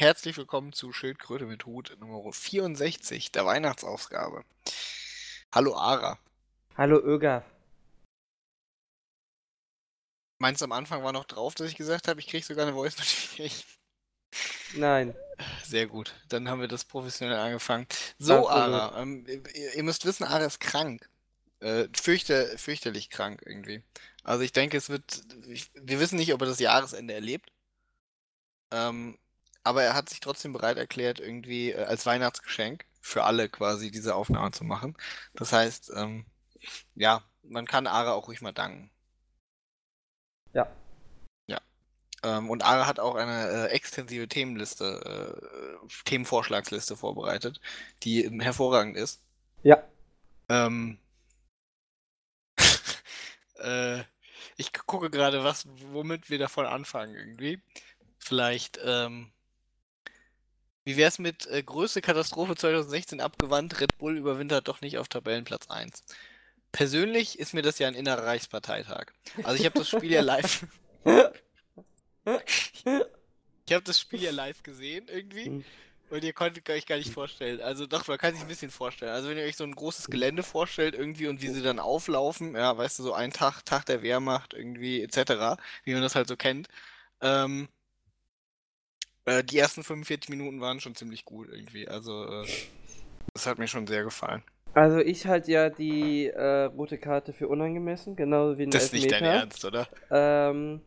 Herzlich willkommen zu Schildkröte mit Hut Nummer 64 der Weihnachtsausgabe. Hallo Ara. Hallo Ögaf. Meinst du am Anfang war noch drauf, dass ich gesagt habe, ich kriege sogar eine Voice Notification? Nein. Sehr gut, dann haben wir das professionell angefangen. So, Absolut. Ara, ähm, ihr, ihr müsst wissen, Ara ist krank. Äh, fürchter, fürchterlich krank irgendwie. Also ich denke, es wird. Ich, wir wissen nicht, ob er das Jahresende erlebt. Ähm, aber er hat sich trotzdem bereit erklärt, irgendwie äh, als Weihnachtsgeschenk für alle quasi diese Aufnahme zu machen. Das heißt, ähm, ja, man kann Ara auch ruhig mal danken. Ja. Ja. Ähm, und Ara hat auch eine äh, extensive Themenliste, äh, Themenvorschlagsliste vorbereitet, die ähm, hervorragend ist. Ja. Ähm, äh, ich gucke gerade, was, womit wir davon anfangen irgendwie. Vielleicht, ähm, wie wär's mit äh, größte Katastrophe 2016 abgewandt, Red Bull überwintert doch nicht auf Tabellenplatz 1. Persönlich ist mir das ja ein innerer Reichsparteitag. Also ich habe das Spiel ja live. ich habe das Spiel ja live gesehen irgendwie. Mhm. Und ihr konntet euch gar nicht vorstellen. Also doch, man kann sich ein bisschen vorstellen. Also wenn ihr euch so ein großes Gelände vorstellt irgendwie und wie sie dann auflaufen, ja, weißt du, so ein Tag, Tag der Wehrmacht irgendwie etc., wie man das halt so kennt. Ähm, äh, die ersten 45 Minuten waren schon ziemlich gut irgendwie. Also äh, das hat mir schon sehr gefallen. Also ich halte ja die äh, rote Karte für unangemessen, genauso wie ein Das ist nicht dein. Ernst, oder? Ähm,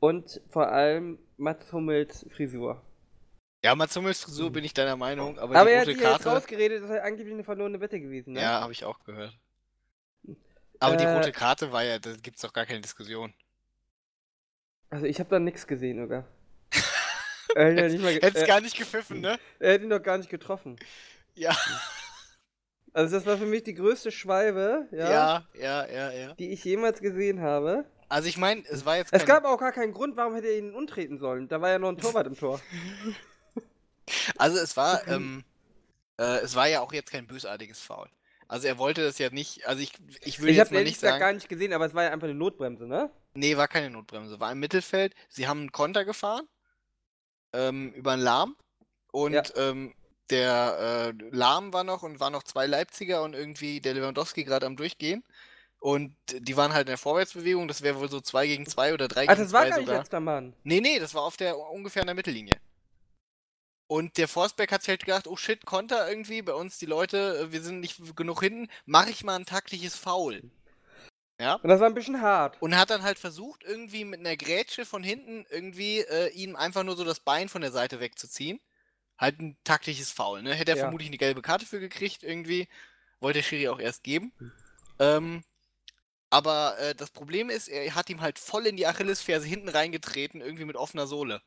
und vor allem Mats Hummels Frisur. Ja, Mats Hummels Frisur bin ich deiner Meinung, aber, Aber die er hat rote sich jetzt Karte. rausgeredet, das ist angeblich eine verlorene Wette gewesen, ne? Ja, habe ich auch gehört. Aber die Äh, rote Karte war ja, da gibt's doch gar keine Diskussion. Also ich habe da nichts gesehen, oder? Er ge- Hättest äh, gar nicht gepfiffen, ne? er hat ihn doch gar nicht getroffen. Ja. Also das war für mich die größte Schwalbe, ja, Ja, ja, ja, ja. die ich jemals gesehen habe. Also ich meine, es war jetzt Es gab auch gar keinen Grund, warum hätte er ihn untreten sollen. Da war ja noch ein Torwart im Tor. also es war, ähm, äh, es war ja auch jetzt kein bösartiges Foul. Also er wollte das ja nicht, also ich, ich würde Ich jetzt habe mal nicht sagen, gar nicht gesehen, aber es war ja einfach eine Notbremse, ne? nee, war keine Notbremse, war im Mittelfeld. Sie haben einen Konter gefahren, ähm, über einen Lahm und Ja. ähm, der äh, Lahm war noch und waren noch zwei Leipziger und irgendwie der Lewandowski gerade am Durchgehen. Und die waren halt in der Vorwärtsbewegung, das wäre wohl so 2 gegen 2 oder 3 Ach, gegen das war 2 gar nicht sogar. letzter Mann. Nee, nee, das war auf der ungefähr an der Mittellinie. Und der Forsberg hat sich halt gedacht, oh shit, Konter irgendwie, bei uns die Leute, äh, wir sind nicht genug hinten, mache ich mal ein taktisches Foul. Ja? Und das war ein bisschen hart. Und hat dann halt versucht, irgendwie mit einer Grätsche von hinten irgendwie äh, ihm einfach nur so das Bein von der Seite wegzuziehen. Halt ein taktisches Foul, ne? Hätte er Ja. vermutlich eine gelbe Karte für gekriegt, irgendwie. Wollte der Schiri auch erst geben. Hm. Ähm, aber äh, das Problem ist, er hat ihm halt voll in die Achillesferse hinten reingetreten, irgendwie mit offener Sohle.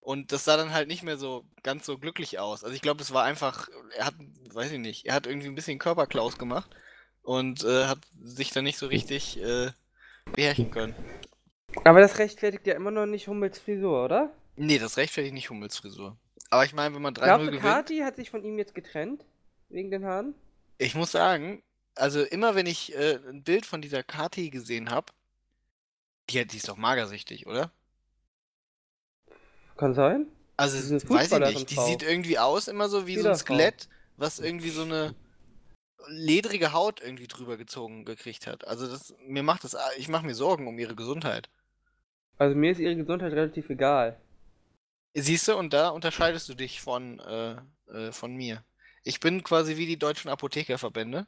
Und das sah dann halt nicht mehr so ganz so glücklich aus. Also ich glaube, das war einfach, er hat, weiß ich nicht, er hat irgendwie ein bisschen Körperklaus gemacht und äh, hat sich dann nicht so richtig äh, beherrschen können. Aber das rechtfertigt ja immer noch nicht Hummels Frisur, oder? Nee, das rechtfertigt nicht Hummels Frisur. Aber ich meine, wenn man 3-0 Glaubst du, gewinnt, Kati hat sich von ihm jetzt getrennt? Wegen den Haaren? ich muss sagen, also immer wenn ich äh, ein Bild von dieser Kati gesehen habe, die, die ist doch magersüchtig, oder? Kann sein. Also, weiß ich nicht. Die sieht irgendwie aus immer so wie so ein. Skelett, was irgendwie so eine ledrige Haut irgendwie drüber gezogen gekriegt hat. Also das, mir macht das, ich mache mir Sorgen um ihre Gesundheit. Also mir ist ihre Gesundheit relativ egal. Siehst du, und da unterscheidest du dich von, äh, äh, von mir. Ich bin quasi wie die deutschen Apothekerverbände.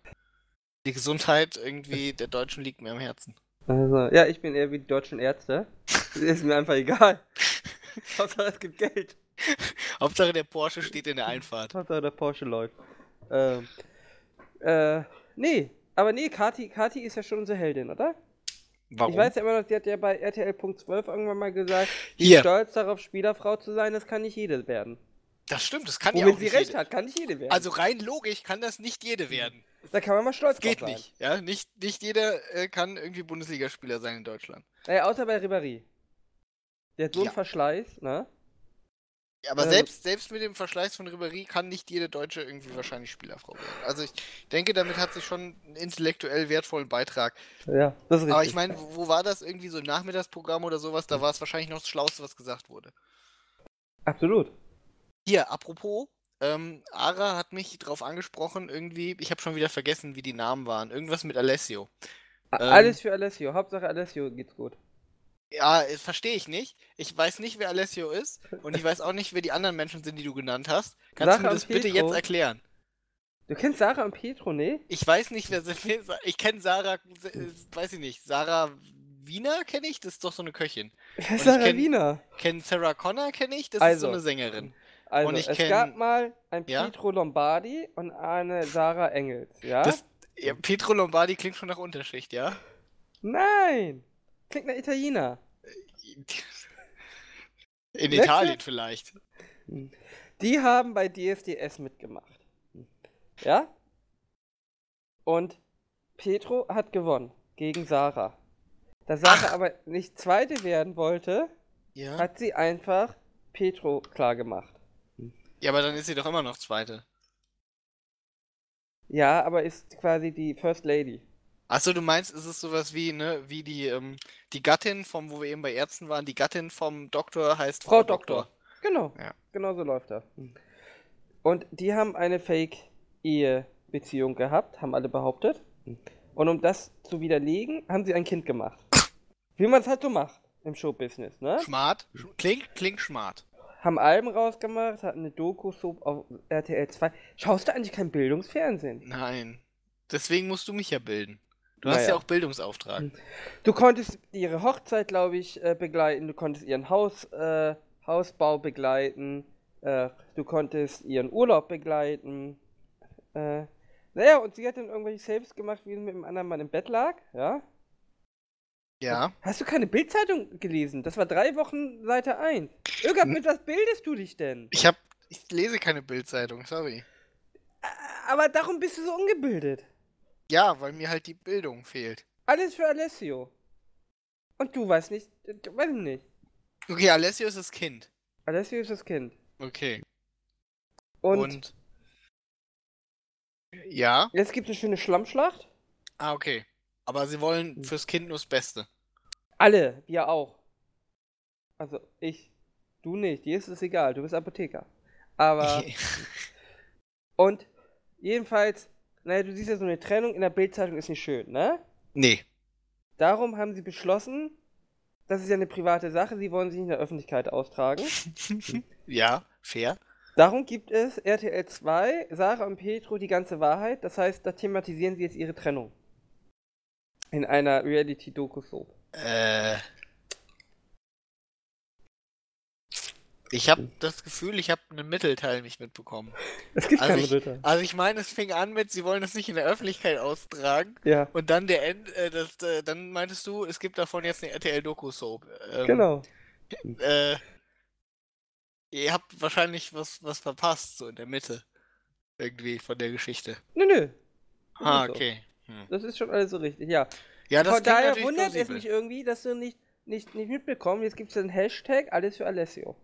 Die Gesundheit irgendwie der Deutschen liegt mir am Herzen. Also, ja, ich bin eher wie die deutschen Ärzte. ist mir einfach egal. Hauptsache es gibt Geld. Hauptsache der Porsche steht in der Einfahrt. Hauptsache der Porsche läuft. Ähm, äh, nee. Aber nee, Kati, Kati ist ja schon unsere Heldin, oder? Warum? Ich weiß ja immer noch, die hat ja bei RTL.12 irgendwann mal gesagt, die ist stolz darauf, Spielerfrau zu sein, das kann nicht jede werden. Das stimmt, das kann ja Womit auch sie nicht recht jede. hat, kann nicht jede werden. Also rein logisch kann das nicht jede werden. da kann man mal stolz Das geht drauf sein. nicht. Ja, nicht, nicht jeder äh, kann irgendwie Bundesligaspieler sein in Deutschland. Äh, außer bei Ribéry. Der hat so einen Ja. Verschleiß, ne? Ja, aber Ähm. selbst, selbst mit dem Verschleiß von Ribéry kann nicht jede Deutsche irgendwie wahrscheinlich Spielerfrau werden. Also ich denke, damit hat sie schon einen intellektuell wertvollen Beitrag. Ja, das ist richtig. Aber ich meine, wo war das irgendwie so im Nachmittagsprogramm oder sowas? Da war es wahrscheinlich noch das Schlauste, was gesagt wurde. Absolut. Hier, apropos, ähm, Ara hat mich drauf angesprochen, irgendwie, ich habe schon wieder vergessen, wie die Namen waren. Irgendwas mit Alessio. Ähm. Alles für Alessio. Hauptsache Alessio geht's gut. Ja, äh, verstehe ich nicht. Ich weiß nicht, wer Alessio ist und ich weiß auch nicht, wer die anderen Menschen sind, die du genannt hast. Kannst du Sarah mir das und bitte jetzt erklären? Du kennst Sarah und Pietro, ne? Ich weiß nicht, wer sind. Ich kenne Sarah, äh, weiß ich nicht. Sarah Wiener kenne ich, das ist doch so eine Köchin. Ist Sarah kenn- Wiener? Kenn Sarah Connor kenne ich, das ist Also. so eine Sängerin. Also, Und ich es kenn- gab mal ein Ja? Pietro Lombardi und eine Sarah Engels, ja? Das, ja, Pietro Lombardi klingt schon nach Unterschicht, ja? Nein! Klingt nach Italiener. In Letzte- Italien vielleicht. Die haben bei DSDS mitgemacht. Ja? Und Petro hat gewonnen gegen Sarah. Da Sarah Ach. aber nicht Zweite werden wollte, Ja. hat sie einfach Petro klargemacht. Ja, aber dann ist sie doch immer noch Zweite. Ja, aber ist quasi die First Lady. Achso, du meinst, ist es sowas wie, ne, wie die, ähm, die Gattin vom, wo wir eben bei Ärzten waren, die Gattin vom Doktor heißt Frau Frau, Doktor. Genau. Ja. Genau so läuft das. Und die haben eine Fake-Ehe-Beziehung gehabt, haben alle behauptet. Und um das zu widerlegen, haben sie ein Kind gemacht. Wie man es halt so macht im Showbusiness, ne? Schmart. Sch- Klingt, klingt schmart. Haben Alben rausgemacht, hatten eine Doku-Soap auf RTL 2. Schaust du eigentlich kein Bildungsfernsehen? Nein. Deswegen musst du mich ja bilden. Du hast Naja. ja auch Bildungsauftrag. Du konntest ihre Hochzeit, glaube ich, äh, begleiten. Du konntest ihren Haus, äh, Hausbau begleiten. Äh, du konntest ihren Urlaub begleiten. Äh, naja, und sie hat dann irgendwelche Saves gemacht, wie sie mit dem anderen Mann im Bett lag. Ja. Ja. Hast du keine Bildzeitung gelesen? Das war drei Wochen Seite 1. Irga, mit was bildest du dich denn? Ich hab, ich lese keine Bildzeitung, sorry. Aber darum bist du so ungebildet. Ja, weil mir halt die Bildung fehlt. Alles für Alessio. Und du weißt nicht, du weiß ich nicht. Okay, Alessio ist das Kind. Alessio ist das Kind. Okay. Und, Und. Ja. jetzt gibt es eine schöne Schlammschlacht. Ah, okay. Aber sie wollen Hm. fürs Kind nur das Beste. Alle, wir auch. Also ich, du nicht, dir ist es egal, du bist Apotheker. Aber, und jedenfalls, naja, du siehst ja so eine Trennung in der Bildzeitung ist nicht schön, ne? nee. Darum haben sie beschlossen, das ist ja eine private Sache, sie wollen sich nicht in der Öffentlichkeit austragen. ja, fair. Darum gibt es RTL 2, Sarah und Petro die ganze Wahrheit, das heißt, da thematisieren sie jetzt ihre Trennung. In einer Reality-Doku-Soap. Äh. Ich habe das Gefühl, ich habe einen Mittelteil nicht mitbekommen. Es gibt Also keine ich- Dritte. Also ich meine, es fing an mit, sie wollen das nicht in der Öffentlichkeit austragen. Ja, Und dann der End, äh, das, äh, dann meintest du, es gibt davon jetzt eine RTL-Doku-Soap. Ähm, genau. Äh, ihr habt wahrscheinlich was, was verpasst, so in der Mitte. Irgendwie von der Geschichte. Nö, nö. Ah, okay. Hm. Das ist schon alles so richtig, ja. Ja, das Von daher wundert es plausibel. mich irgendwie, dass du nicht, nicht, nicht mitbekommen. Jetzt gibt es einen Hashtag, alles für Alessio.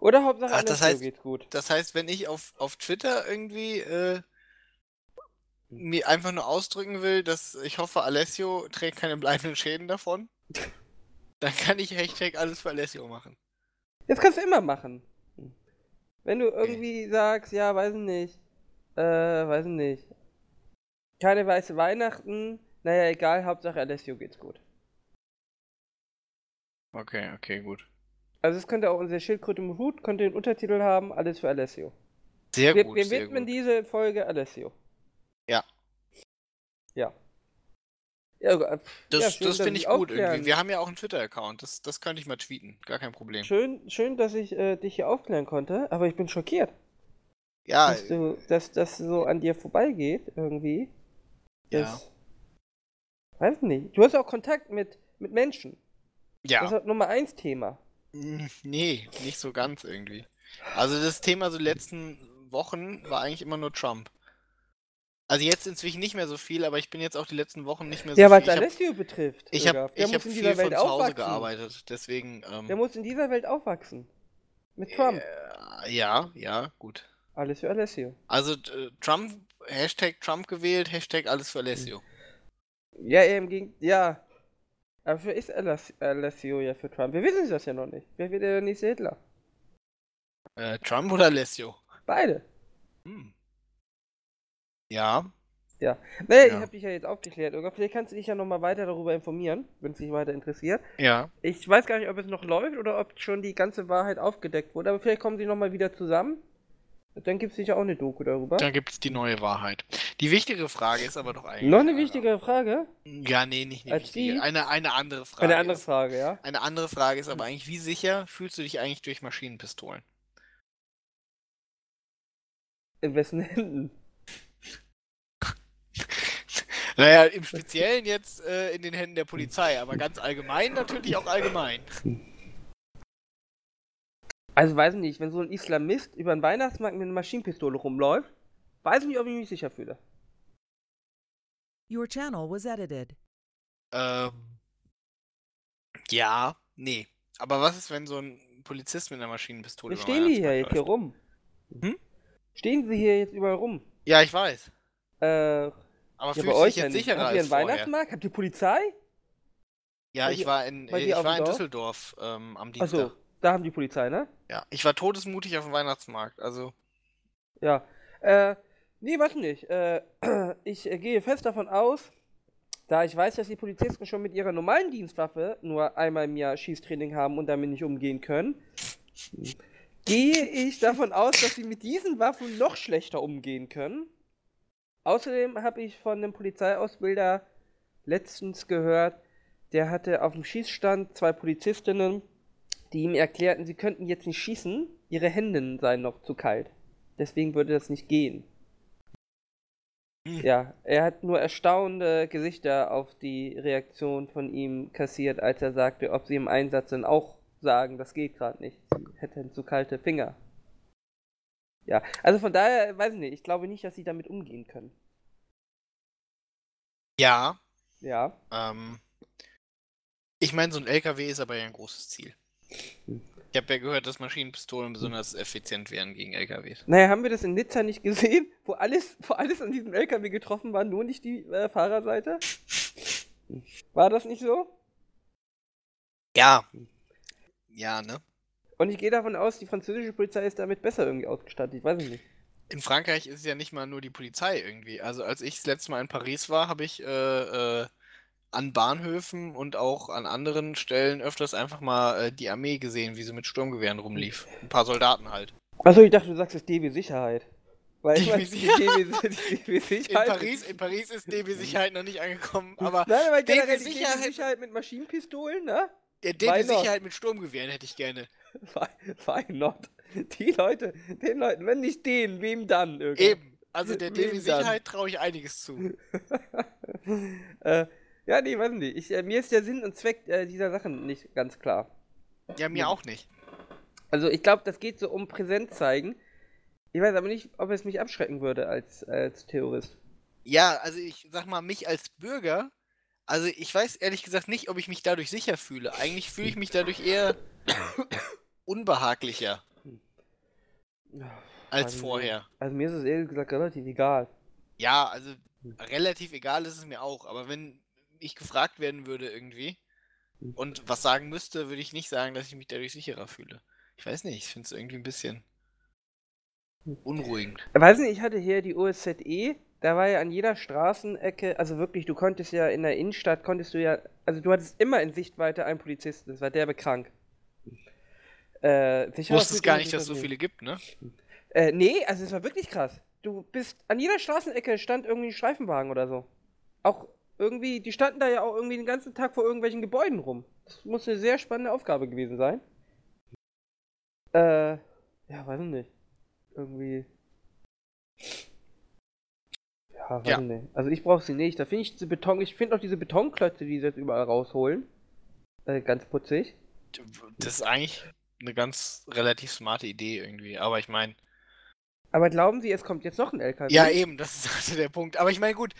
Oder Hauptsache Ach, das Alessio heißt- geht gut. Das heißt, wenn ich auf, auf Twitter irgendwie äh, mir einfach nur ausdrücken will, dass ich hoffe, Alessio trägt keine bleibenden Schäden davon, dann kann ich Hashtag alles für Alessio machen. Das kannst du immer machen. Wenn du irgendwie sagst, ja, weiß ich nicht, äh, weiß ich nicht. Keine weiße Weihnachten, naja, egal, Hauptsache Alessio geht's gut. Okay, okay, gut. Also es könnte auch unsere Schildkröte im Hut, könnte den Untertitel haben, alles für Alessio. Sehr wir gut, wir sehr widmen gut. diese Folge Alessio. Ja. Ja. Ja, äh, Das, ja, schön, das finde ich gut irgendwie. Wir haben ja auch einen Twitter-Account, das, das könnte ich mal tweeten, gar kein Problem. Schön, schön, dass ich äh, dich hier aufklären konnte, aber ich bin schockiert, Ja, dass, du, dass das so an dir vorbeigeht irgendwie. ja. Das, weiß nicht. Du hast auch Kontakt mit, mit Menschen. Das ja. ist halt Nummer eins Thema. Mm, Nee, nicht so ganz irgendwie. Also das Thema so die letzten Wochen war eigentlich immer nur Trump. Also jetzt inzwischen nicht mehr so viel, aber ich bin jetzt auch die letzten Wochen nicht mehr so Ja, was viel. Ich habe Alessio betrifft. ich Irga. hab, ich viel dieser von Welt zu Hause gearbeitet, deswegen ähm, Der muss in dieser Welt aufwachsen. Mit Trump. äh, ja, ja, gut. Alles für Alessio. Also äh, Trump, Hashtag Trump gewählt, Hashtag alles für Alessio. Ja, eben gegen. Ja. Aber für ist Aless- Alessio ja für Trump. Wir wissen das ja noch nicht. Wer wird der nächste Hitler? Äh, Trump oder Alessio? Beide. Hm. Ja. Ja. Naja, ich Ja. habe dich ja jetzt aufgeklärt, Irga. Vielleicht kannst du dich ja nochmal weiter darüber informieren, wenn es dich weiter interessiert. Ja. Ich weiß gar nicht, ob es noch läuft oder ob schon die ganze Wahrheit aufgedeckt wurde, aber vielleicht kommen sie nochmal wieder zusammen. Dann gibt es sicher auch eine Doku darüber. Dann gibt es die neue Wahrheit. Die wichtigere Frage ist aber doch eigentlich. Noch eine Alter. wichtige Frage? Ja, nee, nicht eine Als wichtige. die? Eine, eine andere Frage. Eine andere ist, Frage, ja? Eine andere Frage ist aber eigentlich, wie sicher fühlst du dich eigentlich durch Maschinenpistolen? In wessen Händen? Naja, im Speziellen jetzt äh, in den Händen der Polizei, aber ganz allgemein natürlich auch allgemein. Also weiß ich nicht, wenn so ein Islamist über den Weihnachtsmarkt mit einer Maschinenpistole rumläuft, weiß ich nicht, ob ich mich sicher fühle. Your channel was edited. Ähm. Ja, nee. Aber was ist, wenn so ein Polizist mit einer Maschinenpistole Wie über stehen die hier jetzt hier rum? Hm? Stehen sie hier jetzt überall rum? Ja, ich weiß. Äh, Aber ja, fühlst bei euch jetzt sicherer Habt ihr einen vorher? Weihnachtsmarkt? Habt ihr Polizei? Ja, ich war in, ich war in Dorf? Düsseldorf ähm, am Dienstag. Achso, da haben die Polizei, ne? Ja, ich war todesmutig auf dem Weihnachtsmarkt. Also, Ja. Äh, nee, was nicht. Äh, ich äh, gehe fest davon aus, da ich weiß, dass die Polizisten schon mit ihrer normalen Dienstwaffe nur einmal im Jahr Schießtraining haben und damit nicht umgehen können, gehe ich davon aus, dass sie mit diesen Waffen noch schlechter umgehen können. Außerdem habe ich von einem Polizeiausbilder letztens gehört, der hatte auf dem Schießstand zwei Polizistinnen, die ihm erklärten, sie könnten jetzt nicht schießen, ihre Hände seien noch zu kalt. Deswegen würde das nicht gehen. Hm. Ja, er hat nur erstaunende Gesichter auf die Reaktion von ihm kassiert, als er sagte, ob sie im Einsatz dann auch sagen, das geht gerade nicht. Sie hätten zu kalte Finger. Ja, also von daher, weiß ich nicht, ich glaube nicht, dass sie damit umgehen können. ja. Ja. Ähm, ich meine, so ein LKW ist aber ja ein großes Ziel. Ich habe ja gehört, dass Maschinenpistolen besonders effizient wären gegen LKWs. Naja, haben wir das in Nizza nicht gesehen, wo alles, wo alles an diesem LKW getroffen war, nur nicht die äh, Fahrerseite? War das nicht so? Ja. Ja, ne? Und ich gehe davon aus, die französische Polizei ist damit besser irgendwie ausgestattet. Ich weiß nicht. In Frankreich ist es ja nicht mal nur die Polizei irgendwie. Also als ich das letzte Mal in Paris war, habe ich äh, äh, an Bahnhöfen und auch an anderen Stellen öfters einfach mal äh, die Armee gesehen, wie sie mit Sturmgewehren rumlief. Ein paar Soldaten halt. Achso, ich dachte, du sagst jetzt DB Sicherheit. Weil DB DB In Sicherheit. Paris, in Paris ist DB Sicherheit noch nicht angekommen, aber Nein, aber DB generell die DB Sicherheit- Sicherheit mit Maschinenpistolen, ne? der Why DB not? Sicherheit mit Sturmgewehren hätte ich gerne. Why, not? Die Leute, den Leuten, wenn nicht denen, wem dann? Irgendwie? Eben. Also der DB? Sicherheit traue ich einiges zu. äh, ja, nee, weiß nicht. Ich, äh, mir ist der Sinn und Zweck äh, dieser Sachen nicht ganz klar. Ja, mir auch nicht. Also ich glaube, das geht so um Präsenz zeigen. Ich weiß aber nicht, ob es mich abschrecken würde als, als Terrorist. Ja, also ich sag mal, mich als Bürger, also ich weiß ehrlich gesagt nicht, ob ich mich dadurch sicher fühle. Eigentlich fühle ich mich dadurch eher unbehaglicher als Also, vorher. Also mir ist es ehrlich gesagt relativ egal. Ja, also relativ egal ist es mir auch, aber wenn ich gefragt werden würde irgendwie und was sagen müsste, würde ich nicht sagen, dass ich mich dadurch sicherer fühle. Ich weiß nicht, ich finde es irgendwie ein bisschen unruhigend. Ich weiß nicht, ich hatte hier die OSZE, da war ja an jeder Straßenecke, also wirklich, du konntest ja in der Innenstadt, konntest du ja, also du hattest immer in Sichtweite einen Polizisten, das war derbe krank. Äh, Ich wusste es gar nicht, dass es so viele viele gibt, ne? Äh, nee, also es war wirklich krass. Du bist, an jeder Straßenecke stand irgendwie ein Streifenwagen oder so. Auch irgendwie, die standen da ja auch irgendwie den ganzen Tag vor irgendwelchen Gebäuden rum. Das muss eine sehr spannende Aufgabe gewesen sein. Äh, ja, weiß ich nicht. Irgendwie. Ja, weiß Ja. ich nicht. Also ich brauche sie nicht. Da finde ich diese Beton, ich finde auch diese Betonklötze, die sie jetzt überall rausholen, äh, ganz putzig. Das ist eigentlich eine ganz relativ smarte Idee irgendwie, aber ich meine, Aber glauben Sie, es kommt jetzt noch ein LKW? ja eben, das ist also der Punkt. Aber ich meine, gut,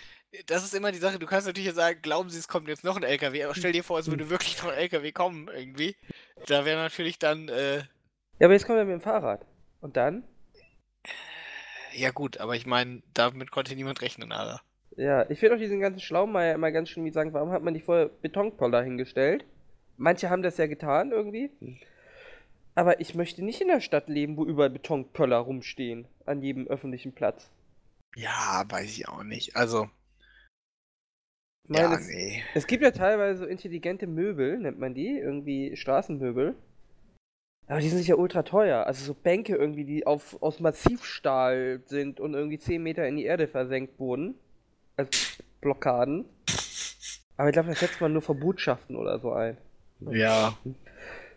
das ist immer die Sache, du kannst natürlich sagen, glauben Sie, es kommt jetzt noch ein LKW, aber stell dir vor, es würde wirklich noch ein LKW kommen irgendwie. Da wäre natürlich dann, äh, Ja, aber jetzt kommt er mit dem Fahrrad. Und dann? ja gut, aber ich meine, damit konnte niemand rechnen, Alter. Ja, ich finde auch diesen ganzen Schlaumeier immer ganz schön, wie sagen, warum hat man nicht vorher Betonpoller hingestellt? Manche haben das ja getan irgendwie. Aber ich möchte nicht in der Stadt leben, wo überall Betonpöller rumstehen. An jedem öffentlichen Platz. Ja, weiß ich auch nicht. Also, meine, ja, es, nee. es gibt ja teilweise so intelligente Möbel, nennt man die, irgendwie Straßenmöbel. Aber die sind ja ultra teuer. Also so Bänke irgendwie, die auf, aus Massivstahl sind und irgendwie 10 Meter in die Erde versenkt wurden. Als Blockaden. Aber ich glaube, das setzt man nur für Botschaften oder so ein. Ja.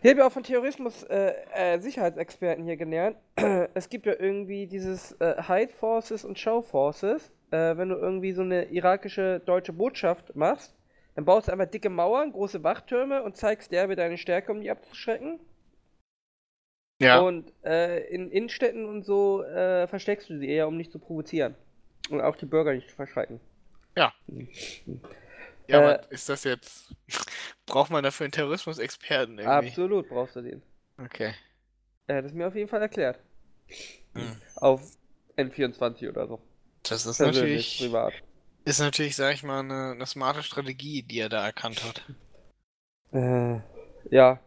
Ich habe ja auch von Terrorismus äh, äh, Sicherheitsexperten hier gelernt. es gibt ja irgendwie dieses äh, Hide Forces und Show Forces. Äh, wenn du irgendwie so eine irakische deutsche Botschaft machst, dann baust du einfach dicke Mauern, große Wachtürme und zeigst derbe deine Stärke, um die abzuschrecken. Ja. Und äh, in Innenstädten und so äh, versteckst du sie eher, um nicht zu provozieren. Und auch die Bürger nicht zu verschrecken. ja, äh, aber ist das jetzt. Braucht man dafür einen Terrorismusexperten irgendwie? Absolut brauchst du den. Okay. Er hat es mir auf jeden Fall erklärt. Hm. Auf N24 oder so. Das ist Persönlich, natürlich, privat. ist natürlich, sag ich mal, eine, eine smarte Strategie, die er da erkannt hat. Äh, ja.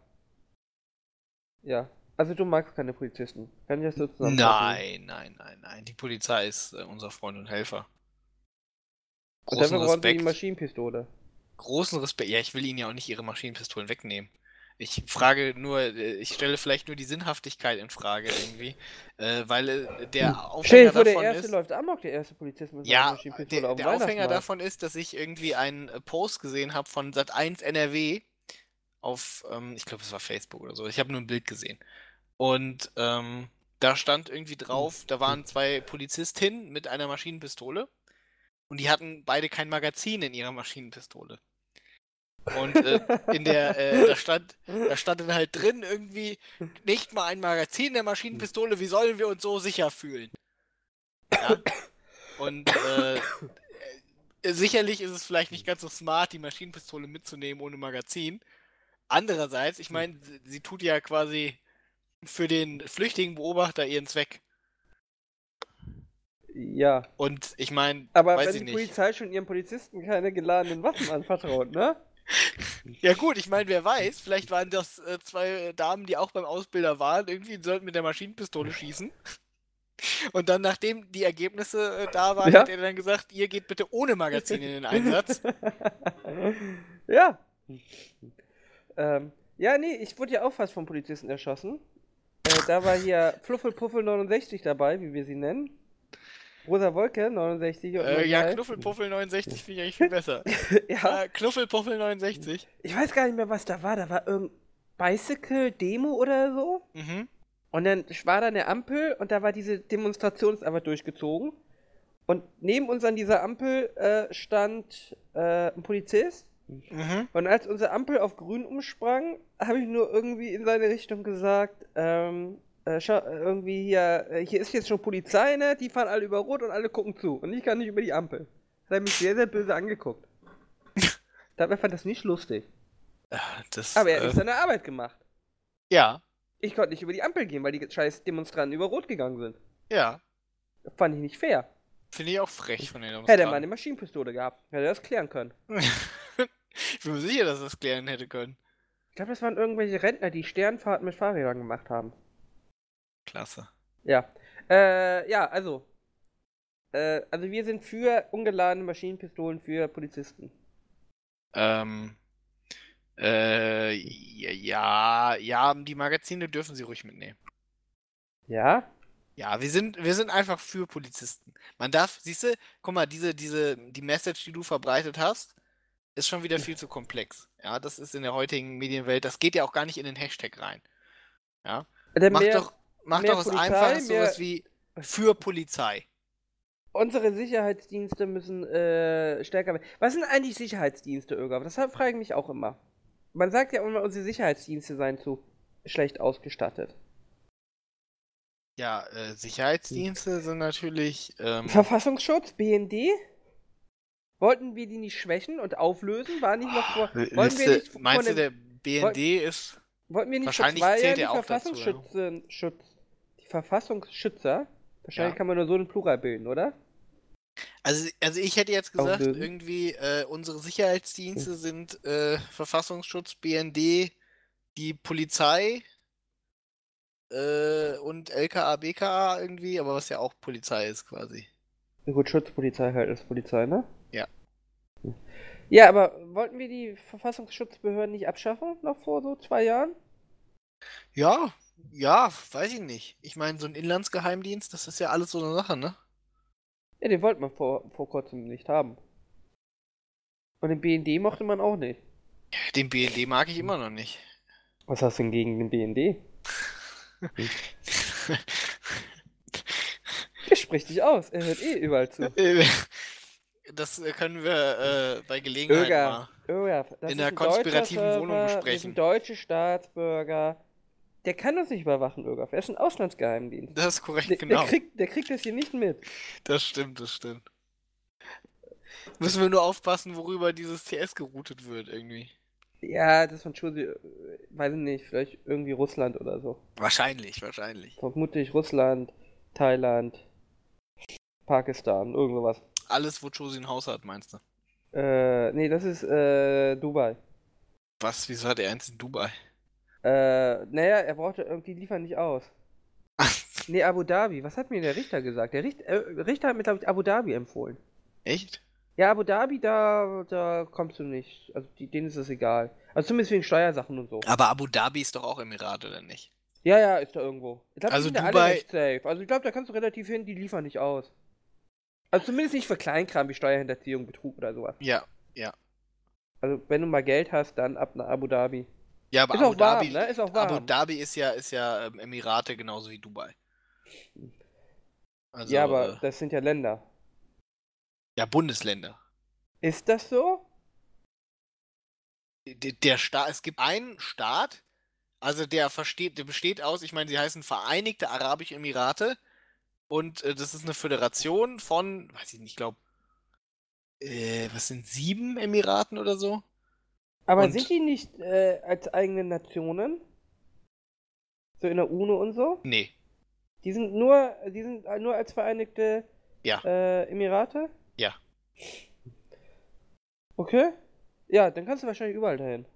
Ja. Also du magst keine Polizisten. Kann ich das so zusammenfassen? Nein, nein, nein, nein. Die Polizei ist äh, unser Freund und Helfer. Großen dafür brauchen sie die Respekt. Maschinenpistole. Großen Respekt. Ja, ich will ihnen ja auch nicht ihre Maschinenpistolen wegnehmen. Ich frage nur, äh, ich stelle vielleicht nur die Sinnhaftigkeit in Frage irgendwie, äh, weil äh, der Stell dir Aufhänger der davon erste ist, läuft amok, der erste Polizist mit ja, der, der Aufhänger davon ist, dass ich irgendwie einen äh, Post gesehen habe von Sat1 NRW auf, ähm, ich glaube, es war Facebook oder so. Ich habe nur ein Bild gesehen. Und ähm, da stand irgendwie drauf, da waren zwei Polizistinnen mit einer Maschinenpistole und die hatten beide kein Magazin in ihrer Maschinenpistole. Und äh, in der, äh, da stand, da stand dann halt drin irgendwie nicht mal ein Magazin der Maschinenpistole, wie sollen wir uns so sicher fühlen? Ja. Und äh, äh, sicherlich ist es vielleicht nicht ganz so smart, die Maschinenpistole mitzunehmen ohne Magazin. Andererseits, ich meine, sie, sie tut ja quasi für den flüchtigen Beobachter ihren Zweck. Ja. Und ich meine, Aber weiß wenn ich die nicht. Polizei schon ihren Polizisten keine geladenen Waffen anvertraut, ne? Ja gut, ich meine, wer weiß, vielleicht waren das äh, zwei Damen, die auch beim Ausbilder waren, irgendwie sollten mit der Maschinenpistole schießen. Und dann, nachdem die Ergebnisse äh, da waren, Ja. hat er dann gesagt, ihr geht bitte ohne Magazin in den Einsatz. ja. Ähm, ja, nee, ich wurde ja auch fast vom Polizisten erschossen. Äh, da war hier Fluffel-Puffel 69 dabei, wie wir sie nennen. Rosa Wolke 69 und Äh, ja, 09. Knuffelpuffel 69 finde ich eigentlich viel besser. ja, Äh, Knuffelpuffel 69. ich weiß gar nicht mehr, was da war. Da war irgendein Bicycle-Demo oder so. Mhm. Und dann war da eine Ampel und da war diese Demonstration einfach durchgezogen. Und neben uns an dieser Ampel äh, stand äh, ein Polizist. Mhm. Und als unsere Ampel auf grün umsprang, habe ich nur irgendwie in seine Richtung gesagt, ähm, äh, schau, äh, irgendwie hier, äh, hier ist jetzt schon Polizei, ne? Die fahren alle über Rot und alle gucken zu. Und ich kann nicht über die Ampel. Das hat mich sehr, sehr böse angeguckt. Dabei fand das nicht lustig. Das, Aber er hat äh, seine Arbeit gemacht. ja, Ich konnte nicht über die Ampel gehen, weil die scheiß Demonstranten über Rot gegangen sind. ja. Fand ich nicht fair. Finde ich auch frech von den Hätte er mal eine Demonstranten. Maschinenpistole gehabt, hätte er das klären können. ich bin mir sicher, dass er das klären hätte können. Ich glaube, das waren irgendwelche Rentner, die Sternfahrten mit Fahrrädern gemacht haben. Klasse. Ja. Äh, ja, also. Äh, also wir sind für ungeladene Maschinenpistolen für Polizisten. Ähm, äh, ja, ja, die Magazine dürfen sie ruhig mitnehmen. Ja? Ja, wir sind, wir sind einfach für Polizisten. Man darf, siehst du, guck mal, diese, diese, die Message, die du verbreitet hast, ist schon wieder viel zu komplex. Ja, das ist in der heutigen Medienwelt, das geht ja auch gar nicht in den Hashtag rein. Ja, mach doch, mach doch es Polizei, einfach mehr- sowas wie für Polizei. Unsere Sicherheitsdienste müssen äh, stärker werden. Was sind eigentlich Sicherheitsdienste, Irga? Das frage ich mich auch immer. Man sagt ja immer, unsere Sicherheitsdienste seien zu schlecht ausgestattet. Ja, äh, Sicherheitsdienste sind natürlich, ähm, Verfassungsschutz, BND? Wollten wir die nicht schwächen und auflösen? War nicht noch vor. Wollten wir Liste, nicht von meinst du, der- BND ist, Wollten wir nicht Wahrscheinlich vor zwei zählt Jahren die er auch dazu, ja. Schutz, die Verfassungsschützer? Wahrscheinlich Ja. kann man nur so einen Plural bilden, oder? Also, also ich hätte jetzt gesagt, Auflösen. irgendwie äh, unsere Sicherheitsdienste sind äh, Verfassungsschutz, BND, die Polizei äh, und LKA, BKA irgendwie, aber was ja auch Polizei ist quasi. Ja, gut, Schutzpolizei halt ist Polizei, ne? Ja. Ja, aber wollten wir die Verfassungsschutzbehörden nicht abschaffen, noch vor so zwei Jahren? Ja, ja, weiß ich nicht. Ich meine, so ein Inlandsgeheimdienst, das ist ja alles so eine Sache, ne? Ja, den wollte man vor, vor kurzem nicht haben. Und den BND mochte man auch nicht. Den BND mag ich immer noch nicht. Was hast du denn gegen den BND? Er spricht dich aus, er hört eh überall zu. Das können wir äh, bei Gelegenheit mal Öger, das in der konspirativen Wohnung Server, Wir besprechen. sind deutsche Staatsbürger. Der kann uns nicht überwachen, Öger. Er ist ein Auslandsgeheimdienst. Das ist korrekt, Der, genau. der, kriegt, der kriegt das hier nicht mit. Das stimmt, das stimmt. Müssen wir nur aufpassen, worüber dieses TS geroutet wird, irgendwie. Ja, das von Schusi, äh, weiß ich nicht, vielleicht irgendwie Russland oder so. Wahrscheinlich, wahrscheinlich. Vermutlich Russland, Thailand, Pakistan, irgend sowas. Alles, wo Josie ein Haus hat, meinst du? Äh, nee, das ist äh, Dubai. Was? Wieso hat er eins in Dubai? Äh, naja, er brauchte irgendwie, liefern nicht aus. Nee, Abu Dhabi. Was hat mir der Richter gesagt? Der Richt, äh, Richter hat mir, glaube ich, Abu Dhabi empfohlen. Echt? Ja, Abu Dhabi, da, da kommst du nicht. Also, die, denen ist es egal. Also, zumindest wegen Steuersachen und so. Aber Abu Dhabi ist doch auch Emirat, oder nicht? Ja, ja, ist da irgendwo. Ich glaube, Also die sind ja alle Dubai- recht safe. Also, ich glaube, da kannst du relativ hin, die liefern nicht aus. Also, zumindest nicht für Kleinkram wie Steuerhinterziehung, Betrug oder sowas. Ja. Also, wenn du mal Geld hast, dann ab nach Abu Dhabi. Ja, aber Ist Abu auch warm, Dhabi. ne? Ist auch warm. Abu Dhabi ist ja, ist ja ähm, Emirate genauso wie Dubai. Also, ja, aber äh, das sind ja Länder. ja, Bundesländer. Ist das so? Der, der Staat, es gibt einen Staat, also der versteht, der besteht aus, ich meine, sie heißen Vereinigte Arabische Emirate und äh, das ist eine Föderation von, weiß ich nicht, ich glaube, äh, was sind sieben Emiraten oder so? Aber Und- sind die nicht äh, als eigene Nationen? So in der UNO und so? Nee. Die sind nur, die sind nur als Vereinigte Ja. äh, Emirate? Ja. Okay. Ja, dann kannst du wahrscheinlich überall dahin.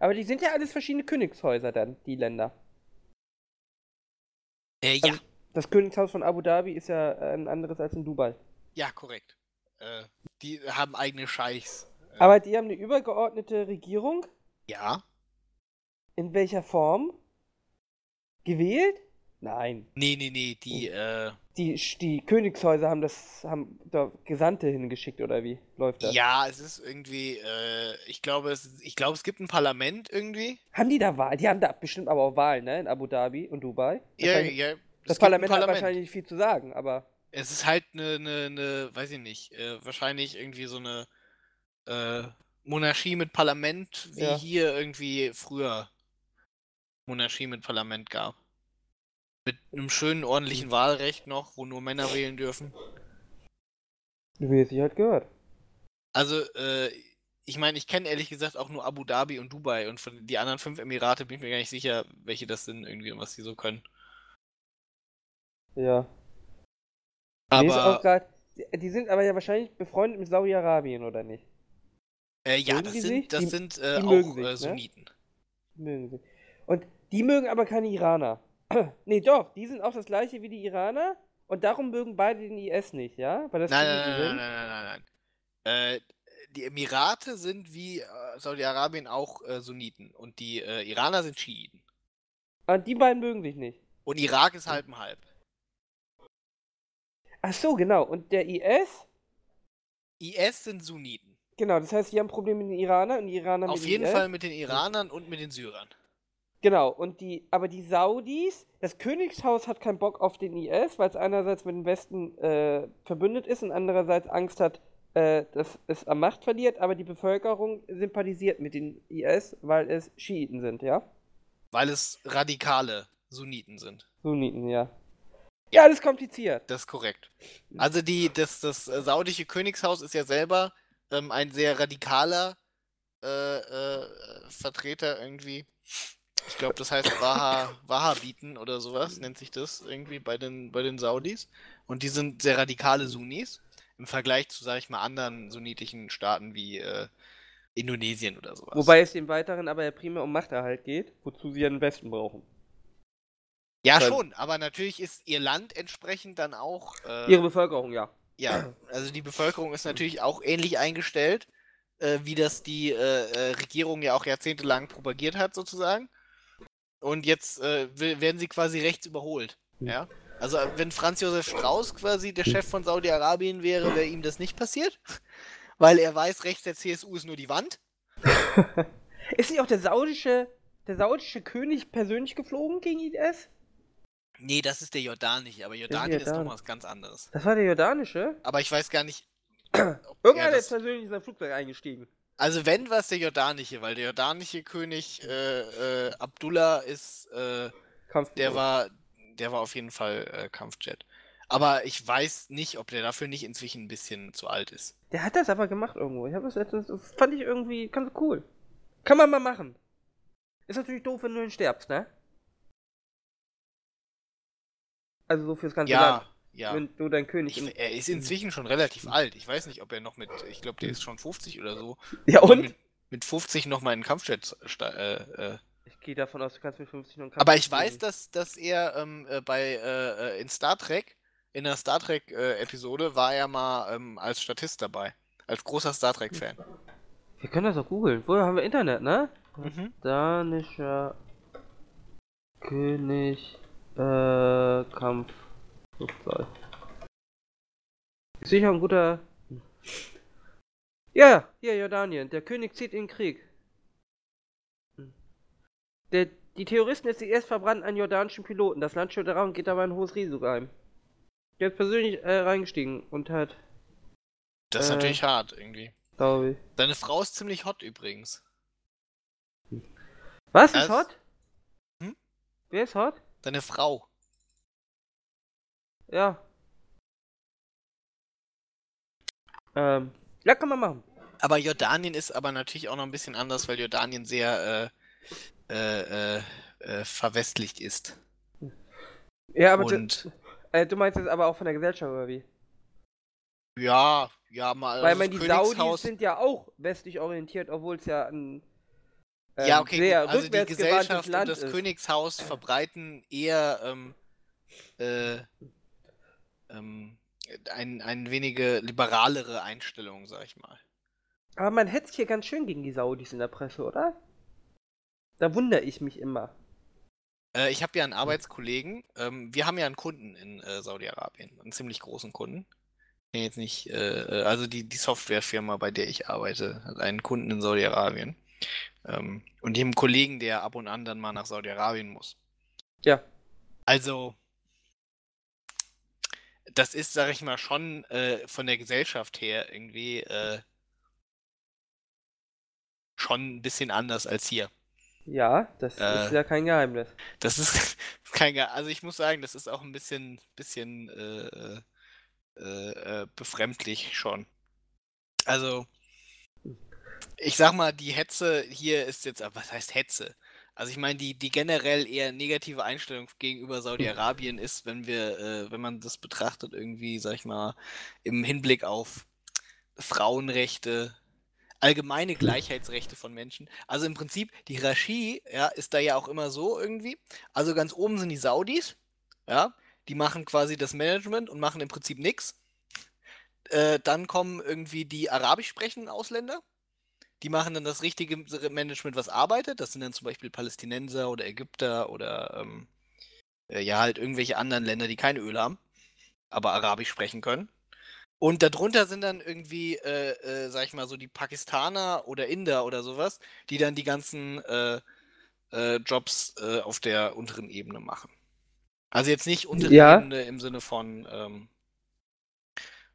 Aber die sind ja alles verschiedene Königshäuser dann, die Länder. Äh, ja, Also- Das Königshaus von Abu Dhabi ist ja äh, ein anderes als in Dubai. ja, korrekt. Äh, die haben eigene Scheichs. Aber die haben eine übergeordnete Regierung. ja. In welcher Form? Gewählt? Nein. Nee, nee, nee, die, äh, Die, die Königshäuser haben das, haben da Gesandte hingeschickt oder wie läuft das? ja, es ist irgendwie, äh, ich glaube, es, ich glaube, es gibt ein Parlament irgendwie. Haben die da Wahlen? Die haben da bestimmt aber auch Wahlen, ne? In Abu Dhabi und Dubai. Ja, ja. Das ein Parlament, hat wahrscheinlich nicht viel zu sagen, aber. Es ist halt eine, eine, eine weiß ich nicht, äh, wahrscheinlich irgendwie so eine äh, Monarchie mit Parlament, wie Ja. hier irgendwie früher Monarchie mit Parlament gab. Mit einem schönen, ordentlichen Wahlrecht noch, wo nur Männer wählen dürfen. Wie es sich halt gehört. Also, äh, ich meine, ich kenne ehrlich gesagt auch nur Abu Dhabi und Dubai und von die anderen fünf Emirate bin ich mir gar nicht sicher, welche das sind irgendwie und was die so können. Ja. Aber die, die sind aber ja wahrscheinlich befreundet mit Saudi-Arabien, oder nicht? Äh, ja, mögen das sind, sich? das Die- sind äh, die auch sich, äh, ne? Sunniten. Mögen sie. Und die mögen aber keine Iraner. nee, doch, die sind auch das gleiche wie die Iraner und darum mögen beide den IS nicht, ja? Weil das Nein, nein, nein, nein, nein, nein, nein. Äh, die Emirate sind wie äh, Saudi-Arabien auch Sunniten und die Iraner sind Schiiten. Und die beiden mögen sich nicht. Und Irak ist halb und halb. Ach so, genau. Und der IS, IS sind Sunniten. Genau, das heißt, die haben Probleme mit den Iranern und die Iraner mit Auf dem jeden. Fall mit den Iranern und mit den Syrern. Genau, und die, aber die Saudis, das Königshaus hat keinen Bock auf den IS, weil es einerseits mit dem Westen äh, verbündet ist und andererseits Angst hat, äh, dass es an Macht verliert, aber die Bevölkerung sympathisiert mit den IS, weil es Schiiten sind, ja? Weil es radikale Sunniten sind. Sunniten, ja. Ja, das ist kompliziert. Das ist korrekt. Also die, das, das saudische Königshaus ist ja selber ähm, ein sehr radikaler äh, äh, Vertreter irgendwie. Ich glaube, das heißt Waha, Wahhabiten oder sowas nennt sich das irgendwie bei den, bei den Saudis. Und die sind sehr radikale Sunnis im Vergleich zu, sag ich mal, anderen sunnitischen Staaten wie äh, Indonesien oder sowas. Wobei es dem Weiteren aber ja primär um Machterhalt geht, wozu sie ja den Westen brauchen. Ja, Weil- schon, aber natürlich ist ihr Land entsprechend dann auch. Äh, Ihre Bevölkerung, ja. Ja, also die Bevölkerung ist natürlich auch ähnlich eingestellt, äh, wie das die äh, äh, Regierung ja auch jahrzehntelang propagiert hat, sozusagen. Und jetzt äh, werden sie quasi rechts überholt. Hm. Ja. Also äh, wenn Franz Josef Strauß quasi der Chef von Saudi-Arabien wäre, wäre ihm das nicht passiert. Weil er weiß, rechts der CSU ist nur die Wand. Ist nicht auch der saudische, der saudische König persönlich geflogen gegen IS? Nee, das ist der jordanische, aber Jordanien ist Jordan. noch was ganz anderes. Das war der jordanische? Aber ich weiß gar nicht. Irgendeiner ist persönlich in sein Flugzeug eingestiegen. Also wenn, war es der jordanische, weil der jordanische König äh, äh, Abdullah ist, äh, der war, der war auf jeden Fall äh, Kampfjet. Aber ich weiß nicht, ob der dafür nicht inzwischen ein bisschen zu alt ist. Der hat das aber gemacht irgendwo. Ich habe das letztens, fand ich irgendwie ganz cool. Kann man mal machen. Ist natürlich doof, wenn du dann stirbst, ne? Also so fürs ganze Ja, Land. ja. Wenn du dein König Ich, er ist inzwischen schon relativ alt. Ich weiß nicht, ob er noch mit, ich glaube, der ist schon 50 oder so. Ja und? Mit, mit 50 noch mal in Kampfjet. Äh, äh. Ich gehe davon aus, du kannst mit 50 noch einen Aber Kampf ich weiß, dass, dass er ähm, äh, bei äh, äh, in Star Trek, in der Star Trek äh, Episode, war er mal ähm, als Statist dabei. Als großer Star Trek Fan. Wir können das auch googeln. Woher haben wir Internet, ne? Mhm. Danischer König äh, Kampfflugzeug. Ist sicher ein guter. Ja, hier Jordanien. Der König zieht in den Krieg. Der, die Terroristen des IS verbrannten einen jordanischen Piloten. Das Land steht daran und geht dabei ein hohes Risiko ein. Der ist persönlich äh, reingestiegen und hat, Das ist Äh. natürlich hart irgendwie. glaube ich. Seine Frau ist ziemlich hot übrigens. Was ist Das- hot? Hm? Wer ist hot? Seine Frau. Ja. Ähm, ja, kann man machen. Aber Jordanien ist aber natürlich auch noch ein bisschen anders, weil Jordanien sehr äh, äh, äh, äh, verwestlicht ist. Ja, aber du, Und äh, du meinst jetzt aber auch von der Gesellschaft, oder wie? ja, ja, mal. Weil also man die Saudis sind ja auch westlich orientiert, obwohl es ja ein Ja, okay, sehr also die Gesellschaft und Land das ist. Königshaus verbreiten eher ähm, äh, ähm, ein, ein wenige liberalere Einstellung, sag ich mal. Aber man hetzt hier ganz schön gegen die Saudis in der Presse, oder? Da wundere ich mich immer. Äh, ich habe ja einen Arbeitskollegen. Ähm, wir haben ja einen Kunden in äh, Saudi-Arabien, einen ziemlich großen Kunden. Jetzt nicht, äh, äh, also die, die Softwarefirma, bei der ich arbeite, hat einen Kunden in Saudi-Arabien. Ähm, und einen Kollegen, der ab und an dann mal nach Saudi-Arabien muss. Ja. Also, das ist, sag ich mal, schon äh, von der Gesellschaft her irgendwie äh, schon ein bisschen anders als hier. Ja, das Äh. ist ja kein Geheimnis. Das ist kein, Ge- also ich muss sagen, das ist auch ein bisschen, bisschen äh, äh, äh, befremdlich schon. Also, ich sag mal, die Hetze hier ist jetzt, aber was heißt Hetze? Also ich meine, die, die generell eher negative Einstellung gegenüber Saudi-Arabien ist, wenn wir, äh, wenn man das betrachtet, irgendwie, sag ich mal, im Hinblick auf Frauenrechte, allgemeine Gleichheitsrechte von Menschen. Also im Prinzip, die Hierarchie, ja, ist da ja auch immer so irgendwie. Also ganz oben sind die Saudis, ja, die machen quasi das Management und machen im Prinzip nichts. Äh, dann kommen irgendwie die arabisch sprechenden Ausländer. Die machen dann das richtige Management, was arbeitet. Das sind dann zum Beispiel Palästinenser oder Ägypter oder ähm, äh, ja, halt irgendwelche anderen Länder, die kein Öl haben, aber arabisch sprechen können. Und darunter sind dann irgendwie, äh, äh, sag ich mal, so die Pakistaner oder Inder oder sowas, die dann die ganzen äh, äh, Jobs äh, auf der unteren Ebene machen. Also jetzt nicht untere Ja. Ebene im Sinne von, ähm,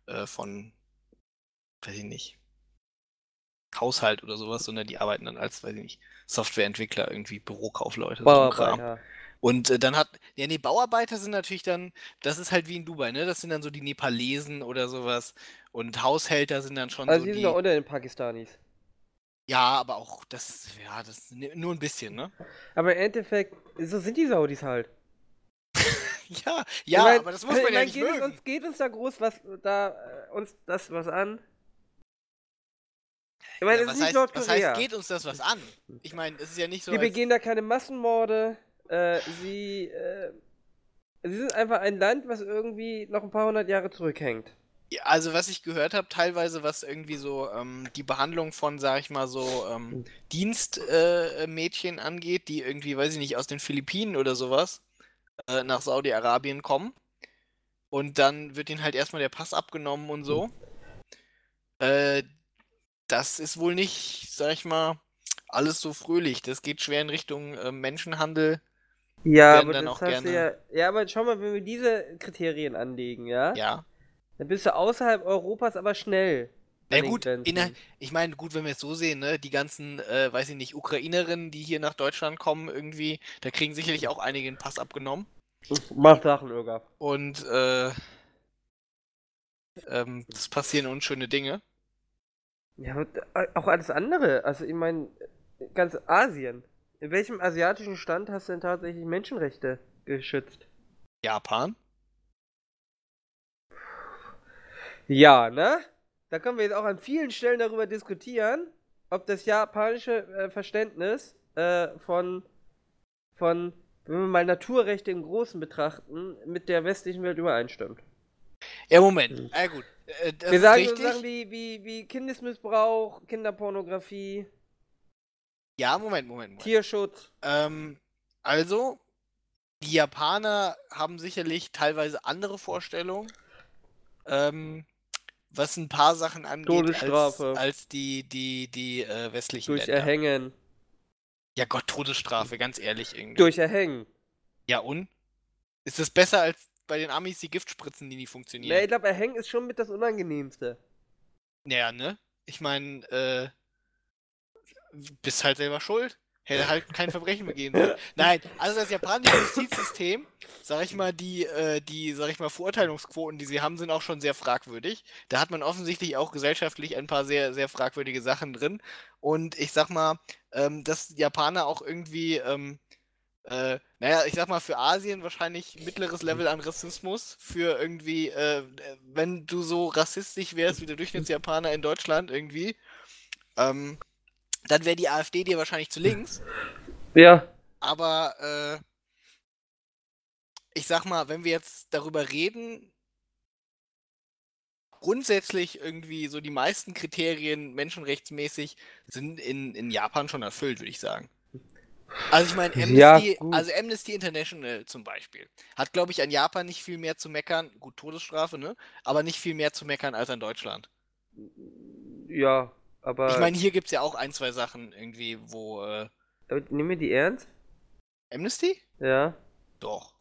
äh, von, weiß ich nicht, Haushalt oder sowas, sondern die arbeiten dann als, weiß ich nicht, Softwareentwickler, irgendwie Bürokaufleute, so. Bauarbeiter. Und äh, dann hat, ja, nee, Bauarbeiter sind natürlich dann, das ist halt wie in Dubai, ne? Das sind dann so die Nepalesen oder sowas. Und Haushälter sind dann schon Also so die die. sind doch unter den Pakistanis. Ja, aber auch das, ja, das ne- nur ein bisschen, ne? Aber im Endeffekt, so sind die Saudis halt. Ja, Ich ja, mein- aber das muss ich man ja mein, nicht geht mögen. uns, geht uns da groß was da äh, uns das was an? Ich meine, Ja, es was, ist nicht heißt, was heißt, geht uns das was an? Ich meine, es ist ja nicht so. Sie begehen da keine Massenmorde. Äh, sie äh, Sie sind einfach ein Land, was irgendwie noch ein paar hundert Jahre zurückhängt. Ja, also was ich gehört habe, teilweise was irgendwie so ähm, die Behandlung von, sag ich mal so, ähm, Dienstmädchen äh, angeht, die irgendwie, weiß ich nicht, aus den Philippinen oder sowas äh, nach Saudi-Arabien kommen. Und dann wird ihnen halt erstmal der Pass abgenommen und so. Äh, das ist wohl nicht, sag ich mal, alles so fröhlich. Das geht schwer in Richtung äh, Menschenhandel. Ja, aber das hast du ja, ja, aber schau mal, wenn wir diese Kriterien anlegen, ja? Ja. Dann bist du außerhalb Europas aber schnell. Na gut, inner, ich meine, gut, wenn wir es so sehen, ne, die ganzen, äh, weiß ich nicht, Ukrainerinnen, die hier nach Deutschland kommen, irgendwie, da kriegen sicherlich auch einige einen Pass abgenommen. Macht Sachen, Irga. Und, äh, ähm, es passieren unschöne Dinge. Ja, auch alles andere. Also, ich meine, ganz Asien. In welchem asiatischen Stand hast du denn tatsächlich Menschenrechte geschützt? Japan? Ja, ne? Da können wir jetzt auch an vielen Stellen darüber diskutieren, ob das japanische äh, Verständnis äh, von, von, wenn wir mal Naturrechte im Großen betrachten, mit der westlichen Welt übereinstimmt. Ja, Moment. Hm. Ah, gut. Äh, wir sagen so Sachen wie, wie, wie Kindesmissbrauch, Kinderpornografie. Ja, Moment, Moment, Moment. Tierschutz. Ähm, also, die Japaner haben sicherlich teilweise andere Vorstellungen. Ähm, was ein paar Sachen angeht, Todesstrafe. als, als die, die, die äh, westlichen Durch Länder. Erhängen. Ja Gott, Todesstrafe, ganz ehrlich irgendwie. Durch Erhängen. Ja und? Ist das besser als bei den Amis die Giftspritzen, die nie funktionieren? Ja, ich glaube, Erhängen ist schon mit das Unangenehmste. Naja, ne? Ich meine, äh, bist halt selber schuld. Hätte halt kein Verbrechen begehen sollen. Nein, also das japanische Justizsystem, sag ich mal, die, äh, die, sag ich mal, Verurteilungsquoten, die sie haben, sind auch schon sehr fragwürdig. Da hat man offensichtlich auch gesellschaftlich ein paar sehr, sehr fragwürdige Sachen drin. Und ich sag mal, ähm, dass Japaner auch irgendwie, ähm, äh, naja, ich sag mal, für Asien wahrscheinlich mittleres Level an Rassismus. Für irgendwie, äh, wenn du so rassistisch wärst wie der Durchschnittsjapaner in Deutschland irgendwie. Ähm, dann wäre die AfD dir wahrscheinlich zu links. Ja. Aber äh, ich sag mal, wenn wir jetzt darüber reden, grundsätzlich irgendwie so die meisten Kriterien menschenrechtsmäßig sind in, in Japan schon erfüllt, würde ich sagen. Also ich meine, Amnesty, ja, also Amnesty International zum Beispiel, hat, glaube ich, an Japan nicht viel mehr zu meckern, gut, Todesstrafe, ne? Aber nicht viel mehr zu meckern als an Deutschland. Ja, aber. Ich meine, hier gibt es ja auch ein, zwei Sachen irgendwie, wo. Äh... Nehmen wir die ernst? Amnesty? Ja. Doch.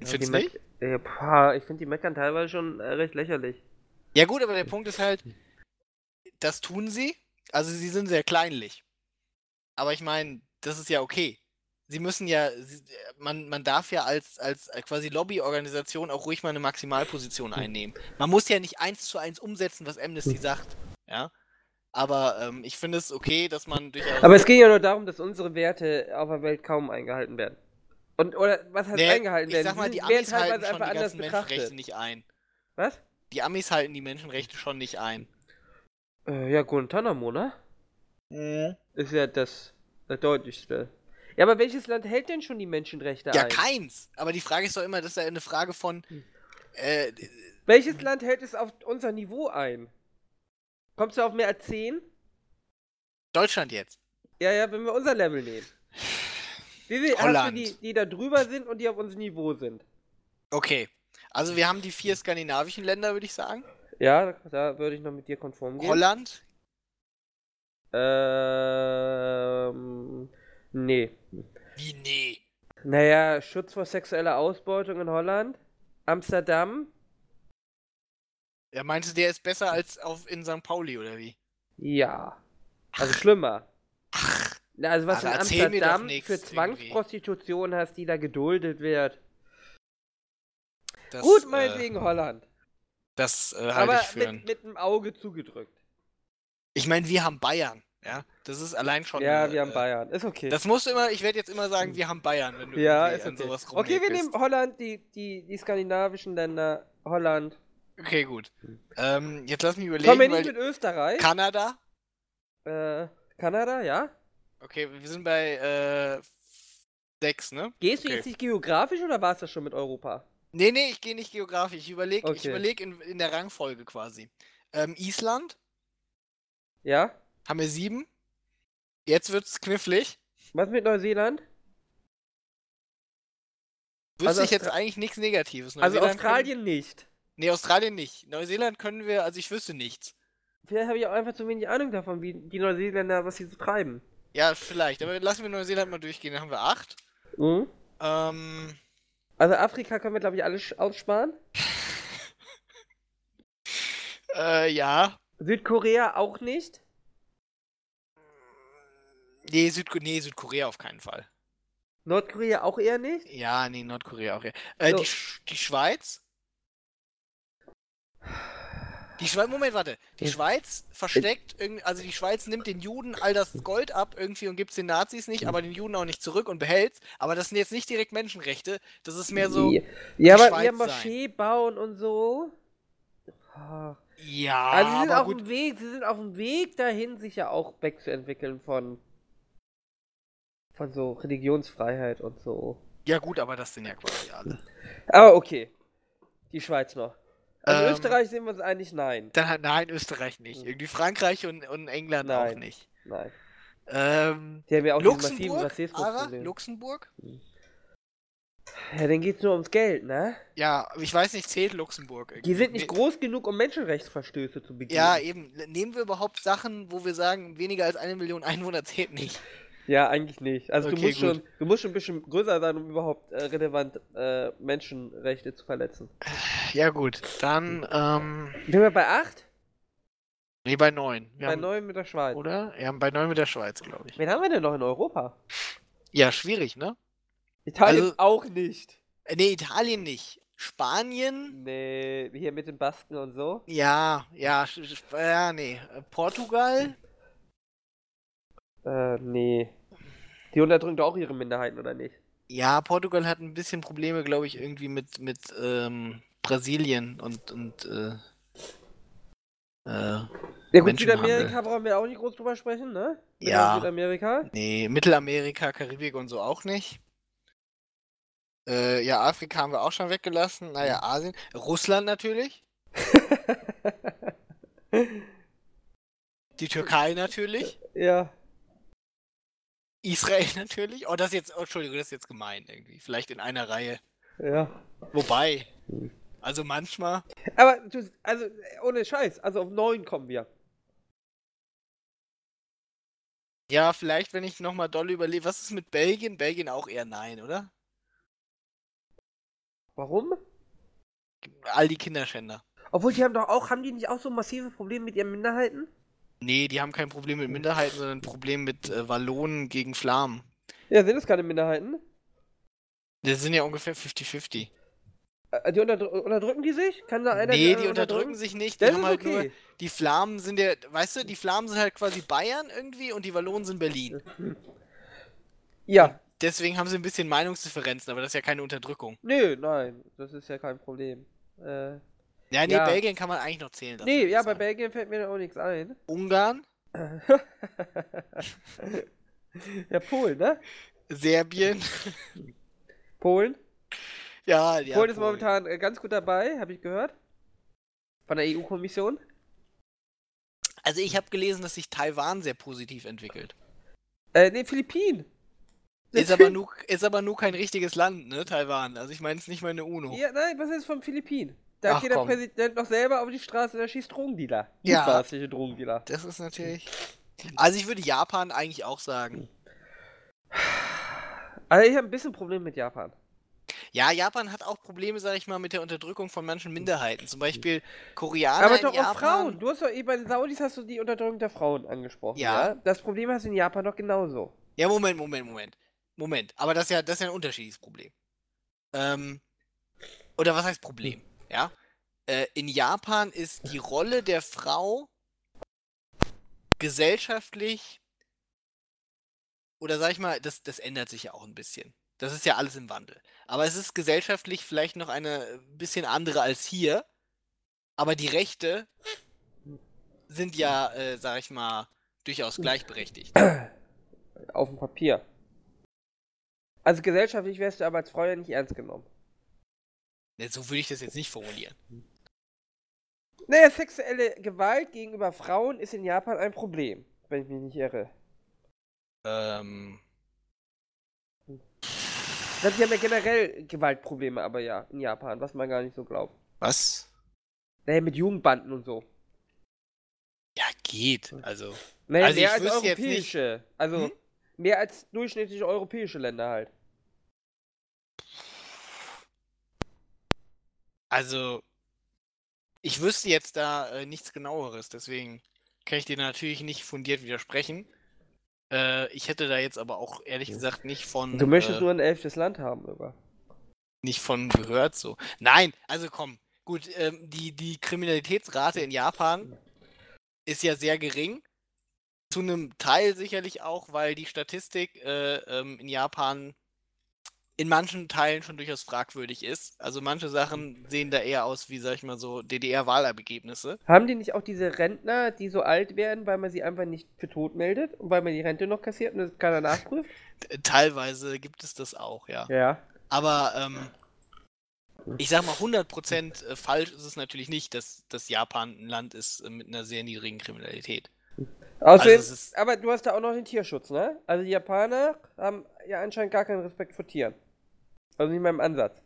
Ja, Findest du nicht? Ja, boah, ich finde die meckern teilweise schon äh, recht lächerlich. Ja, gut, aber der Punkt ist halt, das tun sie. Also, sie sind sehr kleinlich. Aber ich meine, das ist ja okay. Sie müssen ja, man, man darf ja als, als quasi Lobbyorganisation auch ruhig mal eine Maximalposition einnehmen. Man muss ja nicht eins zu eins umsetzen, was Amnesty sagt. Ja. Aber ähm, ich finde es okay, dass man durchaus. Aber es ging ja nur darum, dass unsere Werte auf der Welt kaum eingehalten werden. Und, oder was heißt nee, eingehalten werden? Ich sag mal, die Amis halten schon die ganzen Menschenrechte nicht ein. Was? Die Amis halten die Menschenrechte schon nicht ein. Äh, ja, Guantanamo, ne? Mhm. Ist ja das, das deutlichste. Ja, aber welches Land hält denn schon die Menschenrechte ja, ein? Ja, keins. Aber die Frage ist doch immer, das ist ja eine Frage von. Hm. Äh, welches Land hält es auf unser Niveau ein? Kommst du auf mehr als 10? Deutschland jetzt. Ja, ja, wenn wir unser Level nehmen. Wie viel Holland. hast du die, die da drüber sind und die auf unserem Niveau sind? Okay. Also wir haben die vier skandinavischen Länder, würde ich sagen. Ja, da würde ich noch mit dir konform gehen. Holland? Ähm. Nee. Wie nee? Naja, Schutz vor sexueller Ausbeutung in Holland. Amsterdam. Ja, meinst du, der ist besser als auf in St. Pauli oder wie? Ja. Also schlimmer. Ach. Na, also was Ach, in Amsterdam für Zwangsprostitution irgendwie. hast, die da geduldet wird. Das, Gut, meinetwegen äh, Holland. Das äh, halte ich für. Mit, mit dem Auge zugedrückt. Ich meine, wir haben Bayern. Ja, das ist allein schon. Ja, wir haben äh, Bayern. Ist okay. Das musst du immer, ich werde jetzt immer sagen, wir haben Bayern, wenn du ja, ist okay. sowas Okay, wir nehmen Holland, die, die, die skandinavischen Länder, Holland, Okay, gut. Ähm, jetzt lass mich überlegen. Kommen wir nicht mit Österreich? Kanada? Äh, Kanada, ja? Okay, wir sind bei äh, sechs, ne? Gehst okay. du jetzt nicht geografisch oder war es das schon mit Europa? Nee, nee, ich gehe nicht geografisch. Ich überlege ich Okay. überleg in, in der Rangfolge quasi. Ähm, Island Ja? Haben wir sieben. Jetzt wird's knifflig. Was mit Neuseeland? Wüsste Also ich jetzt Austra- eigentlich nichts Negatives. Also Neuseeland Australien nicht. Können, nee, Australien nicht. Neuseeland können wir, also ich wüsste nichts. Vielleicht habe ich auch einfach zu wenig Ahnung davon, wie die Neuseeländer, was sie so treiben. Ja, vielleicht. Aber lassen wir Neuseeland mal durchgehen. Dann haben wir acht. Mhm. Ähm, Also Afrika können wir, glaube ich, alles aussparen. äh, ja. Südkorea auch nicht. Nee, Südko nee, Südkorea auf keinen Fall. Nordkorea auch eher nicht. Ja, nee, Nordkorea auch. Ja. Äh, So. die, Sch die Schweiz? Die Schweiz, Moment, warte. Die. Schweiz versteckt, irgendwie, also die Schweiz nimmt den Juden all das Gold ab irgendwie und gibt es den Nazis nicht, aber den Juden auch nicht zurück und behält Aber das sind jetzt nicht direkt Menschenrechte. Das ist mehr so. Ja, ja aber Schweiz wir sein. Moschee bauen und so. Ja, Also sie sind aber auf dem Weg, sie sind auf dem Weg dahin, sich ja auch wegzuentwickeln von von so Religionsfreiheit und so. Ja, gut, aber das sind ja quasi alle. Aber okay. Die Schweiz noch. Also Ähm, Österreich sind wir uns einig, nein. Dann nein, Österreich nicht. Irgendwie Frankreich und, und England auch Nein. nicht. Nein. Ähm, Die haben ja auch Luxemburg? Ara? Luxemburg? Ja, dann geht's nur ums Geld, ne? Ja, ich weiß nicht, zählt Luxemburg irgendwie? Die sind nicht groß genug, um Menschenrechtsverstöße zu begehen. Ja, eben. Nehmen wir überhaupt Sachen, wo wir sagen, weniger als eine Million Einwohner zählt nicht? Ja, eigentlich nicht. Also du Okay, musst schon, du musst schon ein bisschen größer sein, um überhaupt äh, relevant äh, Menschenrechte zu verletzen. Ja, gut. Dann, ähm. Sind wir bei 8? Nee, bei neun. Wir Bei haben, 9 mit der Schweiz. Oder? Ja, bei neun mit der Schweiz, glaube ich. Wen haben wir denn noch in Europa? Ja, schwierig, ne? Italien Also- auch nicht. Äh, Nee, Italien nicht. Spanien? Nee, hier mit den Basken und so. Ja, ja, ja, nee. Portugal? Äh, nee. Die unterdrücken doch auch ihre Minderheiten, oder nicht? Ja, Portugal hat ein bisschen Probleme, glaube ich, irgendwie mit, mit ähm, Brasilien und, und äh, äh, Ja gut. Südamerika brauchen wir auch nicht groß drüber sprechen, ne? Mit Ja. Südamerika. nee, Mittelamerika, Karibik und so auch nicht. Äh, ja, Afrika haben wir auch schon weggelassen. Naja, Asien. Russland natürlich. Die Türkei natürlich. ja. Israel natürlich. Oh, das ist jetzt, oh, Entschuldigung, das ist jetzt gemein irgendwie. Vielleicht in einer Reihe. Ja. Wobei. Hm. Also manchmal. Aber du, also, ohne Scheiß, also auf 9 kommen wir. Ja, vielleicht, wenn ich nochmal doll überlege. Was ist mit Belgien? Belgien auch eher nein, oder? Warum? All die Kinderschänder. Obwohl, die haben doch auch, haben die nicht auch so massive Probleme mit ihren Minderheiten? Nee, die haben kein Problem mit Minderheiten, sondern ein Problem mit äh, Wallonen gegen Flamen. Ja, sind das keine Minderheiten? Das sind ja ungefähr 50-50. Äh, Die unterdrü unterdrücken die sich? Kann da einer Nee, anderen die unterdrücken sich nicht. Die Das haben ist halt okay. nur. Die Flamen sind ja. Weißt du, die Flamen sind halt quasi Bayern irgendwie und die Wallonen sind Berlin. Ja. Deswegen haben sie ein bisschen Meinungsdifferenzen, aber das ist ja keine Unterdrückung. Nö, nein, das ist ja kein Problem. Äh, Ja, nee, Ja. Belgien kann man eigentlich noch zählen. nee, ja, bei. Belgien fällt mir da auch nichts ein. Ungarn, ja, Polen, ne? Serbien. Polen. Ja, ja. Polen ist momentan äh, ganz gut dabei, habe ich gehört. Von der EU-Kommission. Also ich habe gelesen, dass sich Taiwan sehr positiv entwickelt. Äh, nee, Philippinen. Ist aber, nur, ist aber nur kein richtiges Land, ne, Taiwan. Also ich meine, es ist nicht mal eine UNO. Ja, nein, was ist von Philippinen? Da Ach, geht der komm. Präsident noch selber auf die Straße, da schießt Drogendealer. Ja. Mutmaßliche Drogendealer. Das ist natürlich. Also ich würde Japan eigentlich auch sagen. Also ich habe ein bisschen Problem mit Japan. Ja, Japan hat auch Probleme, sag ich mal, mit der Unterdrückung von manchen Minderheiten. Zum Beispiel Koreaner Aber doch auch Japan. Frauen. Du hast doch eben bei den Saudis hast du die Unterdrückung der Frauen angesprochen. Ja. Ja. Das Problem hast du in Japan doch genauso. Ja, Moment, Moment, Moment. Moment. Aber das ist ja, das ist ja ein unterschiedliches Problem. Ähm, oder was heißt Problem? Ja. Äh, in Japan ist die Rolle der Frau gesellschaftlich oder sag ich mal, das, das ändert sich ja auch ein bisschen. Das ist ja alles im Wandel. Aber es ist gesellschaftlich vielleicht noch eine äh, bisschen andere als hier. Aber die Rechte sind ja, äh, sag ich mal, durchaus gleichberechtigt. Auf dem Papier. Also gesellschaftlich wärst du aber als Frau ja nicht ernst genommen. Ne, so würde ich das jetzt nicht formulieren. Naja, sexuelle Gewalt gegenüber Frauen ist in Japan ein Problem, wenn ich mich nicht irre. Ähm. Die haben ja generell Gewaltprobleme, aber ja, in Japan, was man gar nicht so glaubt. Was? Naja, mit Jugendbanden und so. Ja, geht. Also. Naja, Also mehr als europäische. Also, Hm? mehr als durchschnittliche europäische Länder halt. Also. Ich wüsste jetzt da äh, nichts genaueres, deswegen kann ich dir natürlich nicht fundiert widersprechen. Äh, ich hätte da jetzt aber auch ehrlich gesagt nicht von. Du möchtest äh, nur ein elftes Land haben, oder? nicht von gehört so. Nein, also komm. Gut, ähm, die, die Kriminalitätsrate in Japan ist ja sehr gering. Zu einem Teil sicherlich auch, weil die Statistik äh, ähm, in Japan in manchen Teilen schon durchaus fragwürdig ist. Also manche Sachen sehen da eher aus wie, sag ich mal so, DDR-Wahlergebnisse. Haben die nicht auch diese Rentner, die so alt werden, weil man sie einfach nicht für tot meldet und weil man die Rente noch kassiert und das keiner nachprüft? Äh, Teilweise gibt es das auch, ja. Ja. Aber ähm, ich sag mal, 100% äh, falsch ist es natürlich nicht, dass, dass Japan ein Land ist äh, mit einer sehr niedrigen Kriminalität. Außerdem, ist- aber du hast da auch noch den Tierschutz, ne? Also die Japaner haben ja anscheinend gar keinen Respekt vor Tieren. Also nicht mal im Ansatz.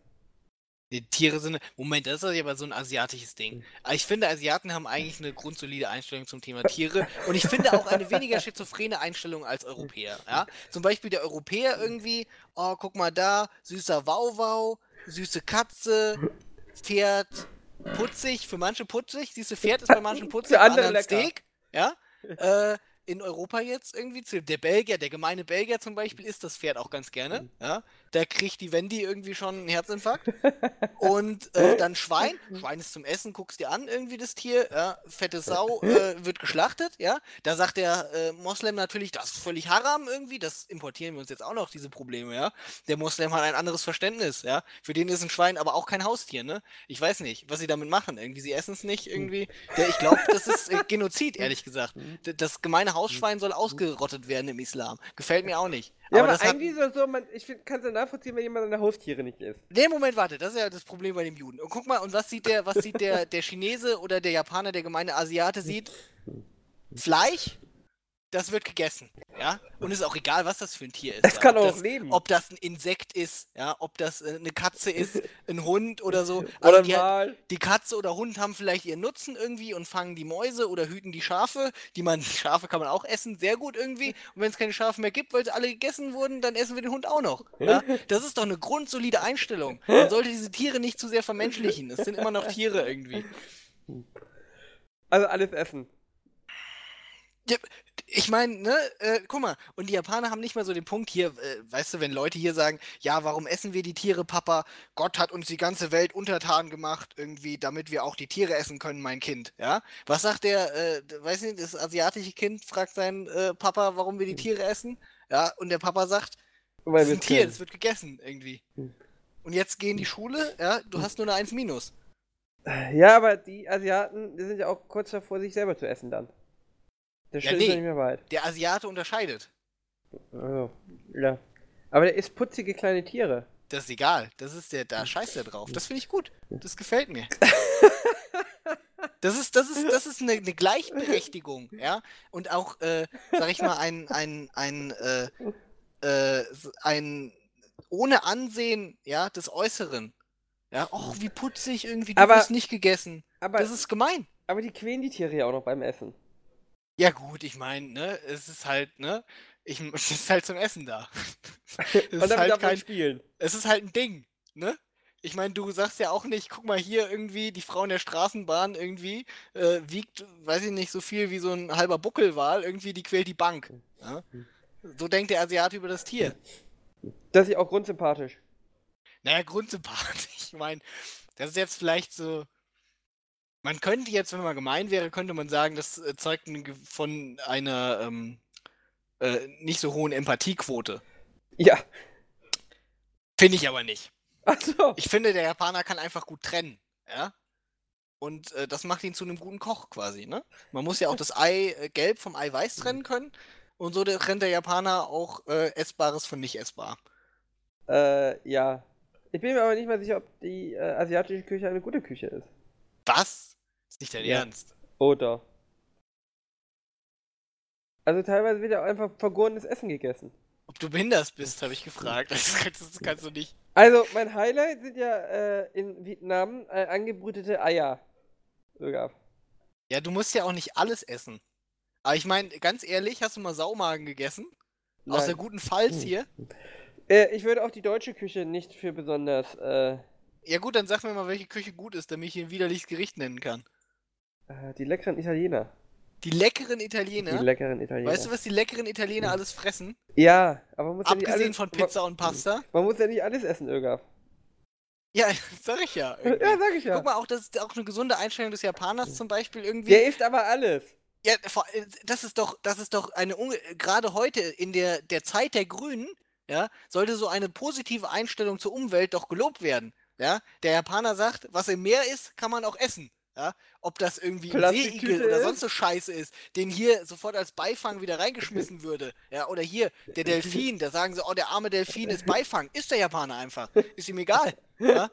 Die Tiere sind. Moment, das ist aber so ein asiatisches Ding. Ich finde, Asiaten haben eigentlich eine grundsolide Einstellung zum Thema Tiere. Und ich finde auch eine weniger schizophrene Einstellung als Europäer. Ja? Zum Beispiel der Europäer irgendwie, oh, guck mal da, süßer Wauwau, süße Katze, Pferd, putzig, für manche putzig. Du, Pferd ist bei manchen putzig, Für andere lecker. Steak. Ja? Äh, in Europa jetzt irgendwie, der Belgier, der gemeine Belgier zum Beispiel, isst das Pferd auch ganz gerne. Ja? Da kriegt die Wendy irgendwie schon einen Herzinfarkt. Und äh, dann Schwein. Schwein ist zum Essen, guckst dir an, irgendwie das Tier. Ja? Fette Sau äh, wird geschlachtet, ja. Da sagt der äh, Moslem natürlich, das ist völlig haram irgendwie. Das importieren wir uns jetzt auch noch, diese Probleme, ja. Der Moslem hat ein anderes Verständnis, ja. Für den ist ein Schwein aber auch kein Haustier, ne? Ich weiß nicht, was sie damit machen. Irgendwie, sie essen es nicht irgendwie. Der, ich glaube, das ist äh, Genozid, ehrlich gesagt. D das gemeine Hausschwein soll ausgerottet werden im Islam. Gefällt mir auch nicht. Ja, aber, hat- eigentlich das so, man, ich kann es ja nachvollziehen, wenn jemand seine Haustiere nicht isst. Nee, Moment, warte, das ist ja das Problem bei dem Juden. Und guck mal, und was sieht der, was sieht der, der Chinese oder der Japaner, der gemeine Asiate sieht? Fleisch, das wird gegessen, ja? Und ist auch egal, was das für ein Tier ist. Es ja? kann auch das, leben. Ob das ein Insekt ist, ja? Ob das äh, eine Katze ist, ein Hund oder so. Oder Also ein die, Wal. die Katze oder Hund haben vielleicht ihren Nutzen irgendwie und fangen die Mäuse oder hüten die Schafe. Die man, Schafe kann man auch essen, sehr gut irgendwie. Und wenn es keine Schafe mehr gibt, weil sie alle gegessen wurden, dann essen wir den Hund auch noch. Ja? Das ist doch eine grundsolide Einstellung. Man sollte diese Tiere nicht zu sehr vermenschlichen. Es sind immer noch Tiere irgendwie. Also alles essen. Ja, ich meine, ne, äh, guck mal, und die Japaner haben nicht mal so den Punkt hier, äh, weißt du, wenn Leute hier sagen, ja, warum essen wir die Tiere, Papa? Gott hat uns die ganze Welt untertan gemacht, irgendwie, damit wir auch die Tiere essen können, mein Kind, ja? Was sagt der, äh, weiß nicht, das asiatische Kind fragt seinen äh, Papa, warum wir die Tiere essen? Ja, und der Papa sagt, Weil das ist ein Tier, das wird gegessen, irgendwie. Hm. Und jetzt gehen die Schule, ja, du hast nur eine 1 minus. Ja, aber die Asiaten, die sind ja auch kurz davor, sich selber zu essen dann. Der Ja, Schritt ist ja nee. nicht mehr weit. Der Asiate unterscheidet. Also, ja. Aber der isst putzige kleine Tiere. Das ist egal. Das ist der, da scheißt er drauf. Das finde ich gut. Das gefällt mir. Das ist, das ist, das ist eine, eine Gleichberechtigung, ja. Und auch, äh, sag ich mal, ein, ein, ein, äh, äh, ein ohne Ansehen, ja, des Äußeren. Ja, och, wie putzig irgendwie, du Aber- wirst nicht gegessen. Aber, Das ist gemein. aber die quälen die Tiere ja auch noch beim Essen. Ja gut, ich meine, ne, es ist halt, ne, ich, es ist halt zum Essen da. Es Und ist damit halt darf man kein, spielen. es ist halt ein Ding, ne? Ich meine, du sagst ja auch nicht, guck mal hier irgendwie, die Frau in der Straßenbahn irgendwie äh, wiegt, weiß ich nicht, so viel wie so ein halber Buckelwal, irgendwie, die quält die Bank. Ja? So denkt der Asiate über das Tier. Das ist ja auch grundsympathisch. Naja, grundsympathisch. Ich meine, das ist jetzt vielleicht so. Man könnte jetzt, wenn man gemein wäre, könnte man sagen, das äh, zeugt von einer ähm, äh, nicht so hohen Empathiequote. Ja. Finde ich aber nicht. Achso. Ich finde, der Japaner kann einfach gut trennen, ja. Und äh, das macht ihn zu einem guten Koch quasi, ne? Man muss ja auch das Ei äh, gelb vom Ei weiß trennen können. Und so trennt der Japaner auch äh, Essbares von nicht essbar. Äh, ja. Ich bin mir aber nicht mal sicher, ob die äh, asiatische Küche eine gute Küche ist. Was? Nicht dein Ja. Ernst? Oder? Also teilweise wird ja auch einfach vergorenes Essen gegessen. Ob du behindert bist, habe ich gefragt. Das kannst, das kannst du nicht. Also mein Highlight sind ja äh, in Vietnam äh, angebrütete Eier. Sogar. Ja, du musst ja auch nicht alles essen. Aber ich meine, ganz ehrlich, hast du mal Saumagen gegessen? Aus der Nein. guten Pfalz hier? Äh, ich würde auch die deutsche Küche nicht für besonders äh, Ja gut, dann sag mir mal, welche Küche gut ist, damit ich hier ein widerliches Gericht nennen kann. Äh, die leckeren Italiener. Die leckeren Die Italiener. leckeren Italiener. Weißt du, was die leckeren Italiener alles fressen? Ja, aber man muss ja nicht Abgesehen alles, von Pizza und Pasta? Man, man muss ja nicht alles essen, Irgaf. Ja, sag ich ja. irgendwie. Ja, sag ich ja. Guck mal, auch das ist auch eine gesunde Einstellung des Japaners zum Beispiel irgendwie. Der isst aber alles. Ja, äh, das ist doch, das ist doch eine unge gerade heute in der, der Zeit der Grünen, ja, sollte so eine positive Einstellung zur Umwelt doch gelobt werden. Ja, der Japaner sagt, was im Meer ist, kann man auch essen. Ja, ob das irgendwie ein Seeigel oder sonst so Scheiße ist, den hier sofort als Beifang wieder reingeschmissen würde. Ja, oder hier, der Delfin, da sagen sie, oh, der arme Delfin ist Beifang. Ist der Japaner einfach. Ist ihm egal. Ja?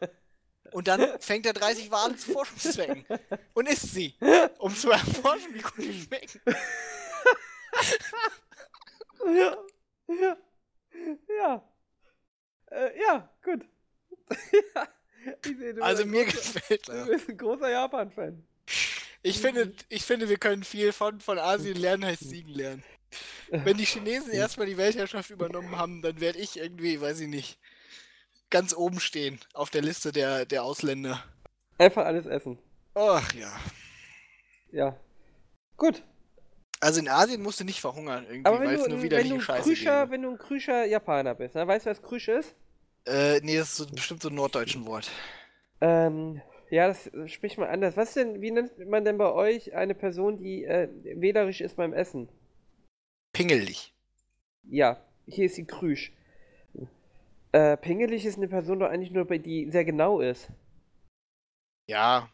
Und dann fängt er 30 Wale zu Forschungszwecken und isst sie, um zu erforschen, wie gut die schmecken. Ja. Ja. Ja. Äh, ja, gut. ja. Du Also mir großer, gefällt du das. bist ein großer Japan-Fan. Ich finde, ich finde, wir können viel von, von Asien lernen, heißt Siegen lernen. Wenn die Chinesen erstmal die Weltherrschaft übernommen haben, dann werde ich irgendwie, weiß ich nicht, ganz oben stehen auf der Liste der, der Ausländer. Einfach alles essen. Ach ja. Ja. Gut. Also in Asien musst du nicht verhungern irgendwie, weil es du, nur du ein Scheiße Krüscher, gäbe. wenn du ein Krüscher Japaner bist, ne? weißt du, was Krüsch ist? Äh, nee, das ist so, bestimmt so ein norddeutschen Wort. Ähm, ja, das spricht mal anders. Was denn, wie nennt man denn bei euch eine Person, die äh, wählerisch ist beim Essen? Pingelig. Ja, hier ist die Krüsch. Äh, pingelig ist eine Person doch eigentlich nur, die sehr genau ist. Ja,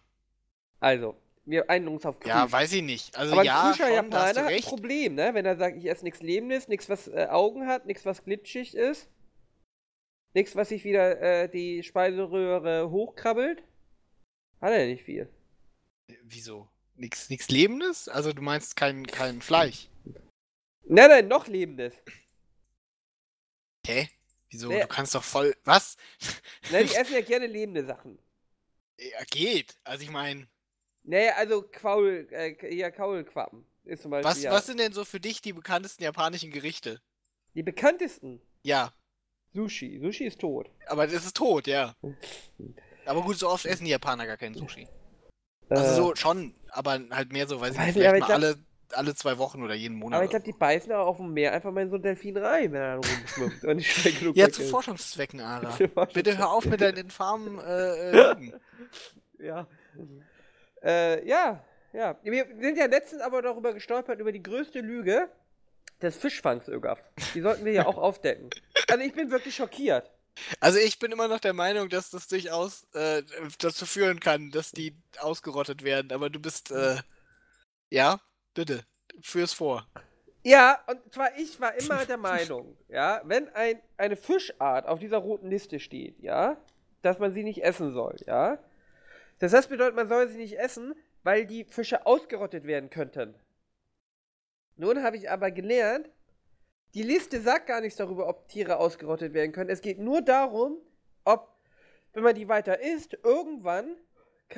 Also, wir einigen uns auf Krüsch. ja, weiß ich nicht. Also Aber ja, Krüscher schon, Japaner hat ein. Problem, ne? Wenn er sagt, ich esse nichts Lebendes, nichts, was äh, Augen hat, nichts, was glitschig ist, nichts, was sich wieder äh, die Speiseröhre hochkrabbelt, hat er nicht viel. Wieso? Nix, nix Lebendes? Also du meinst kein, kein Fleisch? Nein, nein, noch Lebendes. Hä? Wieso? Nee. Du kannst doch voll. Was? Nein, die essen ja gerne lebende Sachen. Ja, geht. Also ich meine, Naja, also Kaul, äh, ja, Kaulquappen ist zum Beispiel. was, ja. was sind denn so für dich die bekanntesten japanischen Gerichte? Die bekanntesten. Ja, Sushi. Sushi ist tot. aber das ist tot, ja. Aber gut, so oft essen die Japaner gar keinen Sushi. Äh, Also so schon, aber halt mehr so, weiß ich Weiß nicht, nicht, vielleicht mal ich alle, alle zwei Wochen oder jeden Monat. aber ich glaube, die beißen auch auf dem Meer einfach mal in so einen Delfin rein, wenn er dann rumschwimmt und nicht schnell genug. Ja, zu. Forschungszwecken, Ara. Bitte hör auf mit deinen infamen äh, äh, Lügen. Ja. Äh, ja, ja. Wir sind ja letztens aber darüber gestolpert, über die größte Lüge des Fischfangs, Ögaf. Die sollten wir ja auch aufdecken. Also ich bin wirklich schockiert. Also ich bin immer noch der Meinung, dass das durchaus äh, dazu führen kann, dass die ausgerottet werden. Aber du bist, äh, ja, bitte, führ's vor. Ja, und zwar ich war immer der Meinung, ja, wenn ein, eine Fischart auf dieser roten Liste steht, ja, dass man sie nicht essen soll, ja. Das heißt bedeutet, man soll sie nicht essen, weil die Fische ausgerottet werden könnten. Nun habe ich aber gelernt, die Liste sagt gar nichts darüber, ob Tiere ausgerottet werden können. Es geht nur darum, ob, wenn man die weiter isst, irgendwann,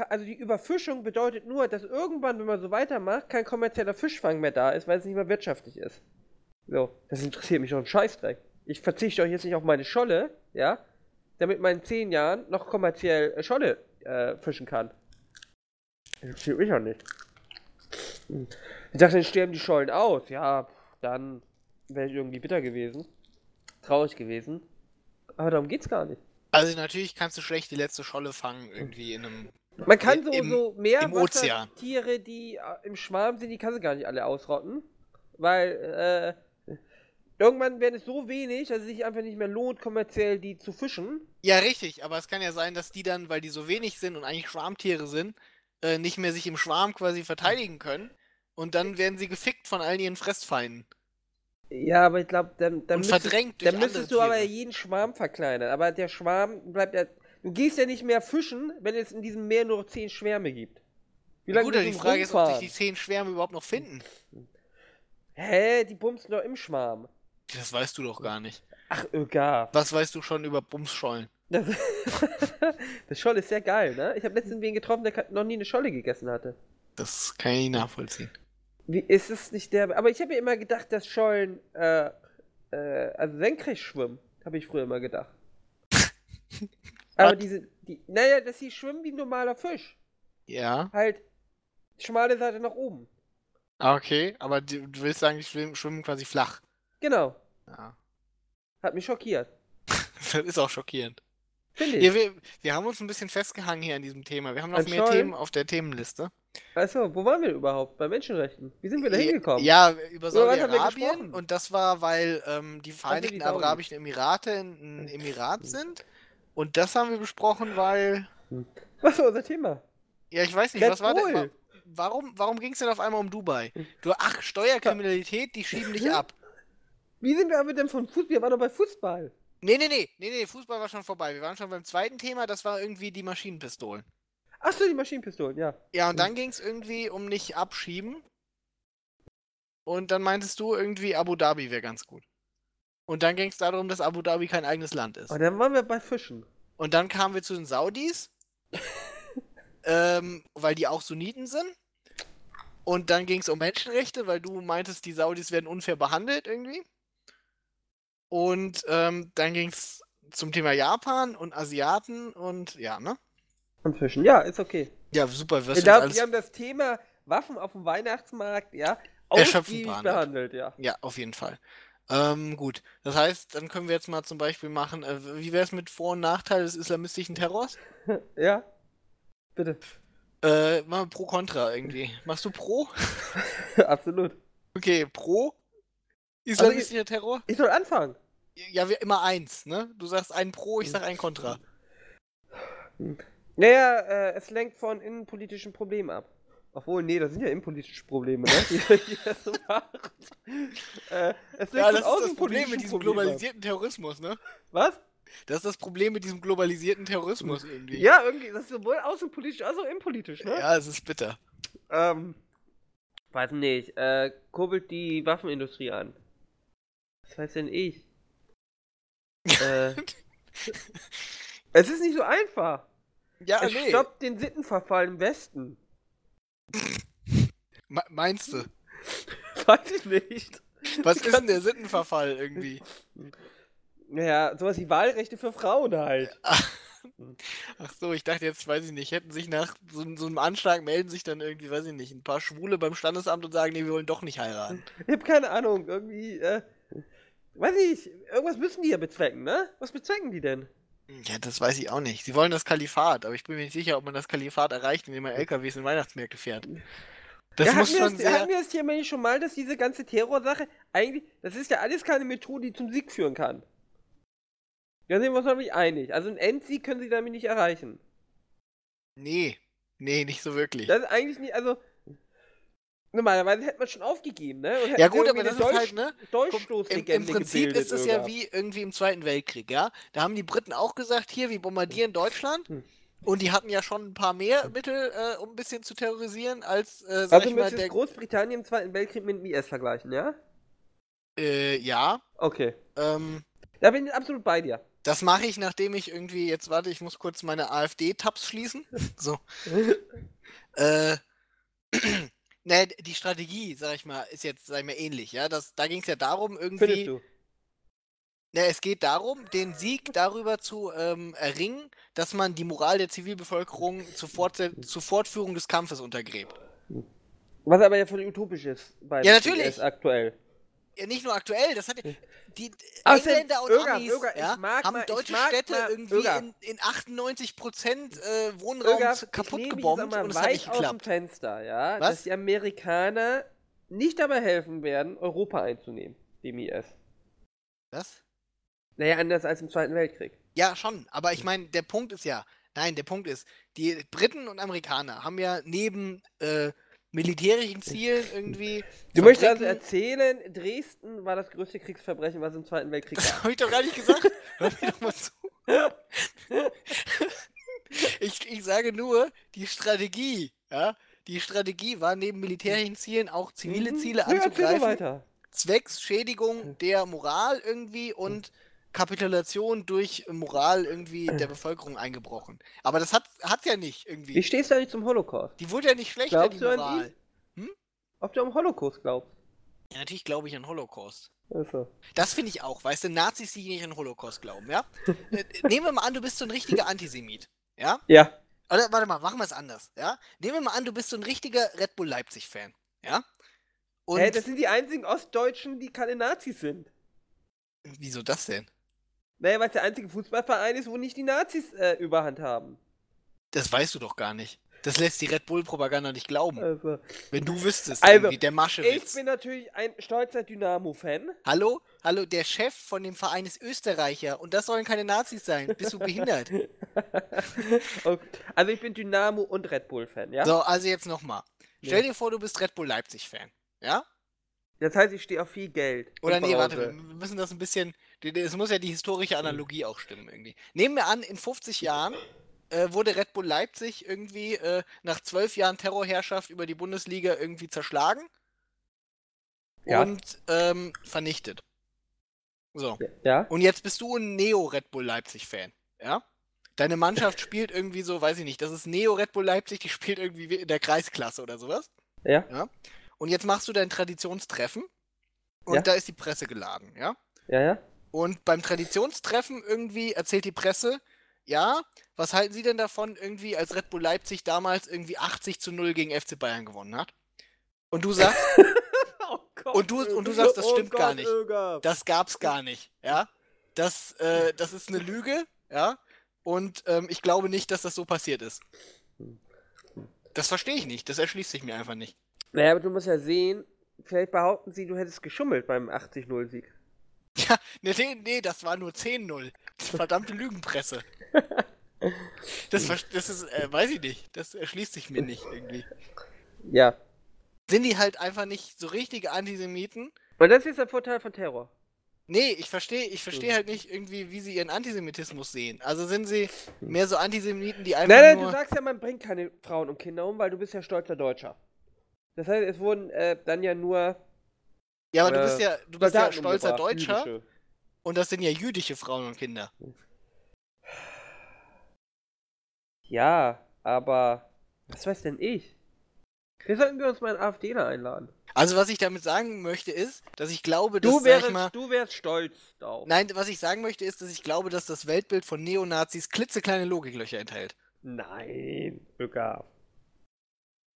also die Überfischung bedeutet nur, dass irgendwann, wenn man so weitermacht, kein kommerzieller Fischfang mehr da ist, weil es nicht mehr wirtschaftlich ist. So, das interessiert mich doch ein Scheißdreck. Ich verzichte doch jetzt nicht auf meine Scholle, ja, damit man in zehn Jahren noch kommerziell äh, Scholle äh, fischen kann. Das interessiert mich auch nicht. Hm. Ich dachte, dann sterben die Schollen aus. Ja, dann wäre ich irgendwie bitter gewesen. Traurig gewesen. Aber darum geht's gar nicht. Also natürlich kannst du schlecht die letzte Scholle fangen, irgendwie in einem. Man kann so, Im- so im Ozean. Tiere, die äh, im Schwarm sind, die kannst du gar nicht alle ausrotten. Weil, äh, irgendwann werden es so wenig, dass es sich einfach nicht mehr lohnt, kommerziell die zu fischen. Ja, richtig, aber es kann ja sein, dass die dann, weil die so wenig sind und eigentlich Schwarmtiere sind, äh, nicht mehr sich im Schwarm quasi verteidigen können. Und dann werden sie gefickt von allen ihren Fressfeinden. Ja, aber ich glaube, dann, dann müsstest, dann müsstest du andere aber Tiere. jeden Schwarm verkleinern. Aber der Schwarm bleibt ja. Du gehst ja nicht mehr fischen, wenn es in diesem Meer nur noch zehn Schwärme gibt. Wie lange Gut, die Frage ist, ob sich rumfahren? die zehn Schwärme überhaupt noch finden. Hä, die bumsen doch im Schwarm. Das weißt du doch gar nicht. Ach, egal. Was weißt du schon über Bumsschollen? Das, das Scholle ist sehr geil, ne? Ich habe letztens wen getroffen, der noch nie eine Scholle gegessen hatte. Das kann ich nachvollziehen. Wie ist es nicht der. Aber ich habe ja immer gedacht, dass Schollen, äh, äh, also senkrecht schwimmen. Habe ich früher immer gedacht. Aber diese, die, naja, dass sie schwimmen wie ein normaler Fisch. Ja, Halt, schmale Seite nach oben. ah, okay, aber du, du willst sagen, die schwimmen, schwimmen quasi flach. Genau. Ja. Hat mich schockiert. Das ist auch schockierend. Finde ich. Ja, wir, wir haben uns ein bisschen festgehangen hier an diesem Thema. Wir haben noch An mehr Schollen? Themen auf der Themenliste. Achso, wo waren wir überhaupt? Bei Menschenrechten. Wie sind wir da hingekommen? Ja, über Saudi-Arabien. Und das war, weil ähm, die Vereinigten Saudis. Arabischen Emirate ein Emirat sind. Und das haben wir besprochen, weil. Was war unser Thema? Ja, ich weiß nicht, Red was war denn. Bull. wa- Warum, warum ging es denn auf einmal um Dubai? Du, ach, Steuerkriminalität, die schieben dich ab. Wie sind wir aber denn von Fußball? Wir waren doch bei Fußball. Nee, nee, nee, nee, nee, Fußball war schon vorbei. Wir waren schon beim zweiten Thema, das war irgendwie die Maschinenpistolen. Achso, die Maschinenpistolen, ja. Ja, und dann ging es irgendwie um nicht abschieben. Und dann meintest du irgendwie, Abu Dhabi wäre ganz gut. Und dann ging es darum, dass Abu Dhabi kein eigenes Land ist. Und dann waren wir bei Fischen. Und dann kamen wir zu den Saudis, ähm, weil die auch Sunniten sind. Und dann ging es um Menschenrechte, weil du meintest, die Saudis werden unfair behandelt irgendwie. Und ähm, dann ging es zum Thema Japan und Asiaten und ja, ne? Fischen. Ja, ist okay. Ja, super. Ich du jetzt glaube, wir haben das Thema Waffen auf dem Weihnachtsmarkt, ja, ausgiebig behandelt. behandelt, ja. Ja, auf jeden Fall. Ähm, gut. Das heißt, dann können wir jetzt mal zum Beispiel machen, äh, wie wäre es mit Vor- und Nachteil des islamistischen Terrors? Ja? Bitte. Äh, mal pro Contra irgendwie. Machst du pro? Absolut. Okay, pro Also islamistischer Terror? Ich soll anfangen. Ja, wir immer eins, ne? Du sagst ein pro, ich sag ein Contra. Naja, äh, es lenkt von innenpolitischen Problemen ab. Obwohl, nee, das sind ja innenpolitische Probleme, ne? Die, die das so macht. Äh, es lenkt Ja, das ist das Problem mit diesem Problemen ab. globalisierten Terrorismus, ne? Was? Das ist das Problem mit diesem globalisierten Terrorismus irgendwie. Ja, irgendwie, das ist sowohl außenpolitisch als auch innenpolitisch, ne? Ja, es ist bitter. Ähm, weiß nicht, äh, kurbelt die Waffenindustrie an. Was weiß denn ich? äh, es ist nicht so einfach. Ja, es nee. stoppt den Sittenverfall im Westen. Me- Meinst du? Weiß ich nicht. Was ist denn der Sittenverfall irgendwie? Naja, sowas wie Wahlrechte für Frauen halt. Ach so, ich dachte jetzt, weiß ich nicht, hätten sich nach so, so einem Anschlag melden sich dann irgendwie, weiß ich nicht, ein paar Schwule beim Standesamt und sagen, nee, wir wollen doch nicht heiraten. Ich hab keine Ahnung, irgendwie, äh, weiß ich, irgendwas müssen die ja bezwecken, ne? Was bezwecken die denn? Ja, das weiß ich auch nicht. Sie wollen das Kalifat, aber ich bin mir nicht sicher, ob man das Kalifat erreicht, indem man LKWs in Weihnachtsmärkte fährt. Das ja, muss hatten, schon wir das, sehr... hatten wir das Thema nicht schon mal, dass diese ganze Terrorsache, eigentlich, das ist ja alles keine Methode, die zum Sieg führen kann. Da sind wir uns nämlich einig. Also einen Endsieg können sie damit nicht erreichen. Nee, nee, nicht so wirklich. Das ist eigentlich nicht, also, normalerweise hätte man schon aufgegeben, ne? Ja gut, aber das ist halt, ne? Im, Im Prinzip ist es ja wie irgendwie im Zweiten Weltkrieg, ja? Da haben die Briten auch gesagt, hier, wir bombardieren Deutschland. Hm. Und die hatten ja schon ein paar mehr Mittel, äh, um ein bisschen zu terrorisieren, als, äh, sag Also ich mal, der... Großbritannien im Zweiten Weltkrieg mit dem IS vergleichen, ja? Äh, ja. Okay. Ähm, Da bin ich absolut bei dir. das mache ich, nachdem ich irgendwie, jetzt warte, ich muss kurz meine AfD-Tabs schließen. So. Äh, ne, die Strategie, sag ich mal, ist jetzt, sag ich mal, ähnlich, ja. Das, da ging es ja darum, Findest irgendwie. du? Ne, es geht darum, den Sieg darüber zu ähm, erringen, dass man die Moral der Zivilbevölkerung zur, Fortse zur Fortführung des Kampfes untergräbt. Was aber ja voll utopisch ist bei Ja, natürlich. Aktuell. Ja, nicht nur aktuell, das hat die Außerdem, Engländer und Öger, Amis Öger, ja, mag haben deutsche mag Städte mal- irgendwie in, in 98% äh, Wohnraum kaputt ich lehne mich gebombt und es hat nicht aus dem geklappt. Fenster, ja, Was? dass die Amerikaner nicht dabei helfen werden, Europa einzunehmen, dem IS. Was? Naja, anders als im Zweiten Weltkrieg. Ja, schon, aber ich meine, der Punkt ist ja, nein, der Punkt ist, die Briten und Amerikaner haben ja neben, äh, militärischen Zielen irgendwie. Du möchtest also erzählen, Dresden war das größte Kriegsverbrechen, was im Zweiten Weltkrieg Das gab. habe ich doch gar nicht gesagt. Hör mir doch mal zu. Ich, ich sage nur, die Strategie, ja, die Strategie war neben militärischen Zielen auch zivile Mhm. Ziele Ja, so anzugreifen, weiter. zwecks Schädigung der Moral irgendwie und Kapitulation durch Moral irgendwie der Bevölkerung eingebrochen. Aber das hat hat ja nicht Wie irgendwie. stehst du eigentlich zum Holocaust? Die wurde ja nicht schlechter, Glaubst die du an Moral. Ob du am Holocaust glaubst? Ja, natürlich glaube ich an Holocaust. Also. Das finde ich auch, weißt du, Nazis, die nicht an Holocaust glauben, ja? Äh, Nehmen wir mal an, du bist so ein richtiger Antisemit, ja? Ja. Oder warte mal, machen wir es anders, ja? Nehmen wir mal an, du bist so ein richtiger Red Bull Leipzig-Fan, ja? Und Hä, das sind die einzigen Ostdeutschen, die keine Nazis sind. wieso das denn? Naja, weil es der einzige Fußballverein ist, wo nicht die Nazis äh, Überhand haben. Das weißt du doch gar nicht. Das lässt die Red Bull-Propaganda nicht glauben. Also. Wenn du wüsstest, Also, der Ich Maschewitz. bin natürlich ein stolzer Dynamo-Fan. Hallo? Hallo, der Chef von dem Verein ist Österreicher und das sollen keine Nazis sein. Bist du behindert? Okay. Also ich bin Dynamo und Red Bull-Fan, ja? So, also jetzt nochmal. Stell Ja. dir vor, du bist Red Bull Leipzig-Fan, ja? Das heißt, ich stehe auf viel Geld. Oder nee, warte, wir müssen das ein bisschen. Es muss ja die historische Analogie auch stimmen irgendwie. Nehmen wir an, in 50 Jahren äh, wurde Red Bull Leipzig irgendwie äh, nach zwölf Jahren Terrorherrschaft über die Bundesliga irgendwie zerschlagen Ja. und ähm, vernichtet. So. Ja? Und jetzt bist du ein Neo-Red Bull Leipzig-Fan, ja? Deine Mannschaft spielt irgendwie so, weiß ich nicht, das ist Neo Red Bull Leipzig, die spielt irgendwie wie in der Kreisklasse oder sowas. Ja? Und jetzt machst du dein Traditionstreffen und Ja. da ist die Presse geladen, ja? Ja, ja? Und beim Traditionstreffen irgendwie erzählt die Presse, ja, was halten Sie denn davon, irgendwie, als Red Bull Leipzig damals irgendwie 80 zu 0 gegen FC Bayern gewonnen hat? Und du sagst, Oh Gott, Und du- und du sagst, das oh stimmt gar Gott, nicht. Öger. das gab's gar nicht, ja? Das, äh, das ist eine Lüge, ja? Und ähm, ich glaube nicht, dass das so passiert ist. Das verstehe ich nicht, das erschließt sich mir einfach nicht. Naja, aber du musst ja sehen, vielleicht behaupten sie, du hättest geschummelt beim 80-0-Sieg. Ja, nee, nee, nee, das war nur 10-0. Verdammte Lügenpresse. Das, das ist, äh, weiß ich nicht, das erschließt sich mir nicht irgendwie. Ja. Sind die halt einfach nicht so richtige Antisemiten? Und das ist der Vorteil von Terror. Nee, ich verstehe ich verstehe Mhm. halt nicht irgendwie, wie sie ihren Antisemitismus sehen. Also sind sie mehr so Antisemiten, die einfach Nein, nein, nur... du sagst ja, man bringt keine Frauen und Kinder um, weil du bist ja stolzer Deutscher. Das heißt, es wurden äh, dann ja nur ja, aber du äh, bist ja, du bist ja stolzer umgebracht, Deutscher jüdische. und das sind ja jüdische Frauen und Kinder. Ja, aber was weiß denn ich? Wir sollten wir uns mal einen AfDler einladen. Also was ich damit sagen möchte ist, dass ich glaube, dass, Du wärst, mal... du wärst stolz darauf. Nein, was ich sagen möchte ist, dass ich glaube, dass das Weltbild von Neonazis klitzekleine Logiklöcher enthält. Nein, Öger.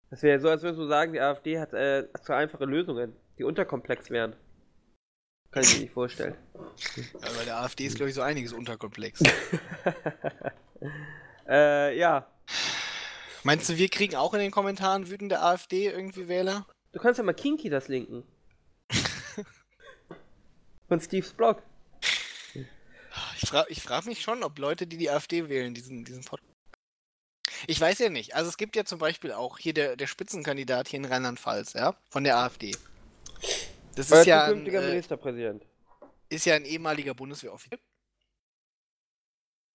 Das wäre so, als würdest du sagen, die AfD hat äh, zu einfache Lösungen, die unterkomplex wären. Kann ich mir nicht vorstellen. Ja, bei der AfD ist, glaube ich, so einiges unterkomplex. äh, ja. Meinst du, wir kriegen auch in den Kommentaren wütende AfD irgendwie Wähler? Du kannst ja mal Kinky das linken. Von Steves Blog. Ich frage ich frag mich schon, ob Leute, die die AfD wählen, diesen, diesen Podcast. Ich weiß ja nicht. Also es gibt ja zum Beispiel auch hier der, der Spitzenkandidat hier in Rheinland-Pfalz, ja, von der AfD. Das Euer ist ja, ein, äh, Ministerpräsident. ist ja ein ehemaliger Bundeswehroffizier.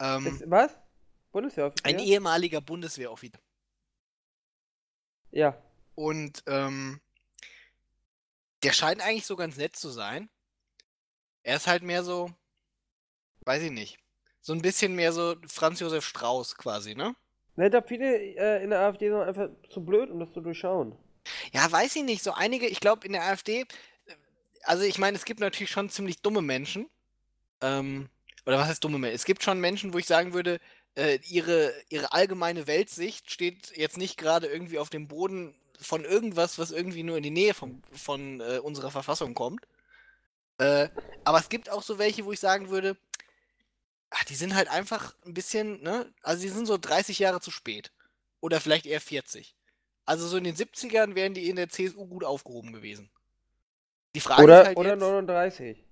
Ähm, Ist, was? Bundeswehroffizier? ein ehemaliger Bundeswehroffizier. ja. Und ähm, der scheint eigentlich so ganz nett zu sein. Er ist halt mehr so, weiß ich nicht, so ein bisschen mehr so Franz Josef Strauß quasi, ne? Ne, da viele äh, in der AfD sind einfach zu blöd, um das zu durchschauen. Ja, weiß ich nicht. So einige, ich glaube in der AfD, also ich meine, es gibt natürlich schon ziemlich dumme Menschen. Ähm, oder was heißt dumme Menschen? Es gibt schon Menschen, wo ich sagen würde, äh, ihre, ihre allgemeine Weltsicht steht jetzt nicht gerade irgendwie auf dem Boden von irgendwas, was irgendwie nur in die Nähe vom, von äh, unserer Verfassung kommt. Äh, aber es gibt auch so welche, wo ich sagen würde, ach, die sind halt einfach ein bisschen, ne? Also die sind so 30 Jahre zu spät. Oder vielleicht eher 40. Also so in den 70ern wären die in der CSU gut aufgehoben gewesen. Die Frage ist Oder, halt oder jetzt, 39.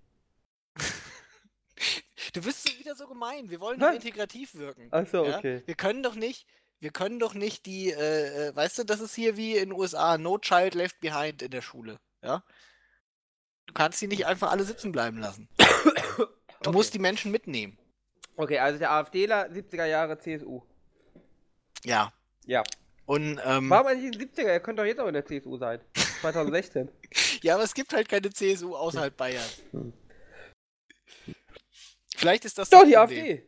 du bist wieder so gemein. Wir wollen doch integrativ wirken. Achso, ja? okay. Wir können doch nicht, wir können doch nicht die, äh, äh, weißt du, das ist hier wie in den USA, no child left behind in der Schule, ja? Du kannst die nicht einfach alle sitzen bleiben lassen. Du Okay. musst die Menschen mitnehmen. Okay, also der AfDler 70er Jahre CSU. Ja. Ja. Und, ähm, Warum eigentlich in den 70er? Er könnte doch jetzt auch in der CSU sein. 2016. ja, aber es gibt halt keine CSU außerhalb Bayern. Vielleicht ist das doch, das die. AfD.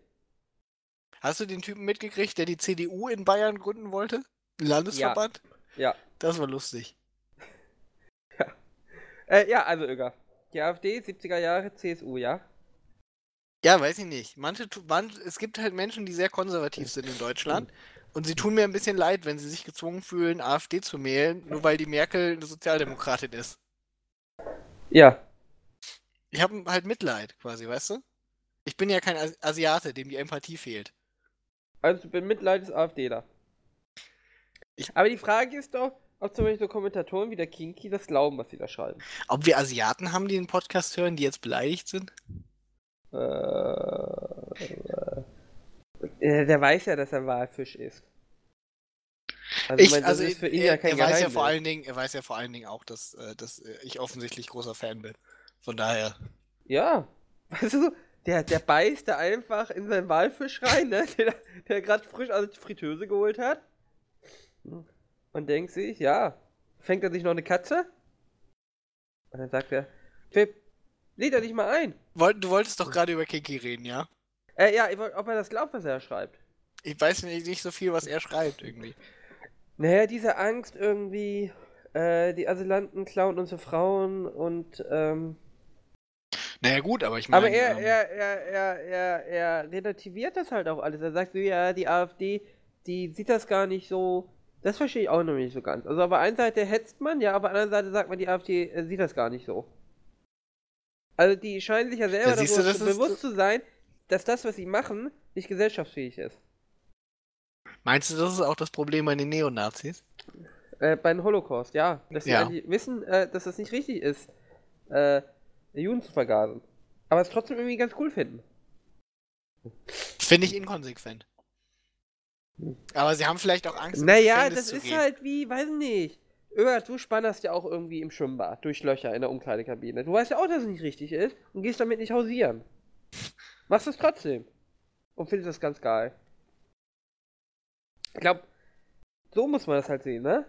Hast du den Typen mitgekriegt, der die CDU in Bayern gründen wollte? Landesverband? Ja. Das war lustig. Äh, ja, also Öger. Die AfD, 70er Jahre, CSU, ja? Ja, weiß ich nicht. Manche, man, es gibt halt Menschen, die sehr konservativ sind in Deutschland. Und sie tun mir ein bisschen leid, wenn sie sich gezwungen fühlen, AfD zu wählen, nur weil die Merkel eine Sozialdemokratin ist. Ja. Ich habe halt Mitleid, quasi, weißt du? Ich bin ja kein Asi- Asiate, dem die Empathie fehlt. Also bin Mitleid des AfDler. Ich- Aber die Frage ist doch, ob zum Beispiel so Kommentatoren wie der Kinky das glauben, was sie da schreiben. Ob wir Asiaten haben, die den Podcast hören, die jetzt beleidigt sind? Äh, äh, der weiß ja, dass er Walfisch ist. Also, Ich, mein, also, ist für ihn er, ja kein er weiß ja vor allen Dingen, er weiß ja vor allen Dingen auch, dass, äh, dass äh, ich offensichtlich großer Fan bin. Von daher. Ja. Weißt du, der, der beißt da einfach in seinen Walfisch rein, ne? Der, der gerade frisch aus der Fritteuse geholt hat. Und denkt sich, ja, fängt er sich noch eine Katze? Und dann sagt er, Pip, lädt er dich mal ein. Du wolltest doch gerade über Kiki reden, ja? Äh, ja, ob er das glaubt, was er schreibt. Ich weiß nicht, nicht so viel, was er schreibt, irgendwie. Naja, diese Angst irgendwie, äh, die Asylanten klauen unsere Frauen und, ähm, Naja, gut, aber ich meine. Aber er, ähm, er, er, er, er, er relativiert das halt auch alles. Er sagt so, ja, die AfD, die sieht das gar nicht so. Das verstehe ich auch noch nicht so ganz. Also auf der einen Seite hetzt man, ja, auf der anderen Seite sagt man, die AfD äh, sieht das gar nicht so. Also die scheinen sich ja selber Ja, du, darüber ist- bewusst zu sein, dass das, was sie machen, nicht gesellschaftsfähig ist. Meinst du, das ist auch das Problem bei den Neonazis? Äh, beim Holocaust, ja. Dass sie Ja. wissen, äh, dass das nicht richtig ist, äh, Juden zu vergasen. Aber es trotzdem irgendwie ganz cool finden. Finde ich inkonsequent. Aber sie haben vielleicht auch Angst, Naja, das ist gehen. halt wie, weiß nicht. Öger, du spannerst ja auch irgendwie im Schwimmbad durch Löcher in der Umkleidekabine. Du weißt ja auch, dass es nicht richtig ist und gehst damit nicht hausieren. Machst es trotzdem. Und findest das ganz geil. Ich glaube, so muss man das halt sehen, ne?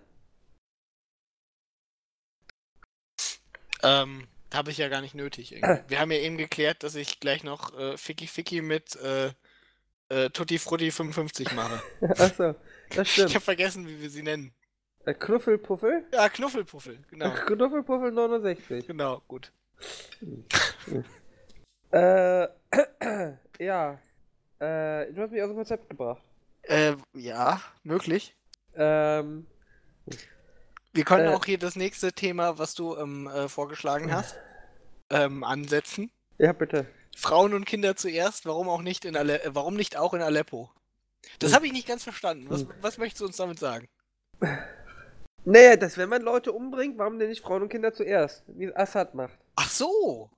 Ähm, habe ich ja gar nicht nötig. Irgendwie. Wir haben ja eben geklärt, dass ich gleich noch äh, Ficky Ficky mit äh, äh, Tutti Frutti 55 mache. Achso, das Ich stimmt. habe vergessen, wie wir sie nennen. Äh, Knuffelpuffel? Ja, Knuffelpuffel, genau. Knuffelpuffel 69. Genau, gut. Äh, ja. Äh, du hast mich aus dem Konzept gebracht. Äh, ja, möglich. Ähm, Wir können Äh. auch hier das nächste Thema, was du ähm, äh, vorgeschlagen hast, ähm, ansetzen. ja, bitte. Frauen und Kinder zuerst, warum auch nicht in Ale warum nicht auch in Aleppo? Das Hm. habe ich nicht ganz verstanden. Was, Hm. was möchtest du uns damit sagen? Naja, dass wenn man Leute umbringt, warum denn nicht Frauen und Kinder zuerst? Wie Assad macht. Ach so.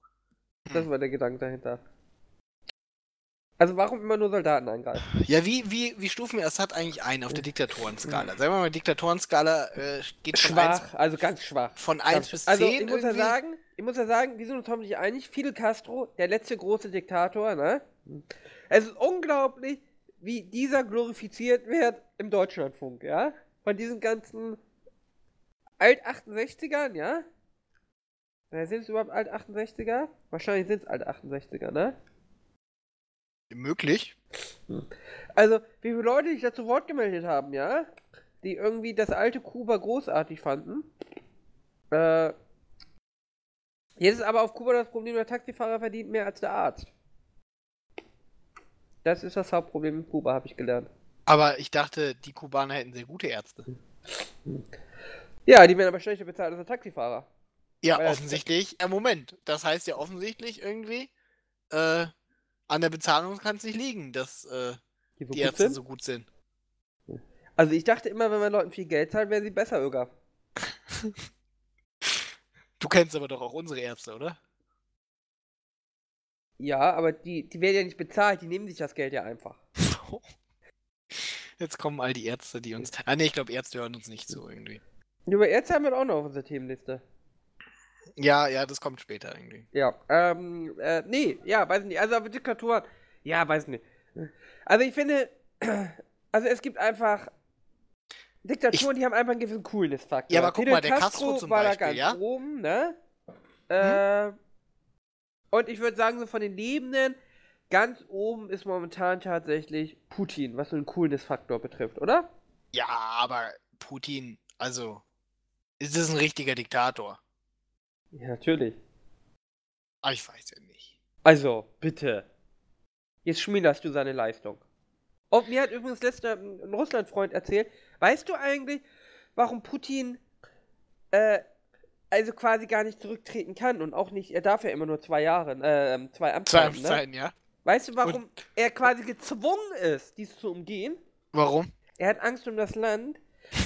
Das war der Gedanke dahinter. Also warum immer nur Soldaten angreifen? Ja, wie, wie, wie stufen wir Assad eigentlich ein auf der Diktatorenskala? Sagen wir mal, Diktatorenskala äh, geht von 1, Schwach, also ganz schwach. von Ganz 1 bis schwach. 10 Also ich muss ja irgendwie? sagen, ich muss ja sagen, wir sind uns hoffentlich einig, Fidel Castro, der letzte große Diktator, ne? Es ist unglaublich, wie dieser glorifiziert wird im Deutschlandfunk, ja? Von diesen ganzen Alt-68ern, ja? Äh, Sind es überhaupt Alt-68er? Wahrscheinlich sind es Alt-68er, ne? Möglich. Also, wie viele Leute sich da zu Wort gemeldet haben, ja? Die irgendwie das alte Kuba großartig fanden. Äh, jetzt ist aber auf Kuba das Problem, der Taxifahrer verdient mehr als der Arzt. Das ist das Hauptproblem in Kuba, habe ich gelernt. Aber ich dachte, die Kubaner hätten sehr gute Ärzte. Ja, die werden aber schlechter bezahlt als der Taxifahrer. Ja, Weil offensichtlich. Äh, Moment, das heißt ja offensichtlich irgendwie, äh, an der Bezahlung kann es nicht liegen, dass äh, Die so die Ärzte sind. so gut sind. Also ich dachte immer, wenn man Leuten viel Geld zahlt, wären sie besser, Öger. Du kennst aber doch auch unsere Ärzte, oder? Ja, aber die, die werden ja nicht bezahlt, die nehmen sich das Geld ja einfach. Jetzt kommen all die Ärzte, die uns. Ah, nee, ich glaube, Ärzte hören uns nicht so irgendwie. Über Ärzte haben wir auch noch auf unserer Themenliste. Ja, ja, das kommt später irgendwie. Ja, ähm, äh, nee, ja, weiß nicht. Also, aber Diktatoren, ja, weiß nicht. Also, ich finde, also es gibt einfach Diktaturen, die haben einfach einen gewissen Coolness-Faktor. Ja, aber guck Fidel mal, der Castro zum war da Beispiel, ganz ja? oben, ne? Äh, und ich würde sagen, so von den Lebenden, ganz oben ist momentan tatsächlich Putin, was so einen Coolness-Faktor betrifft, oder? Ja, aber Putin, also, ist es ein richtiger Diktator? Ja, natürlich. Ah, ich weiß ja nicht. Also, bitte. Jetzt schmielerst du seine Leistung. Oh, mir hat übrigens letzter ein Russland-Freund erzählt, weißt du eigentlich, warum Putin äh, also quasi gar nicht zurücktreten kann und auch nicht, er darf ja immer nur zwei Jahre, äh, zwei Zwei Amtszeiten, ne? Amtszeiten, ja? Weißt du, warum er quasi gezwungen ist, dies zu umgehen? Warum? Er hat Angst um das Land,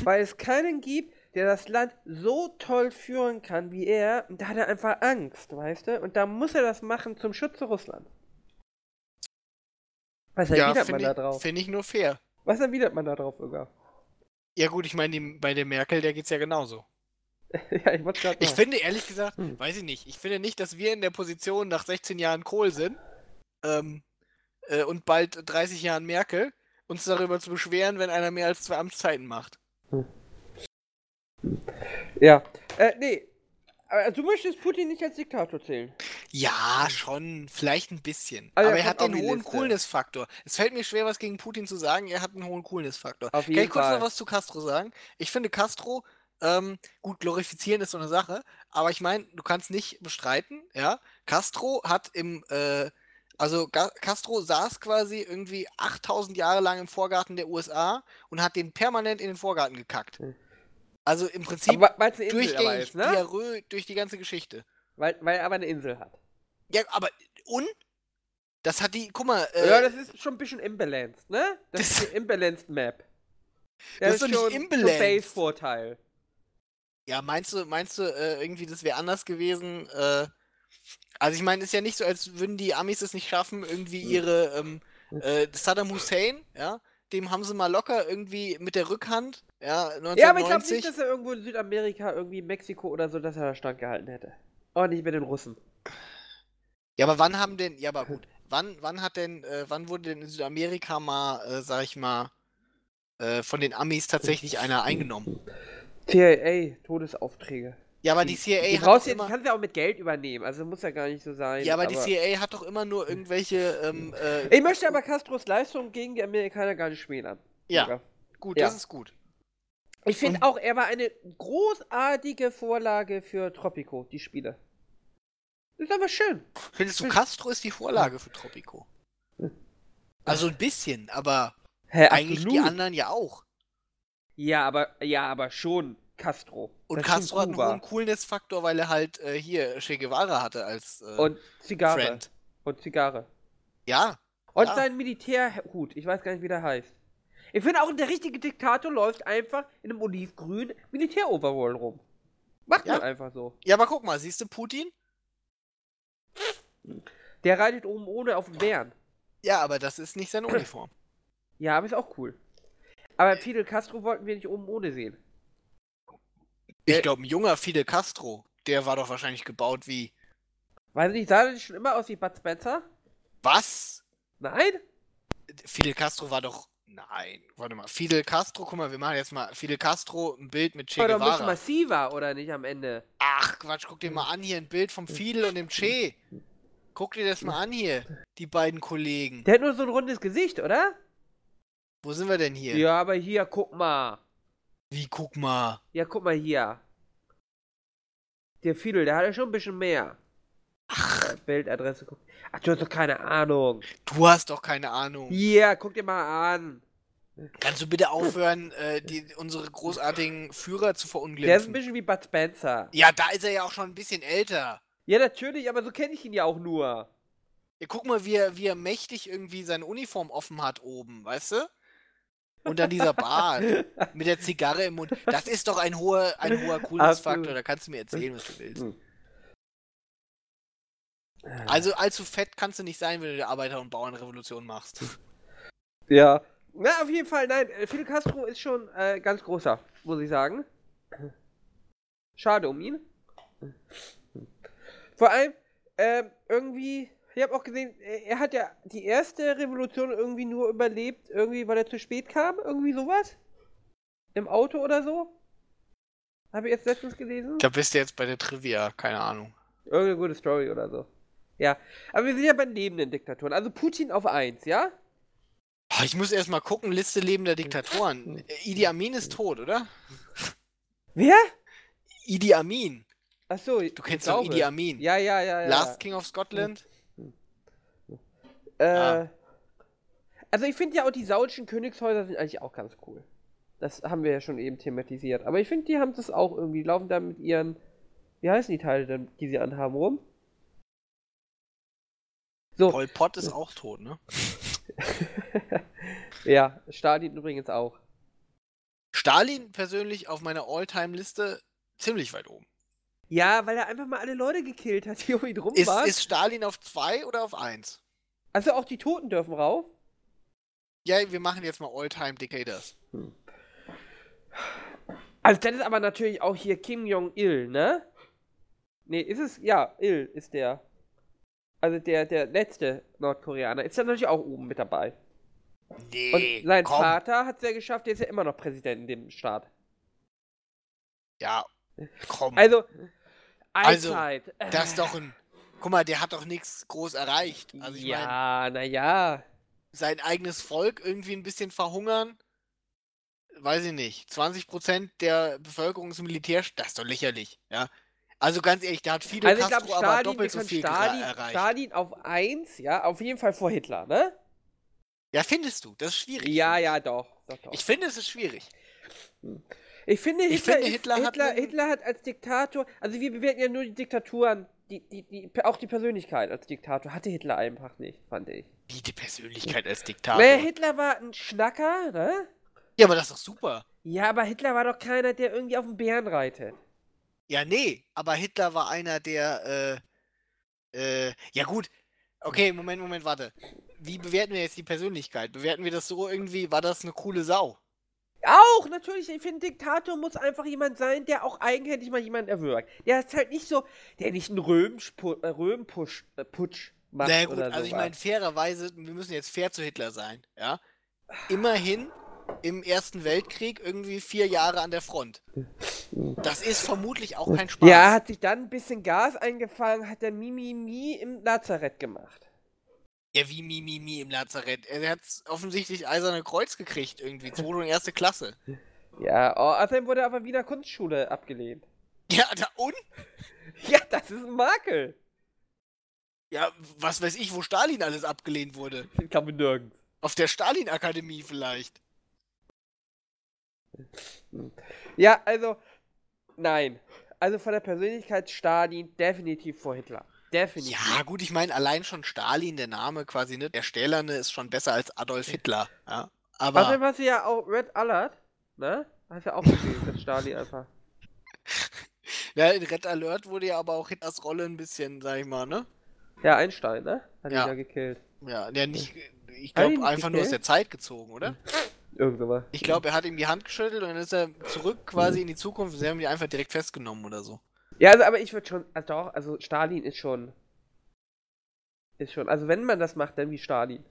weil es keinen gibt, der das Land so toll führen kann wie er. Und da hat er einfach Angst, weißt du? Und da muss er das machen zum Schutze Russlands. Was Ja, erwidert man finde da ich, drauf? find ich nur fair. Was erwidert man da drauf, Öger? Ja gut, ich meine, bei der Merkel, der geht's ja genauso. ja, ich wollte gerade Ich finde ehrlich gesagt, Hm. weiß ich nicht, ich finde nicht, dass wir in der Position nach 16 Jahren Kohl sind ähm, äh, und bald 30 Jahren Merkel, uns darüber zu beschweren, wenn einer mehr als zwei Amtszeiten macht. Ja. Äh, nee. Aber du möchtest Putin nicht als Diktator zählen. Ja, schon, vielleicht ein bisschen. Also Aber er hat den hohen. Coolness-Faktor. Es fällt mir schwer, was gegen Putin zu sagen. Er hat einen hohen Coolness-Faktor. Kann ich kurz Fall. noch was zu Castro sagen? Ich finde Castro, ähm, gut, glorifizieren ist so eine Sache, aber ich meine, du kannst nicht bestreiten, ja. Castro hat im, äh, also Ga Castro saß quasi irgendwie 8000 Jahre lang im Vorgarten der USA und hat den permanent in den Vorgarten gekackt. Hm. Also im Prinzip Aber durchgängig ist, ne? Diarrhoe durch die ganze Geschichte. Weil, weil er aber eine Insel hat. Ja, aber und? Das hat die, guck mal, äh, ja, das ist schon ein bisschen imbalanced, ne? Das, Das- ist die imbalanced Map. Das ist doch nicht schon imbalanced. Base-Vorteil. Ja, meinst du, meinst du, äh, irgendwie, das wäre anders gewesen? Äh, also ich meine, ist ja nicht so, als würden die Amis es nicht schaffen, irgendwie ihre ähm, äh, Saddam Hussein, ja, dem haben sie mal locker irgendwie mit der Rückhand, ja, 1990. Ja, aber ich glaube nicht, dass er irgendwo in Südamerika, irgendwie Mexiko oder so, dass er da standgehalten hätte. Oh, nicht mit den Russen. ja, aber wann haben denn, ja, aber gut, wann, wann hat denn, äh, wann wurde denn in Südamerika mal, äh, sag ich mal, äh, von den Amis tatsächlich einer eingenommen? CIA, Todesaufträge. Ja, aber die Die CIA hat brauchst doch die immer, kannst ja auch mit Geld übernehmen, also muss ja gar nicht so sein. ja, aber die CIA hat doch immer nur irgendwelche, ähm, äh, Ich möchte aber Castros Leistung gegen die Amerikaner gar nicht schmälern. ja, Sogar. gut, Ja. das ist gut. Ich finde auch, er war eine großartige Vorlage für Tropico, die Spiele. Ist aber schön. Findest du, Castro ist die Vorlage für Tropico? Also ein bisschen, aber Hä, eigentlich die anderen ja auch. Ja, aber, ja, aber schon Castro. Und Das Castro hat einen hohen Coolness-Faktor, weil er halt äh, hier Che Guevara hatte als äh, Und Zigarre. Friend. Und Zigarre. Ja, Und Ja. sein Militärhut. Ich weiß gar nicht, wie der heißt. Ich finde auch, der richtige Diktator läuft einfach in einem olivgrünen Militäroverall rum. Macht Ja. man einfach so. ja, aber guck mal, siehst du Putin? Der reitet oben ohne auf den Bären. Ja, aber das ist nicht seine Uniform. Ja, aber ist auch cool. Aber Fidel Castro wollten wir nicht oben ohne sehen. Ich glaube, ein junger Fidel Castro, der war doch wahrscheinlich gebaut wie. Weiß nicht, sah der nicht schon immer aus wie Bud Spencer? Was? Nein? Fidel Castro war doch. Nein, warte mal. Fidel Castro, guck mal, wir machen jetzt mal Fidel Castro ein Bild mit Che War doch ein bisschen Guevara. massiver, oder nicht am Ende? Ach Quatsch, guck dir mal an hier ein Bild vom Fidel und dem Che. Guck dir das mal an hier, die beiden Kollegen. Der hat nur so ein rundes Gesicht, oder? Wo sind wir denn hier? Ja, aber hier, guck mal. Wie, guck mal. Ja, guck mal hier. Der Fidel, der hat ja schon ein bisschen mehr. Ach. Bildadresse guck. Ach, du hast doch keine Ahnung. Du hast doch keine Ahnung. Hier, guck dir mal an. Kannst du bitte aufhören, äh, die, unsere großartigen Führer zu Der ist ein verunglimpfen? bisschen wie Bud Spencer. Ja, da ist er ja auch schon ein bisschen älter. Ja, natürlich, aber so kenne ich ihn ja auch nur. Ja, guck mal, wie er, wie er mächtig irgendwie seine Uniform offen hat oben, weißt du? Und dann dieser Bart mit der Zigarre im Mund. Das ist doch ein hoher, ein hoher Coolness-Faktor. Da kannst du mir erzählen, was du willst. Also allzu fett kannst du nicht sein, wenn du die Arbeiter- und Bauernrevolution machst. Ja, Na, auf jeden Fall, nein, äh, Fidel Castro ist schon äh, ganz großer, muss ich sagen. Schade um ihn. Vor allem, ähm, irgendwie, ich habe auch gesehen, er, er hat ja die erste Revolution irgendwie nur überlebt, irgendwie, weil er zu spät kam, irgendwie sowas. Im Auto oder so. Habe ich jetzt letztens gelesen. Da bist du jetzt bei der Trivia, keine Ahnung. Irgendeine gute Story oder so. Ja, aber wir sind ja bei lebenden Diktatoren. Also Putin auf 1, ja? Ich muss erst mal gucken, Liste lebender Diktatoren. Idi Amin ist tot, oder? Wer? Idi Amin. Achso, Du kennst doch Idi Amin. Ja, ja, ja, ja. Last King of Scotland. Äh, Ah. Also ich finde ja auch die saudischen Königshäuser sind eigentlich auch ganz cool. Das haben wir ja schon eben thematisiert. Aber ich finde, die haben das auch irgendwie, laufen da mit ihren, wie heißen die Teile denn, die sie anhaben, rum? So, Pol Pot ist auch tot, ne? ja, Stalin übrigens auch. Stalin persönlich auf meiner All-Time-Liste ziemlich weit oben. Ja, weil er einfach mal alle Leute gekillt hat, die um ihn rum Ist, waren. ist Stalin auf 2 oder auf 1? also auch die Toten dürfen rauf. Ja, wir machen jetzt mal All-Time Dictators. Also das ist aber natürlich auch hier Kim Jong-il, ne? Nee, ist es, ja, Il ist der. Also der, der letzte Nordkoreaner. Ist ja natürlich auch oben mit dabei. Nee, Und sein komm. Vater hat es ja geschafft, der ist ja immer noch Präsident in dem Staat. Ja, komm. Also, Also, Allzeit. das ist doch ein... Guck mal, der hat doch nichts groß erreicht. Also ich ja, naja. sein eigenes Volk irgendwie ein bisschen verhungern, weiß ich nicht. 20% der Bevölkerung ist Militär, das ist doch lächerlich, ja. Also ganz ehrlich, der hat Fidel Also Castro aber Stalin, wir doppelt so viel Stalin, erreicht. Stalin auf 1, ja, auf jeden Fall vor Hitler, ne? Ja, findest du? Das ist schwierig. Ja, ja, doch. doch, doch. Ich. finde, es ist schwierig. Ich finde, Hitler, Ich finde, ist, Hitler hat Hitler, Hitler hat als Diktator, also wir bewerten ja nur die Diktaturen, die, die, die, auch die Persönlichkeit als Diktator hatte Hitler einfach nicht, fand ich. Wie die Persönlichkeit als Diktator. Naja, Hitler war ein Schnacker, ne? Ja, aber das ist doch super. Ja, aber Hitler war doch keiner, der irgendwie auf dem Bären reitet. Ja, nee, aber Hitler war einer der, äh, äh, ja gut. Okay, Moment, Moment, warte. Wie bewerten wir jetzt die Persönlichkeit? Bewerten wir das so irgendwie, war das eine coole Sau? Auch, natürlich, ich finde, Diktator muss einfach jemand sein, der auch eigenhändig mal jemanden erwürgt. Der ist halt nicht so, der nicht einen Röhmputsch äh, äh, Putsch macht Na naja, gut, oder also ich sowas. meine, fairerweise, wir müssen jetzt fair zu Hitler sein, ja? Immerhin im Ersten Weltkrieg irgendwie vier Jahre an der Front. Das ist vermutlich auch kein Spaß. Ja, er hat sich dann ein bisschen Gas eingefangen, hat der Mimimi im Lazarett gemacht. Ja, wie Mimimi mi, mi im Lazarett. Er hat offensichtlich eiserne Kreuz gekriegt irgendwie, zweite und erste Klasse. Ja, oh, außerdem wurde er auf der Wiener Kunstschule abgelehnt. Ja, da und? Ja, das ist ein Makel. Ja, was weiß ich, wo Stalin alles abgelehnt wurde. Ich glaube nirgends. Auf der Stalin-Akademie vielleicht. Ja, also, nein. Also von der Persönlichkeit Stalin definitiv vor Hitler. Definitiv. Ja, gut, ich meine, allein schon Stalin, der Name quasi, ne? Der Stählerne ist schon besser als Adolf Hitler. Ja? Aber. Hast du ja auch Red Alert, ne? Hast ja auch gesehen, dass Stalin einfach. Ja, in Red Alert wurde ja aber auch Hitlers Rolle ein bisschen, sag ich mal, ne? Ja, Einstein, ne? Hat Ja. ihn ja gekillt. Ja, der nicht. Ich glaube, einfach nur aus gekillt? der Zeit gezogen, oder? Irgend sowas. Ich glaube, er hat ihm die Hand geschüttelt und dann ist er zurück quasi in die Zukunft. Sie haben ihn einfach direkt festgenommen oder so. Ja, also, aber ich würde schon, also doch, also Stalin ist schon, ist schon, also wenn man das macht, dann wie Stalin.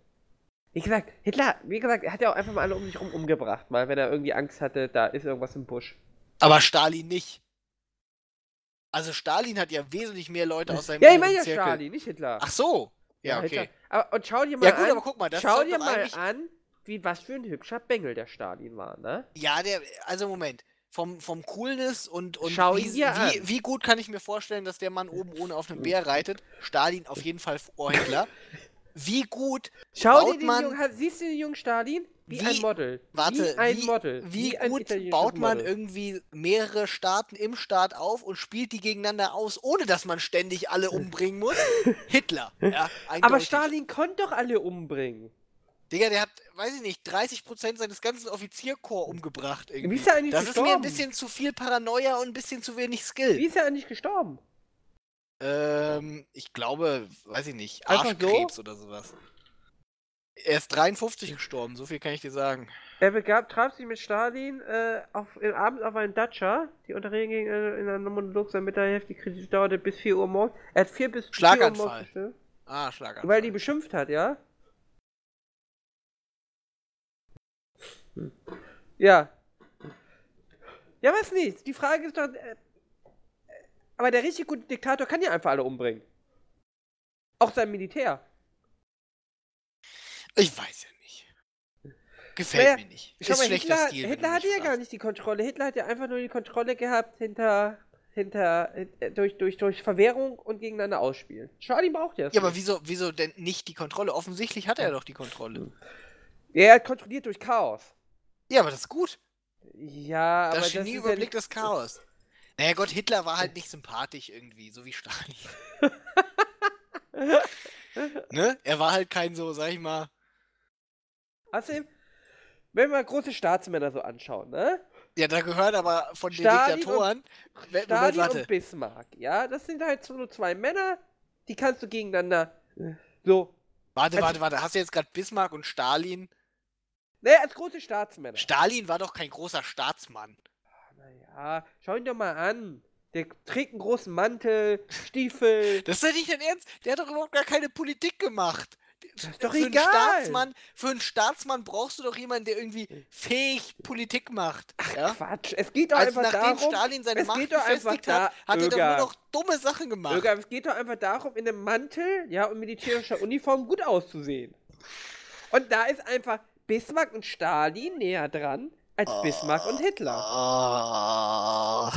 Wie gesagt, Hitler, wie gesagt, er hat ja auch einfach mal alle um sich rum umgebracht, mal, wenn er irgendwie Angst hatte, da ist irgendwas im Busch. Aber Stalin nicht. Also Stalin hat ja wesentlich mehr Leute aus seinem Ja, ich meine ja Zirkel. Stalin, nicht Hitler. Ach so. Ja, Hitler. okay. Aber, und schau dir mal Ja gut, an, aber guck mal, das schau dir mal an, wie, was für ein hübscher Bengel der Stalin war, ne? Ja, der, also Moment. Vom, vom Coolness und, und Schau wie, dir wie, an. wie gut kann ich mir vorstellen, dass der Mann oben ohne auf einem Bär reitet? Stalin auf jeden Fall vor Hitler. Wie gut, Schau Baut dir den man- jungen, siehst du den jungen Stalin? Wie, Wie- ein Model. warte, wie ein wie, Model. wie, ein gut baut man Model. irgendwie mehrere Staaten im Staat auf und spielt die gegeneinander aus, ohne dass man ständig alle umbringen muss? Hitler, ja, Aber. Stalin konnte doch alle umbringen. Digga, der hat, weiß ich nicht, 30% seines ganzen Offizierkorps umgebracht irgendwie. Wie ist er eigentlich das ist mir ein gestorben? bisschen zu viel Paranoia und ein bisschen zu wenig Skill. Wie ist er eigentlich gestorben? Ähm, ich glaube, weiß ich nicht, Einfach so? Arschkrebs oder sowas. Er ist 53 gestorben, so viel kann ich dir sagen. Er begab, traf sich mit Stalin äh, auf, im Abend auf einen Datscha. Die Unterredung ging äh, in einem Monolog sein Mittagessen. Die Kritik dauerte bis 4 Uhr morgens. Er hat 4 bis 4 Uhr Schlaganfall. morgens bestimmt, Ah, Schlaganfall. Weil die beschimpft hat, ja? Hm. Ja. Ja, was nicht? Die Frage ist doch. Äh, aber der richtig gute Diktator kann ja einfach alle umbringen. Auch sein Militär. Ich weiß ja nicht. Gefällt Naja, mir nicht. Schau ist mal, schlechter Hitler, Stil. Hitler hatte ja gar nicht die Kontrolle. Hitler hat ja einfach nur die Kontrolle gehabt hinter, hinter, äh, durch, durch, durch Verwehrung und gegeneinander ausspielen. Stalin braucht ja. Ja, aber wieso, wieso denn nicht die Kontrolle? Offensichtlich hat er doch die Kontrolle. Er hat kontrolliert durch Chaos. Ja, aber das ist gut. Ja, aber Das das Genie ist ja überblickt nicht, das Chaos. Naja, Gott, Hitler war halt nicht sympathisch irgendwie, so wie Stalin. ne? Er war halt kein so, sag ich mal. Außerdem, wenn wir große Staatsmänner so anschauen, ne? Ja, da gehört aber von den Stalin Diktatoren. We- Moment, Stalin warte. und Bismarck, ja? Das sind halt so nur zwei Männer, die kannst du gegeneinander so. Warte, Also- warte, warte. Hast du jetzt gerade Bismarck und Stalin? Ne, als große Staatsmänner. Stalin war doch kein großer Staatsmann. Naja, schau ihn doch mal an. Der trägt einen großen Mantel, Stiefel. Das ist doch nicht dein Ernst. Der hat doch überhaupt gar keine Politik gemacht. Das ist doch für egal. Einen Staatsmann, für einen Staatsmann brauchst du doch jemanden, der irgendwie fähig Politik macht. ja? Quatsch, es geht doch Also einfach nachdem darum. Stalin seine es Macht geht doch einfach gefestigt hat, hat er doch Öger. nur noch dumme Sachen gemacht. Bürger, es geht doch einfach darum, in einem Mantel, ja, und militärischer Uniform gut auszusehen. Und da ist einfach Bismarck und Stalin näher dran als Bismarck und Hitler. Oh,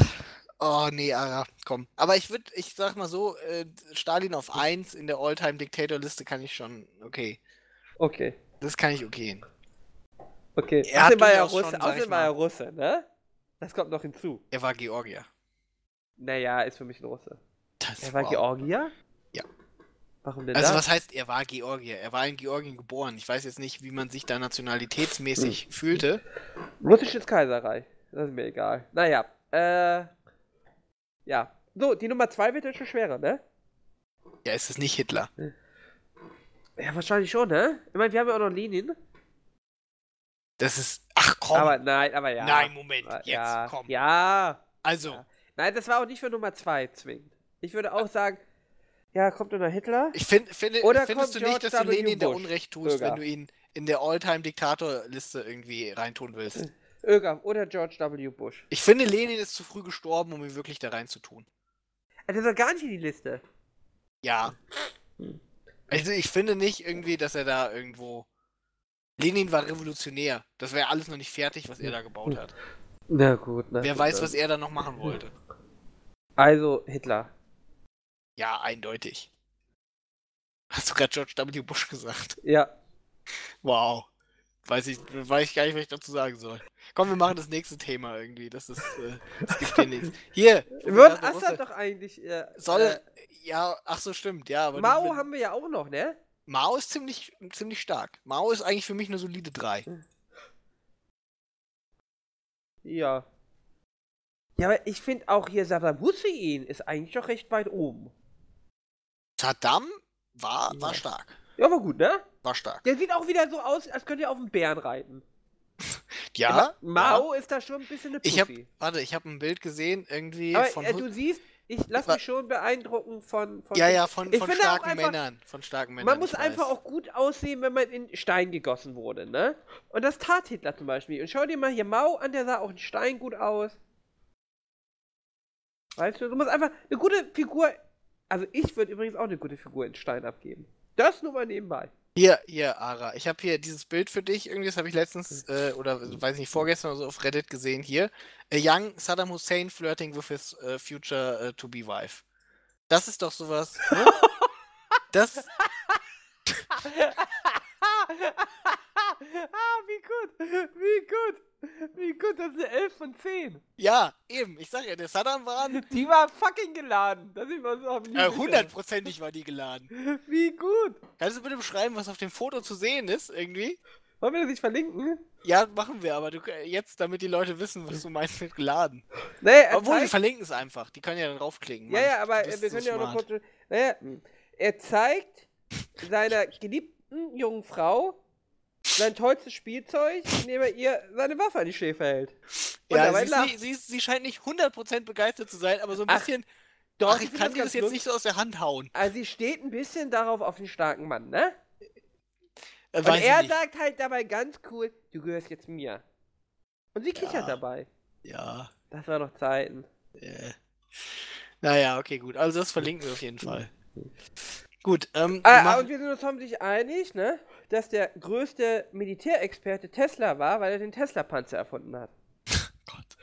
oh nee, Ara, komm. Aber ich würde, ich sag mal so, äh, Stalin auf 1 in der All-Time-Dictator-Liste kann ich schon, okay. Okay, Das kann ich okay. okay. Er Außerdem war er Russe, schon, außerdem war er Russe, ne? Das kommt noch hinzu. Er war Georgier. Naja, ist für mich ein Russe. Das Er war wow. Georgier? Warum denn Also das? was heißt, er war Georgier? Er war in Georgien geboren. Ich weiß jetzt nicht, wie man sich da nationalitätsmäßig fühlte. Russisches Kaiserreich. Das ist mir egal. Naja, äh. Ja. So, die Nummer 2 wird jetzt schon schwerer, ne? Ja, ist es nicht Hitler. Ja, wahrscheinlich schon, ne? Ich meine, wir haben ja auch noch Lenin. Das ist. Ach komm. Aber nein, aber ja. Nein, Moment. Jetzt, ja, komm. Ja. Also, Ja. Nein, das war auch nicht für Nummer 2 zwingend. Ich würde auch sagen, ja, kommt noch Hitler. ich find, finde, Oder findest du kommt nicht, dass George du W. Lenin da Bush, Unrecht tust, Bürger. wenn du ihn in der All-Time-Diktator-Liste irgendwie reintun willst? Öger oder George W. Bush. Ich finde, Lenin ist zu früh gestorben, um ihn wirklich da reinzutun. Also, das ist doch gar nicht in die Liste. Ja. Hm. Also ich finde nicht irgendwie, dass er da irgendwo. Lenin war revolutionär. Das wäre alles noch nicht fertig, was er da gebaut hat. Na gut, na Wer gut, weiß, dann. was er da noch machen wollte. Also, Hitler. Ja, eindeutig. Hast du gerade George W. Bush gesagt? Ja. Wow. Weiß ich, weiß ich gar nicht, was ich dazu sagen soll. Komm, wir machen das nächste Thema irgendwie. Das ist, äh, es gibt hier nichts. Hier! Wird Assad doch eigentlich. Äh, Soll, äh, ja, ach so, stimmt, ja. Aber Mao die- haben wir ja auch noch, ne? Mao ist ziemlich, ziemlich stark. Mao ist eigentlich für mich eine solide 3. Ja. Ja, aber ich finde auch hier Saddam Hussein ist eigentlich doch recht weit oben. Saddam war, war Ja. stark. Ja, war gut, ne? War stark. Der sieht auch wieder so aus, als könnte er auf dem Bären reiten. Ja. Mao ist da schon ein bisschen eine Ich hab, Pussy. warte, ich habe ein Bild gesehen, irgendwie Aber von. äh, du siehst, ich lasse mich schon beeindrucken von. von ja, ja, von, von starken einfach- Männern. Von starken Männern. Man muss einfach auch gut aussehen, wenn man in Stein gegossen wurde, ne? Und das tat Hitler zum Beispiel. Und schau dir mal hier Mao an, der sah auch in Stein gut aus. Weißt du, du musst einfach eine gute Figur. Also ich würde übrigens auch eine gute Figur in Stein abgeben. Das nur mal nebenbei. Hier, hier, Ara. Ich habe hier dieses Bild für dich. Irgendwie, das habe ich letztens, äh, oder weiß nicht, vorgestern oder so auf Reddit gesehen. Hier. A young Saddam Hussein flirting with his äh, future äh, to-be wife. Das ist doch sowas. Ne? Das, ah, wie gut. Wie gut. Wie gut, das ist eine 11 von 10. ja, eben. Ich sag ja, der Saddam war Die war fucking geladen. Das ist was auf äh, hundertprozentig war die geladen. Wie gut. Kannst du bitte beschreiben, was auf dem Foto zu sehen ist, irgendwie? Wollen wir das nicht verlinken? Ja, machen wir, aber du, jetzt, damit die Leute wissen, was du meinst mit geladen. Nee, er Obwohl, wir zeigt, verlinken es einfach. Die können ja dann raufklicken. ja, Mann. ja, aber wir so können ja auch noch kurz. Naja, er zeigt seiner geliebten jungen Frau sein tollstes Spielzeug, indem er ihr seine Waffe an die Schläfe hält. Und Ja, dabei sie, lacht. sie, sie, sie scheint nicht 100% begeistert zu sein, aber so ein Ach, bisschen. Doch, ach, ich kann dir das jetzt nicht so aus der Hand hauen. Also sie steht ein bisschen darauf auf den starken Mann, ne? Äh, Und er nicht. sagt halt dabei ganz cool, du gehörst jetzt mir. Und sie kichert Ja. dabei. Ja. Das war noch Zeiten. Äh. Naja, okay, gut. Also das verlinken wir auf jeden Fall. Gut, ähm, Ah, und wir sind uns hoffentlich einig, ne? Dass der größte Militärexperte Tesla war, weil er den Tesla-Panzer erfunden hat. Gott.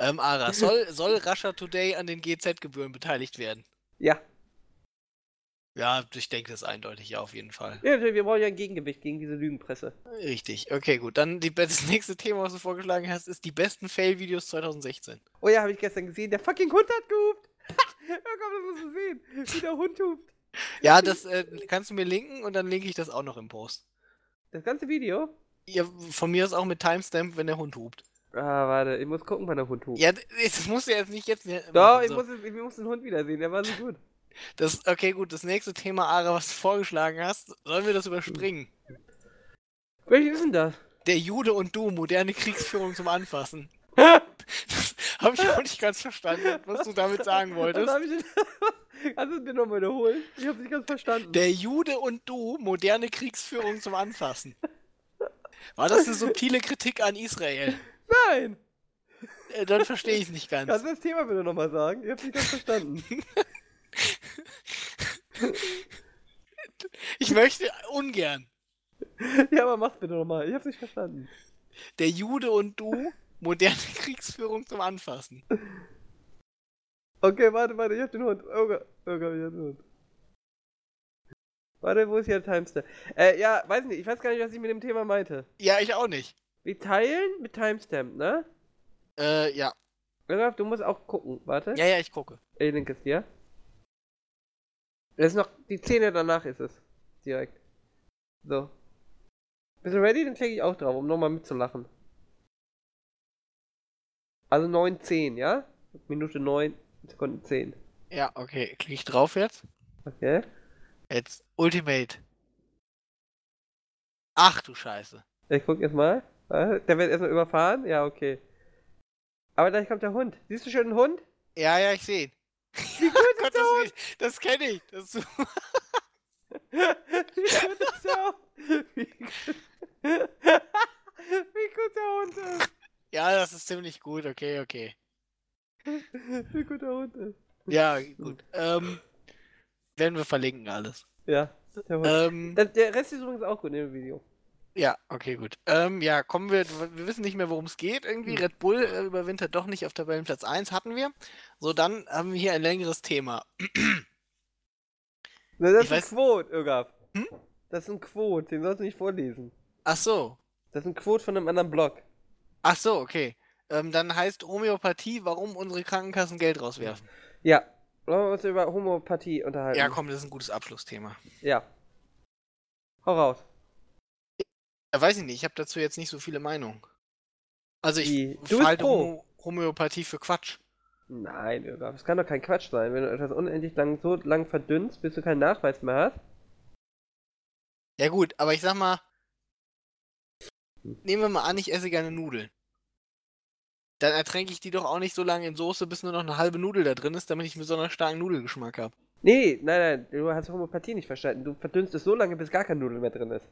Ähm, Ara, soll, soll Russia Today an den GZ-Gebühren beteiligt werden? Ja. Ja, ich denke das eindeutig, ja, auf jeden Fall. ja wir brauchen ja ein Gegengewicht gegen diese Lügenpresse. Richtig, okay, gut. Dann die, das nächste Thema, was du vorgeschlagen hast, ist die besten Fail-Videos 2016. Oh ja, habe ich gestern gesehen, der fucking Hund hat gehupt. ja, komm, das musst du sehen, wie der Hund hupt. Ja, das äh, kannst du mir linken und dann linke ich das auch noch im Post. Das ganze Video? Ja, von mir aus auch mit Timestamp, wenn der Hund hupt. Ah, warte, ich muss gucken, wann der Hund hupt. Ja, das musst du jetzt nicht jetzt. ne- Doch, machen, ich so. muss, ich muss den Hund wiedersehen, der war so gut. Das, okay, gut, das nächste Thema, Ara, was du vorgeschlagen hast, sollen wir das überspringen? Welches ist denn das? Der Jude und du, moderne Kriegsführung zum Anfassen. Das habe ich auch nicht ganz verstanden, was du damit sagen wolltest. ich? Kannst du es mir nochmal wiederholen? Ich hab's nicht ganz verstanden. Der Jude und du, moderne Kriegsführung zum Anfassen. War das eine subtile Kritik an Israel? Nein! Äh, dann verstehe ich es nicht ganz. Kannst du das Thema bitte nochmal sagen? Ich hab's nicht ganz verstanden. Ich möchte ungern. ja, aber mach's bitte nochmal. Ich hab's nicht verstanden. Der Jude und du, moderne Kriegsführung zum Anfassen. Okay, warte, warte, ich hab den Hund. Oh Gott, oh Gott, ich hab den Hund. Warte, wo ist hier der Timestamp? Äh, ja, weiß nicht, ich weiß gar nicht, was ich mit dem Thema meinte. Ja, ich auch nicht. Wir teilen mit Timestamp, ne? Äh, ja. Olaf, du musst auch gucken. Warte. Ja, ja, ich gucke. Ich link es dir. Das ist noch, die Szene danach ist es. Direkt. So. Bist du ready? Dann klicke ich auch drauf, um nochmal mitzulachen. Also 9,10, ja? Minute 9, Sekunden 10. Ja, okay. Klicke ich drauf jetzt? Okay. Jetzt Ultimate. Ach du Scheiße. Ich guck jetzt mal. Warte, Der wird erstmal überfahren? Ja, okay. Aber gleich kommt der Hund. Siehst du schon den Hund? Ja, ja, ich sehe ihn. Wie gut Gott, ist der Hund? das, das kenne ich. Das ist Wie gut ist der Hund? Wie gut, Wie gut der Hund ist. Ja, das ist ziemlich gut. Okay, okay. Wie gut der Hund ist. Ja, gut. Ähm, werden wir verlinken alles. Ja. Ähm, Der, der Rest ist übrigens auch gut in dem Video. ja, okay, gut. Ähm, ja, kommen wir, wir wissen nicht mehr, worum es geht. Irgendwie Hm. Red Bull äh, überwintert doch nicht auf Tabellenplatz 1, hatten wir. So, dann haben wir hier ein längeres Thema. Na, das Ich ist ein weiß- Quote, Irgaf. Hm? Das ist ein Quote, den sollst du nicht vorlesen. Ach so. Das ist ein Quote von einem anderen Blog. Ach so, okay. Ähm, dann heißt Homöopathie, warum unsere Krankenkassen Geld rauswerfen. Ja. Wollen wir uns über Homöopathie unterhalten? Ja, komm, das ist ein gutes Abschlussthema. Ja. Hau raus. Äh, weiß ich nicht, ich habe dazu jetzt nicht so viele Meinungen. Also ich? Du halte. Homo Homöopathie für Quatsch. Nein. Das kann doch kein Quatsch sein. Wenn du etwas unendlich lang so lang verdünnst, bis du keinen Nachweis mehr hast. Ja gut, aber ich sag mal, nehmen wir mal an, ich esse gerne Nudeln. Dann ertränke ich die doch auch nicht so lange in Soße, bis nur noch eine halbe Nudel da drin ist, damit ich einen besonders starken Nudelgeschmack habe. Nee, nein, nein, du hast Homöopathie nicht verstanden. Du verdünnst es so lange, bis gar kein Nudel mehr drin ist.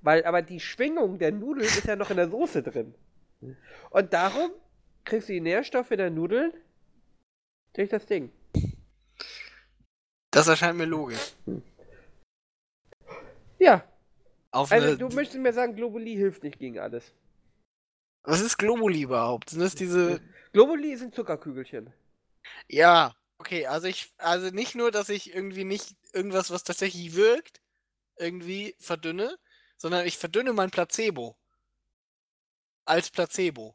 Weil aber die Schwingung der Nudeln ist ja noch in der Soße drin. Und darum kriegst du die Nährstoffe der Nudeln durch das Ding. Das erscheint mir logisch. Ja, Auf also du möchtest mir sagen, Globuli hilft nicht gegen alles. Was ist Globuli überhaupt? Sind das diese. Globuli sind Zuckerkügelchen. Ja, okay, also ich. Also nicht nur, dass ich irgendwie nicht irgendwas, was tatsächlich wirkt, irgendwie verdünne, sondern ich verdünne mein Placebo. Als Placebo.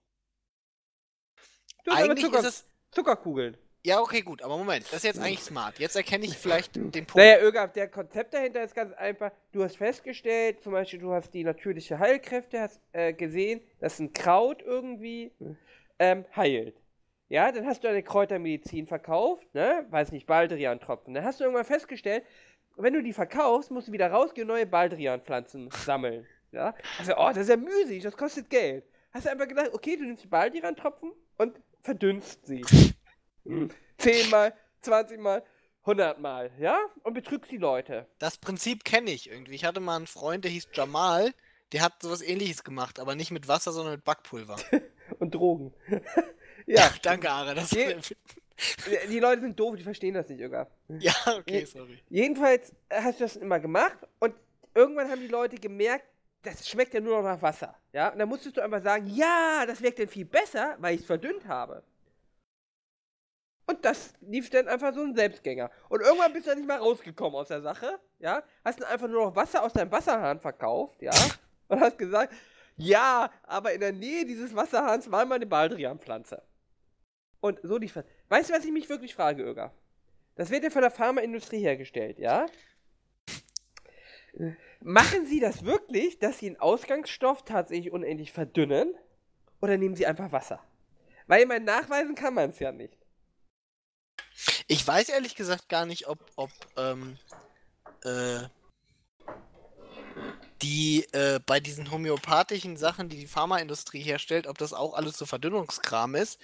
Du Eigentlich Zucker ist es. Zuckerkugeln. Ja, okay, gut, aber Moment, das ist jetzt eigentlich smart. Jetzt erkenne ich vielleicht den Punkt. Naja, Ögaf, der Konzept dahinter ist ganz einfach. Du hast festgestellt, zum Beispiel, du hast die natürliche Heilkräfte, hast äh, gesehen, dass ein Kraut irgendwie ähm, heilt. Ja, dann hast du eine Kräutermedizin verkauft, ne? Weiß nicht, Baldrian-Tropfen. Dann hast du irgendwann festgestellt, wenn du die verkaufst, musst du wieder rausgehen und neue Baldrian-Pflanzen sammeln. ja. Also, oh, das ist ja müßig, das kostet Geld. Hast du einfach gedacht, okay, du nimmst die Baldi-Tropfen und verdünnst sie. Hm. Zehnmal, zwanzigmal, hundertmal, ja? Und betrügst die Leute. Das Prinzip kenne ich irgendwie. Ich hatte mal einen Freund, der hieß Jamal, der hat sowas ähnliches gemacht, aber nicht mit Wasser, sondern mit Backpulver. und Drogen. ja. Danke, Ara. Das Je die Leute sind doof, die verstehen das nicht, Öger. Ja, okay, sorry. Jedenfalls hast du das immer gemacht und irgendwann haben die Leute gemerkt, das schmeckt ja nur noch nach Wasser. Ja? Und dann musstest du einfach sagen, ja, das wirkt dann viel besser, weil ich es verdünnt habe. Und das lief dann einfach so ein Selbstgänger. Und irgendwann bist du dann nicht mehr rausgekommen aus der Sache, ja? Hast dann einfach nur noch Wasser aus deinem Wasserhahn verkauft, ja? Und hast gesagt, ja, aber in der Nähe dieses Wasserhahns war mal eine Baldrianpflanze. Und so lief das. Weißt du, was ich mich wirklich frage, Öger? Das wird ja von der Pharmaindustrie hergestellt, ja? Machen Sie das wirklich, dass Sie einen Ausgangsstoff tatsächlich unendlich verdünnen? Oder nehmen Sie einfach Wasser? Weil man nachweisen kann man es ja nicht. Ich weiß ehrlich gesagt gar nicht, ob, ob ähm, äh, die äh, bei diesen homöopathischen Sachen, die die Pharmaindustrie herstellt, ob das auch alles so Verdünnungskram ist.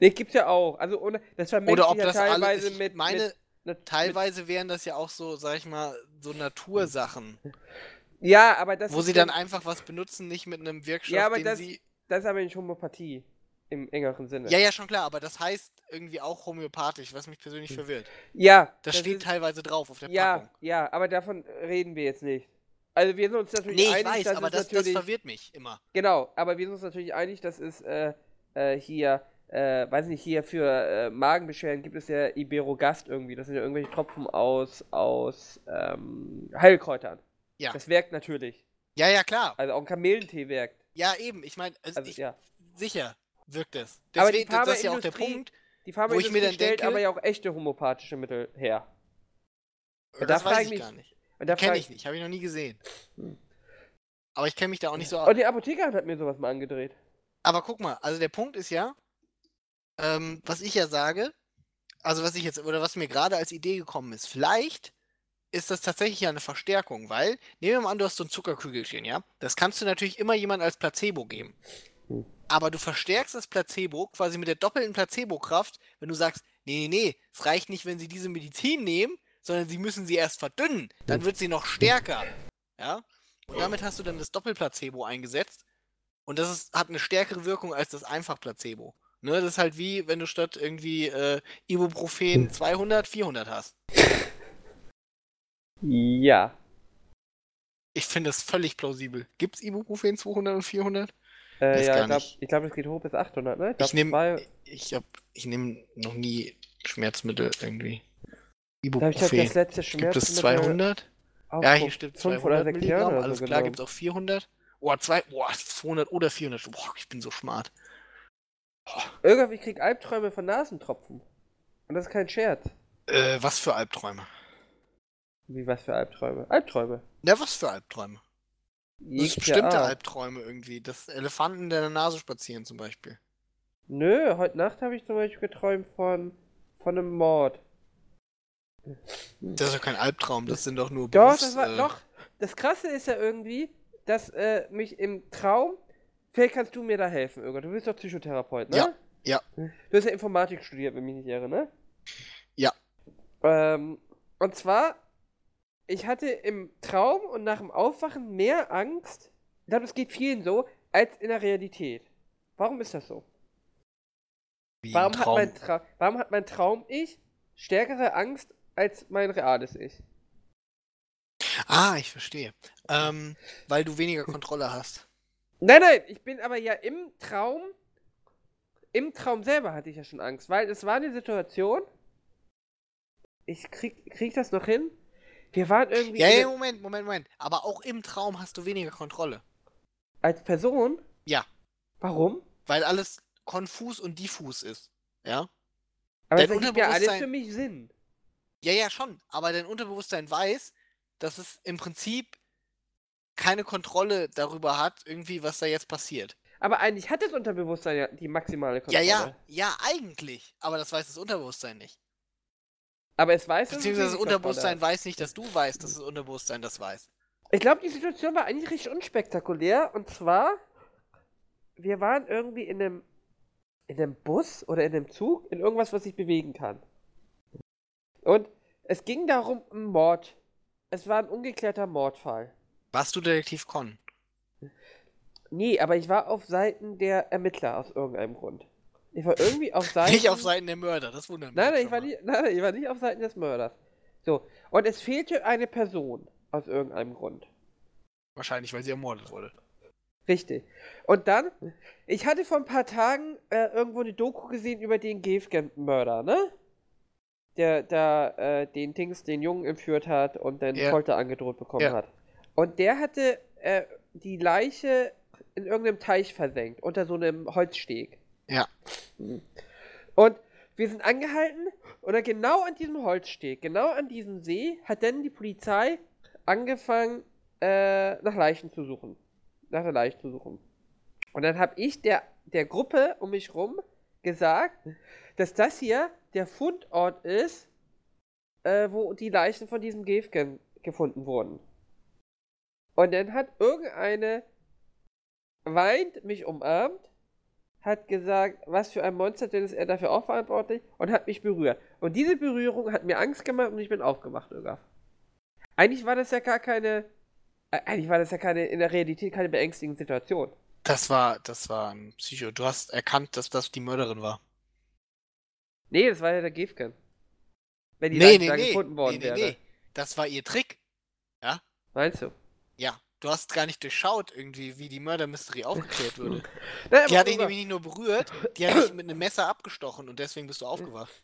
Ne, gibt's ja auch. Also ohne, das Oder ob ja das teilweise alles, mit. Meine, mit, teilweise mit, wären das ja auch so, sag ich mal, so Natursachen. Ja, aber das. Wo sie dann einfach was benutzen, nicht mit einem Wirkstoff, ja, aber den das, sie. Das ist aber nicht Homöopathie. Im engeren Sinne. Ja, ja, schon klar, aber das heißt irgendwie auch homöopathisch, was mich persönlich hm. verwirrt. Ja. Das, das steht ist, teilweise drauf auf der ja, Packung. Ja, aber davon reden wir jetzt nicht. Also wir sind uns natürlich nee, einig, ich weiß, aber das, das verwirrt mich immer. Genau, aber wir sind uns natürlich einig, dass es äh, äh, hier äh, weiß nicht, hier für äh, Magenbeschwerden gibt es ja Iberogast irgendwie. Das sind ja irgendwelche Tropfen aus, aus ähm, Heilkräutern. Ja. Das wirkt natürlich. Ja, ja, klar. Also auch ein Kamillentee wirkt. Ja, eben. Ich meine, also, also ja. sicher wirkt es. Deswegen, aber das ist ja auch der Punkt, die wo ich mir dann stellt denke, aber ja auch echte homöopathische Mittel her. Und das da weiß ich mich, gar nicht. Kenne ich nicht, habe ich noch nie gesehen. Hm. Aber ich kenne mich da auch nicht so aus. Und die Apotheker hat mir sowas mal angedreht. Aber guck mal, also der Punkt ist ja, ähm, was ich ja sage, also was ich jetzt, oder was mir gerade als Idee gekommen ist, vielleicht ist das tatsächlich ja eine Verstärkung, weil, nehmen wir mal an, du hast so ein Zuckerkügelchen, ja? Das kannst du natürlich immer jemand als Placebo geben. Hm. Aber du verstärkst das Placebo quasi mit der doppelten Placebo-Kraft, wenn du sagst, nee, nee, nee, es reicht nicht, wenn sie diese Medizin nehmen, sondern sie müssen sie erst verdünnen. Dann hm. wird sie noch stärker. Ja? Und damit hast du dann das Doppelplacebo eingesetzt. Und das ist, hat eine stärkere Wirkung als das Einfach-Placebo. Ne, das ist halt wie, wenn du statt irgendwie äh, Ibuprofen 200, 400 hast. Ja. Ich finde das völlig plausibel. Gibt es Ibuprofen 200 und 400? Äh, ja, ich glaube, glaub, es geht hoch bis 800, ne? Ich, ich nehme ich ich nehm noch nie Schmerzmittel irgendwie. Ibuprofen. Ich das letzte Schmerzmittel gibt es 200? Ja, hier steht 200 Milligramm. Alles so klar, gibt es auch 400. Oh, zwei, oh, 200 oder 400. Boah, ich bin so smart. Irgendwie krieg Albträume von Nasentropfen. Und das ist kein Scherz. Äh, was für Albträume? Wie was für Albträume? Albträume. Ja, was für Albträume? Das ist bestimmte ja Albträume irgendwie. Dass Elefanten in der Nase spazieren zum Beispiel. Nö, heute Nacht habe ich zum Beispiel geträumt von, von einem Mord. Das ist doch kein Albtraum, das sind doch nur Doch, Berufs, das war, äh... doch. Das Krasse ist ja irgendwie, dass äh, mich im Traum Vielleicht kannst du mir da helfen, Irga. Du bist doch Psychotherapeut, ne? Ja. Ja. Du hast ja Informatik studiert, wenn mich nicht irre, ne? Ja. Ähm, und zwar, ich hatte im Traum und nach dem Aufwachen mehr Angst, ich glaube, es geht vielen so, als in der Realität. Warum ist das so? Warum, hat mein Tra warum hat mein Traum-Ich stärkere Angst als mein reales Ich? Ah, ich verstehe. Ähm, weil du weniger Kontrolle hast. Nein, nein, ich bin aber ja im Traum. Im Traum selber hatte ich ja schon Angst, weil es war eine Situation. Ich krieg, krieg das noch hin. Wir waren irgendwie. Ja, ja, Moment, Moment, Moment. Aber auch im Traum hast du weniger Kontrolle. Als Person? Ja. Warum? Weil alles konfus und diffus ist. Ja? Aber dein das ergibt ja alles für mich Sinn. Ja, ja, schon. Aber dein Unterbewusstsein weiß, dass es im Prinzip keine Kontrolle darüber hat, irgendwie, was da jetzt passiert. Aber eigentlich hat das Unterbewusstsein ja die maximale Kontrolle. Ja, ja, ja, eigentlich. Aber das weiß das Unterbewusstsein nicht. Aber es weiß Beziehungsweise das Unterbewusstsein weiß nicht, dass du weißt, dass das Unterbewusstsein das weiß. Ich glaube, die Situation war eigentlich richtig unspektakulär. Und zwar, wir waren irgendwie in einem, in einem Bus oder in einem Zug, in irgendwas, was sich bewegen kann. Und es ging darum, um Mord. Es war ein ungeklärter Mordfall. Warst du Detektiv Con? Nee, aber ich war auf Seiten der Ermittler aus irgendeinem Grund. Ich war irgendwie auf Seiten. Nicht auf Seiten der Mörder, das wundert mich. Nein, nein, ich war nicht, nein, ich war nicht auf Seiten des Mörders. So, und es fehlte eine Person aus irgendeinem Grund. Wahrscheinlich, weil sie ermordet wurde. Richtig. Und dann, ich hatte vor ein paar Tagen äh, irgendwo eine Doku gesehen über den Gefgen-Mörder, ne? Der da äh, den Dings, den Jungen entführt hat und dann Ja. Folter angedroht bekommen Ja. hat. Und der hatte äh, die Leiche in irgendeinem Teich versenkt, unter so einem Holzsteg. Ja. Und wir sind angehalten und dann genau an diesem Holzsteg, genau an diesem See, hat dann die Polizei angefangen, äh, nach Leichen zu suchen. Nach der Leiche zu suchen. Und dann habe ich der, der Gruppe um mich rum gesagt, dass das hier der Fundort ist, äh, wo die Leichen von diesem Gefgen gefunden wurden. Und dann hat irgendeine weint, mich umarmt, hat gesagt, was für ein Monster, denn ist er dafür auch verantwortlich und hat mich berührt. Und diese Berührung hat mir Angst gemacht und ich bin aufgewacht, Ögaf. Eigentlich war das ja gar keine, äh, eigentlich war das ja keine, in der Realität keine beängstigende Situation. Das war, das war ein Psycho. Du hast erkannt, dass das die Mörderin war. Nee, das war ja der Gefgen. Wenn die nee, Leiche nee, da nee. gefunden worden nee, nee, wäre. nee. Das war ihr Trick. Meinst du? Ja. Du hast gar nicht durchschaut, irgendwie, wie die Mörder-Mystery aufgeklärt würde. Na, Die hat dich nämlich nicht nur berührt, die hat dich mit einem Messer abgestochen und deswegen bist du aufgewacht.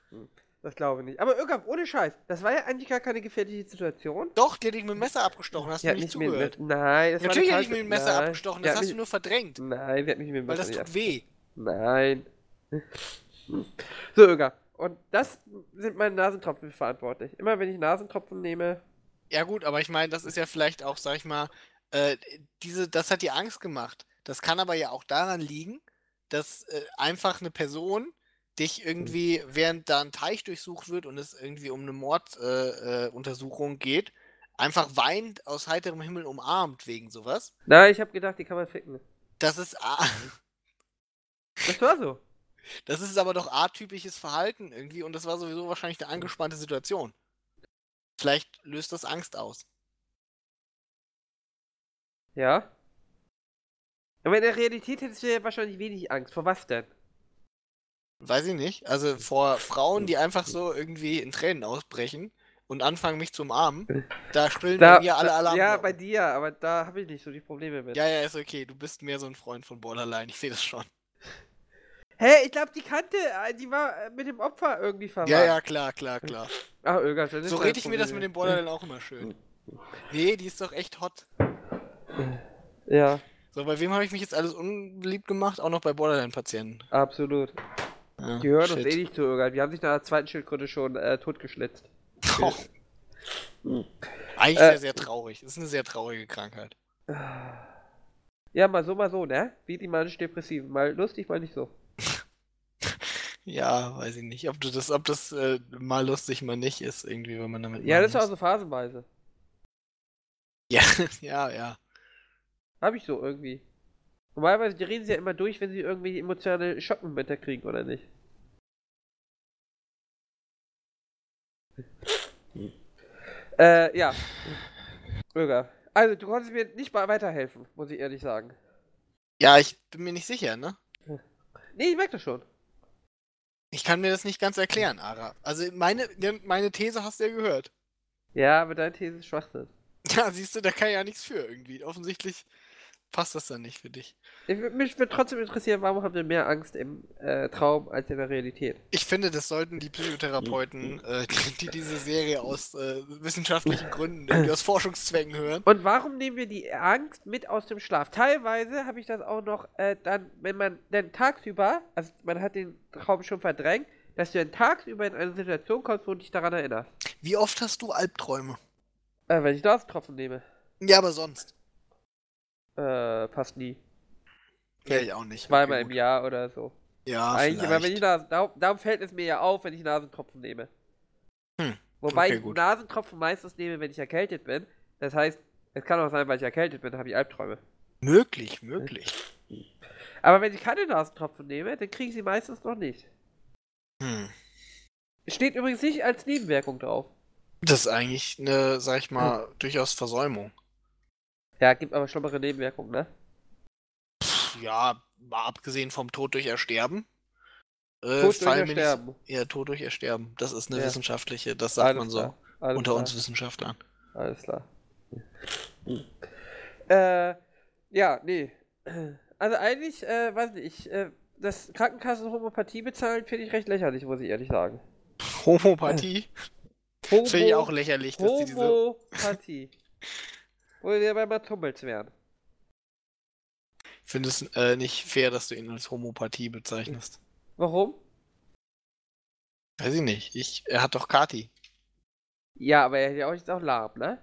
Das glaube ich nicht. Aber Ögaf, ohne Scheiß, das war ja eigentlich gar keine gefährliche Situation. Doch, die hat dich mit dem Messer abgestochen, hast Die du nicht zugehört. mit, nein, das Natürlich hat dich mit dem Messer nein, abgestochen, das hast mich- du nur verdrängt. Nein, die hat mich mit dem Weil Messer das nicht tut weh. Nein. So, Öger. Und das sind meine Nasentropfen verantwortlich. Immer wenn ich Nasentropfen nehme. Ja gut, aber ich meine, das ist ja vielleicht auch, sag ich mal, äh, diese, das hat dir Angst gemacht. Das kann aber ja auch daran liegen, dass äh, einfach eine Person dich irgendwie, während da ein Teich durchsucht wird und es irgendwie um eine Morduntersuchung äh, äh, geht, einfach weint aus heiterem Himmel umarmt wegen sowas. Nein, ich habe gedacht, die kann man ficken. Das ist, a- Das war so. das ist aber doch atypisches Verhalten irgendwie und das war sowieso wahrscheinlich eine angespannte Situation. Vielleicht löst das Angst aus. Ja. Aber in der Realität hättest du ja wahrscheinlich wenig Angst. Vor was denn? Weiß ich nicht. Also vor Frauen, die einfach so irgendwie in Tränen ausbrechen und anfangen, mich zu umarmen, da schrillen bei mir alle Alarm. ja, bei dir, aber da habe ich nicht so die Probleme mit. ja, ja, ist okay. Du bist mehr so ein Freund von Borderline. Ich sehe das schon. Hä, ich glaube, die kannte, äh, die war äh, mit dem Opfer irgendwie verwandt. Ja, ja, klar, klar, klar. Ach, ist So rede ich mir das mit dem Borderline auch immer schön. Nee, die ist doch echt hot. Ja, So, bei wem habe ich mich jetzt alles unbeliebt gemacht? Auch noch bei Borderline-Patienten. absolut. Ja, Die hören uns eh nicht zu, Öger. Die haben sich nach der zweiten Schildkröte schon äh, totgeschlitzt. Oh. Eigentlich Äh, sehr, sehr traurig. Das ist eine sehr traurige Krankheit. Ja, mal so, mal so, ne? Wie die manisch-depressiven. Mal lustig, mal nicht so. Ja, weiß ich nicht, ob das, ob das äh, mal lustig, mal nicht ist, irgendwie, wenn man damit Ja, das ist auch so phasenweise. Ja, ja, ja. Hab ich so irgendwie. Normalerweise, die reden sie ja immer durch, wenn sie irgendwie emotionale Schockmomente kriegen, oder nicht? äh, ja. Bürger. Also, du konntest mir nicht mal weiterhelfen, muss ich ehrlich sagen. Ja, ich bin mir nicht sicher, ne? Nee, ich merke das schon. Ich kann mir das nicht ganz erklären, Ara. Also meine, ja, meine These hast du ja gehört. Ja, aber deine These ist Schwachsinn. Ja, siehst du, da kann ja nichts für irgendwie. Offensichtlich passt das dann nicht für dich. Ich, mich würde trotzdem interessieren, warum habt ihr mehr Angst im äh, Traum als in der Realität? Ich finde, das sollten die Psychotherapeuten, äh, die, die diese Serie aus äh, wissenschaftlichen Gründen, irgendwie aus Forschungszwecken hören. Und warum nehmen wir die Angst mit aus dem Schlaf? Teilweise habe ich das auch noch äh, dann, wenn man dann tagsüber, also man hat den Traum schon verdrängt, dass du dann tagsüber in eine Situation kommst, wo du dich daran erinnerst. Wie oft hast du Albträume? Äh, wenn ich Nasentropfen nehme. Ja, aber sonst. Äh, fast nie. Ja, ich auch nicht. Zweimal Okay, im. Jahr oder so. Ja, Eigentlich immer, wenn vielleicht. ich Nasen, darum, darum fällt es mir ja auf, wenn ich Nasentropfen nehme. Hm, Wobei okay, ich gut. Nasentropfen meistens nehme, wenn ich erkältet bin. Das heißt, Es kann auch sein, weil ich erkältet bin, habe ich Albträume. Möglich, möglich. Aber wenn ich keine Nasentropfen nehme, dann kriege ich sie meistens noch nicht. Hm. Es steht übrigens nicht als Nebenwirkung drauf. Das ist eigentlich eine, sag ich mal, durchaus Versäumung. Ja, gibt aber schlimmere Nebenwirkungen, ne? Ja, mal abgesehen vom Tod durch Ersterben. Äh, Tod durch Ersterben. Ja, Tod durch Ersterben. Das ist eine Ja. wissenschaftliche, das sagt Alles man so. Unter klar, uns Wissenschaftlern. Alles klar. Äh, ja, nee. Also eigentlich, äh, weiß nicht, ich, äh, das Krankenkassen-Homöopathie bezahlen finde ich recht lächerlich, muss ich ehrlich sagen. Homöopathie. Homo Finde ich auch lächerlich, dass die diese. Homöopathie. Wo wir bei Mats Hummels wären. Ich finde es äh, nicht fair, dass du ihn als Homopathie bezeichnest. Warum? Weiß ich nicht. Ich, er hat doch Kati. Ja, aber er hat ja auch jetzt auch Lab, ne?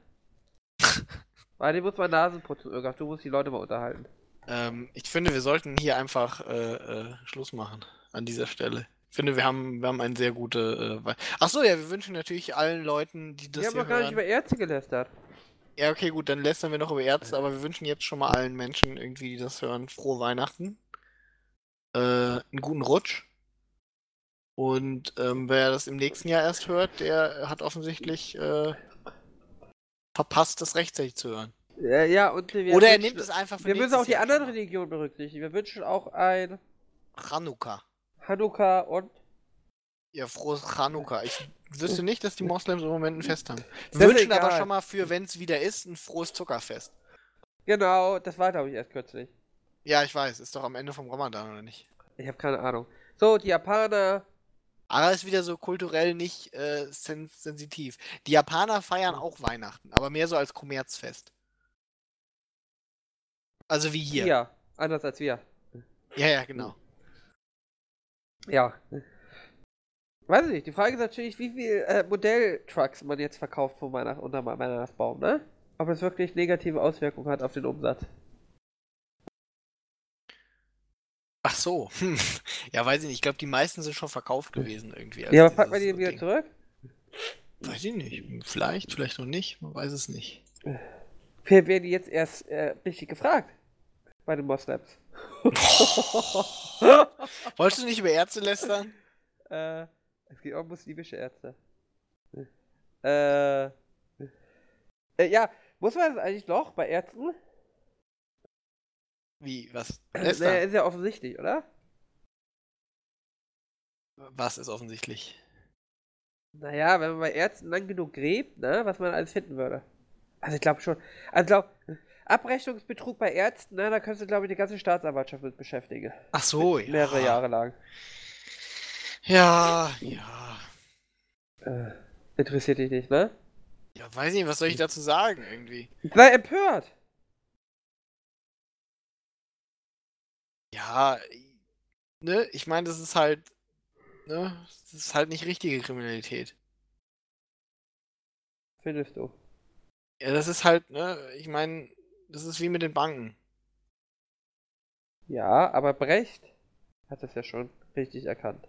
Weil dem muss man Nasen putzen, Irgaf. Du musst die Leute mal unterhalten. Ähm, ich finde, wir sollten hier einfach äh, äh, Schluss machen an dieser Stelle. Ich finde, wir haben, wir haben ein sehr gute. Äh, Wei- Ach so, ja, wir wünschen natürlich allen Leuten, die das Wir haben doch gar nicht hören. über Ärzte gelästert. Ja, okay, gut, dann lästern wir noch über Ärzte, aber wir wünschen jetzt schon mal allen Menschen irgendwie, die das hören, frohe Weihnachten. Äh, einen guten Rutsch. Und ähm, wer das im nächsten Jahr erst hört, der hat offensichtlich äh, verpasst, das rechtzeitig zu hören. Ja, ja und wir Oder er nimmt es einfach für Wir müssen auch die Jahr anderen. Religionen berücksichtigen. Wir wünschen auch ein Chanukka. Hanukkah und. Ja, frohes Chanukka. Ich wüsste nicht, dass die Moslems im Moment ein Fest haben. Wir wünschen aber schon mal für, wenn es wieder ist, ein frohes Zuckerfest. Genau, das war, glaube ich, erst kürzlich. Ja, ich weiß, ist doch am Ende vom Ramadan, oder nicht? Ich habe keine Ahnung. So, die Japaner. Aber ist wieder so kulturell nicht äh, sens sensitiv. Die Japaner feiern auch Weihnachten, aber mehr so als Kommerzfest. Also wie hier. Ja, anders als wir. Ja, ja, genau. Ja. Weiß ich nicht. Die Frage ist natürlich, wie viel äh, Modelltrucks man jetzt verkauft von Weihnacht unter Weihnachtsbaum, ne? Ob es wirklich negative Auswirkungen hat auf den Umsatz. Ach so. Hm. Ja, weiß ich nicht. Ich glaube, die meisten sind schon verkauft gewesen irgendwie. Ja, aber packt man dieses die wieder Ding. zurück? Weiß ich nicht. Vielleicht, vielleicht noch nicht. Man weiß es nicht. Vielleicht werden die jetzt erst äh, richtig gefragt. Bei den Moslems. Wolltest du nicht über Ärzte lästern? Äh, es gibt auch muslimische Ärzte. Äh, äh, ja, muss man das eigentlich noch bei Ärzten? Wie? Was? Naja, Lästern? ist ja offensichtlich, oder? Was ist offensichtlich? Naja, wenn man bei Ärzten lang genug gräbt, ne, was man alles finden würde. Also ich glaube schon. Also ich glaube, Abrechnungsbetrug bei Ärzten, ne, da könntest du, glaube ich, die ganze Staatsanwaltschaft mit beschäftigen. Ach so, ja. Mehrere Jahre lang. Ja, ja. Äh, interessiert dich nicht, ne? Ja, weiß nicht, was soll ich dazu sagen irgendwie? Sei empört! Ja, ne, ich meine, das ist halt, ne, das ist halt nicht richtige Kriminalität. Findest du. Ja, das ist halt, ne, ich meine, das ist wie mit den Banken. Ja, aber Brecht hat das ja schon richtig erkannt.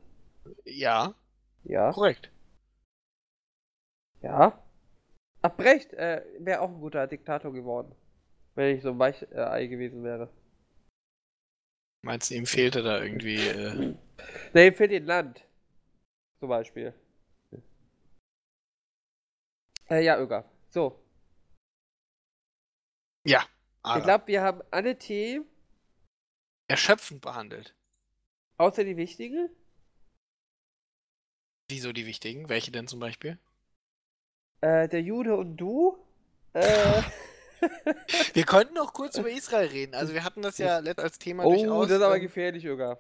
Ja, Ja. korrekt. Ja. Ach, Brecht äh, wäre auch ein guter Diktator geworden. Wenn ich so ein Weichei gewesen wäre. Meinst du, ihm fehlte da irgendwie, äh, Ne, für den Land. Zum Beispiel. Äh, ja, Öger. So. ja, Ich aber glaube, wir haben alle Themen, erschöpfend behandelt. außer die wichtigen. Wieso die wichtigen? Welche denn zum Beispiel? Äh, der Jude und du. Äh, Wir könnten noch kurz über Israel reden. Also wir hatten das ja als Thema oh, durchaus. das ist aber ähm, gefährlich, Öger.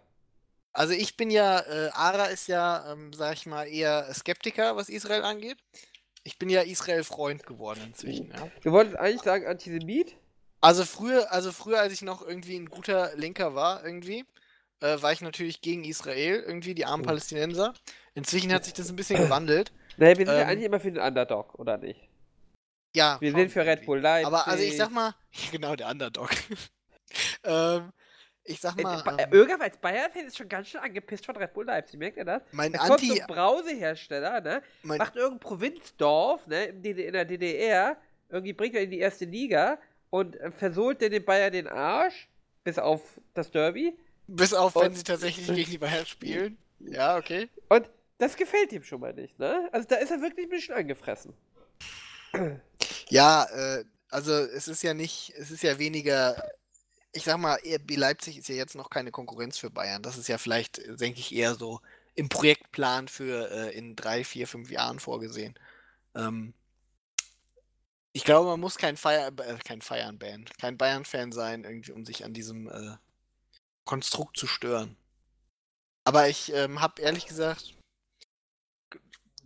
Also ich bin ja, äh, Ara ist ja, ähm, sag ich mal, eher Skeptiker, was Israel angeht. Ich bin ja Israel-Freund geworden inzwischen, ja. Du wolltest eigentlich sagen Antisemit? Also früher, also früher, als ich noch irgendwie ein guter Linker war, irgendwie, äh, war ich natürlich gegen Israel, irgendwie, die armen Oh. Palästinenser. Inzwischen hat sich das ein bisschen gewandelt. Ne, wir sind ja Ähm, eigentlich immer für den Underdog, oder nicht? Ja. Wir sind für Red. Bull Leipzig. Aber also ich sag mal, genau, der Underdog. ähm, ich sag Äh, mal, ähm, Öger als Bayern-Fan ist schon ganz schön angepisst von Red Bull Leipzig, merkt ihr das? mein Da kommt so Anti, ein Brausehersteller, ne? Macht irgendein Provinzdorf, ne? In, der DDR, irgendwie bringt er in die erste Liga und äh, versohlt den Bayern den Arsch, bis auf das Derby. Bis auf, wenn sie tatsächlich gegen die Bayern spielen. Ja, okay. Und das gefällt ihm schon mal nicht, ne? Also da ist er wirklich ein bisschen angefressen. Ja, äh, also es ist ja nicht, es ist ja weniger, ich sag mal, RB Leipzig ist ja jetzt noch keine Konkurrenz für Bayern. Das ist ja vielleicht, denke ich, eher so im Projektplan für äh, in drei, vier, fünf Jahren vorgesehen. Ähm, ich glaube, man muss kein Feier, äh, kein Feiern-Band, kein Bayern-Fan sein, irgendwie, um sich an diesem äh, Konstrukt zu stören. Aber ich ähm, habe ehrlich gesagt,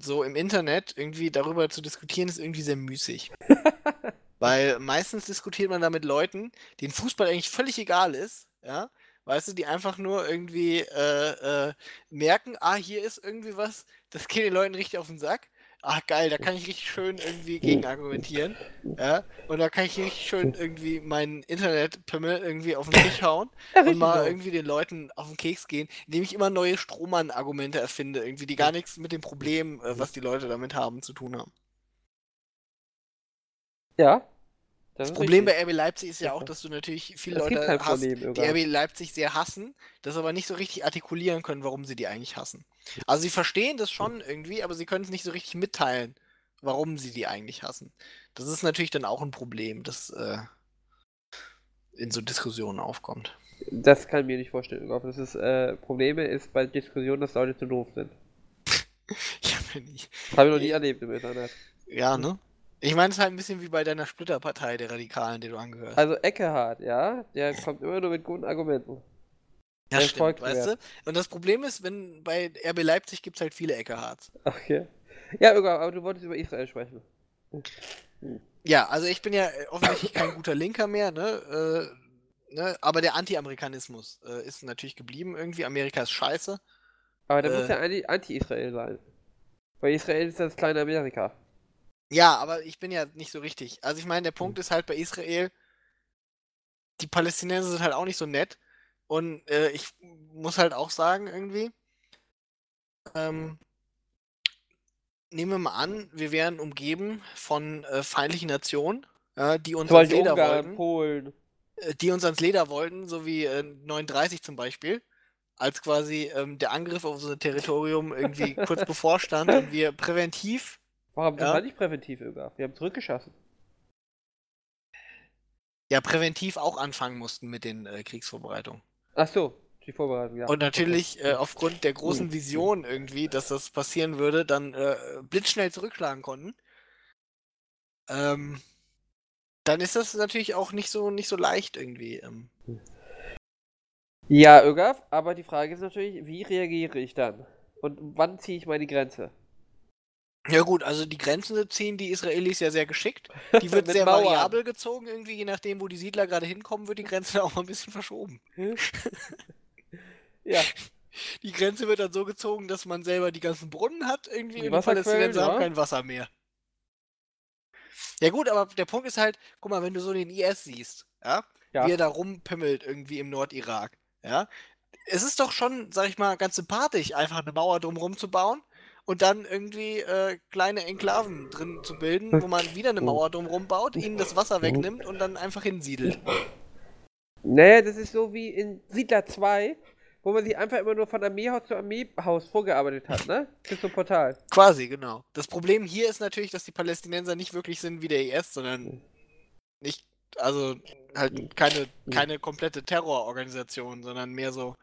so im Internet irgendwie darüber zu diskutieren, ist irgendwie sehr müßig. Weil meistens diskutiert man da mit Leuten, denen Fußball eigentlich völlig egal ist, ja. Weißt du, die einfach nur irgendwie äh, äh, merken, ah, hier ist irgendwie was, das geht den Leuten richtig auf den Sack ach geil, da kann ich richtig schön irgendwie gegen argumentieren. Ja? Und da kann ich richtig schön irgendwie meinen Internetpimmel irgendwie auf den Tisch hauen und mal irgendwie den Leuten auf den Keks gehen, indem ich immer neue Strohmann-Argumente erfinde, irgendwie, die gar nichts mit dem Problem, äh, was die Leute damit haben, zu tun haben. Ja, das, das Problem richtig. bei RB Leipzig ist ja auch, dass du natürlich viele das Leute hast, Problem, die RB Leipzig sehr hassen, das aber nicht so richtig artikulieren können, warum sie die eigentlich hassen. Also sie verstehen das schon irgendwie, aber sie können es nicht so richtig mitteilen, warum sie die eigentlich hassen. Das ist natürlich dann auch ein Problem, das äh, in so Diskussionen aufkommt. Das kann ich mir nicht vorstellen. Das ist, äh, Probleme ist bei Diskussionen, dass Leute zu doof sind. ja, bin ich. Habe ich noch nie erlebt im Internet. Ja, ne? Ich meine, es ist halt ein bisschen wie bei deiner Splitterpartei der Radikalen, die du angehörst. Also Eckehard, ja, der kommt immer nur mit guten Argumenten. Ja, der stimmt, weißt du? Und das Problem ist, wenn bei RB Leipzig gibt es halt viele Eckehards. Okay. Ja, aber du wolltest über Israel sprechen. Ja, also ich bin ja offensichtlich kein guter Linker mehr, ne? Äh, ne? Aber der Anti-Amerikanismus äh, ist natürlich geblieben irgendwie. Amerika ist scheiße. Aber der äh, muss ja Anti-Israel sein. Weil Israel ist das kleine Amerika. Ja, aber ich bin ja nicht so richtig. Also ich meine, der Punkt hm. ist halt bei Israel, die Palästinenser sind halt auch nicht so nett. Und äh, ich muss halt auch sagen, irgendwie, ähm, nehmen wir mal an, wir wären umgeben von äh, feindlichen Nationen, äh, die uns ans Leder Ungarn, wollten. Polen. Äh, die uns ans Leder wollten, so wie 39 äh, zum Beispiel als quasi ähm, der Angriff auf unser Territorium irgendwie kurz bevorstand und wir präventiv Warum? Das ja. war nicht präventiv, Öger. Wir haben zurückgeschossen. Ja, präventiv auch anfangen mussten mit den äh, Kriegsvorbereitungen. Ach so, die Vorbereitung, ja. Und natürlich äh, aufgrund der großen hm. Vision irgendwie, dass das passieren würde, dann äh, blitzschnell zurückschlagen konnten. Ähm, dann ist das natürlich auch nicht so, nicht so leicht irgendwie. Ähm. Ja, Ögaf, aber die Frage ist natürlich, wie reagiere ich dann? Und wann ziehe ich meine Grenze? Ja gut, also die Grenzen ziehen die Israelis ja sehr geschickt. Die wird sehr Mauern. variabel gezogen irgendwie, je nachdem, wo die Siedler gerade hinkommen, wird die Grenze auch mal ein bisschen verschoben. ja. Die Grenze wird dann so gezogen, dass man selber die ganzen Brunnen hat irgendwie die und die Palästinenser haben kein Wasser mehr. Ja gut, aber der Punkt ist halt, guck mal, wenn du so den IS siehst, ja, ja. wie er da rumpimmelt irgendwie im Nordirak, ja, es ist doch schon, sag ich mal, ganz sympathisch, einfach eine Mauer drumherum zu bauen und dann irgendwie äh, kleine Enklaven drin zu bilden, wo man wieder eine Mauer drumherum baut, ihnen das Wasser wegnimmt und dann einfach hinsiedelt. Naja, das ist so wie in Siedler 2, wo man sich einfach immer nur von Armeehaus zu Armeehaus vorgearbeitet hat, ne? Bis zum Portal. Quasi, genau. Das Problem hier ist natürlich, dass die Palästinenser nicht wirklich sind wie der IS, sondern nicht, also halt keine, keine komplette Terrororganisation, sondern mehr so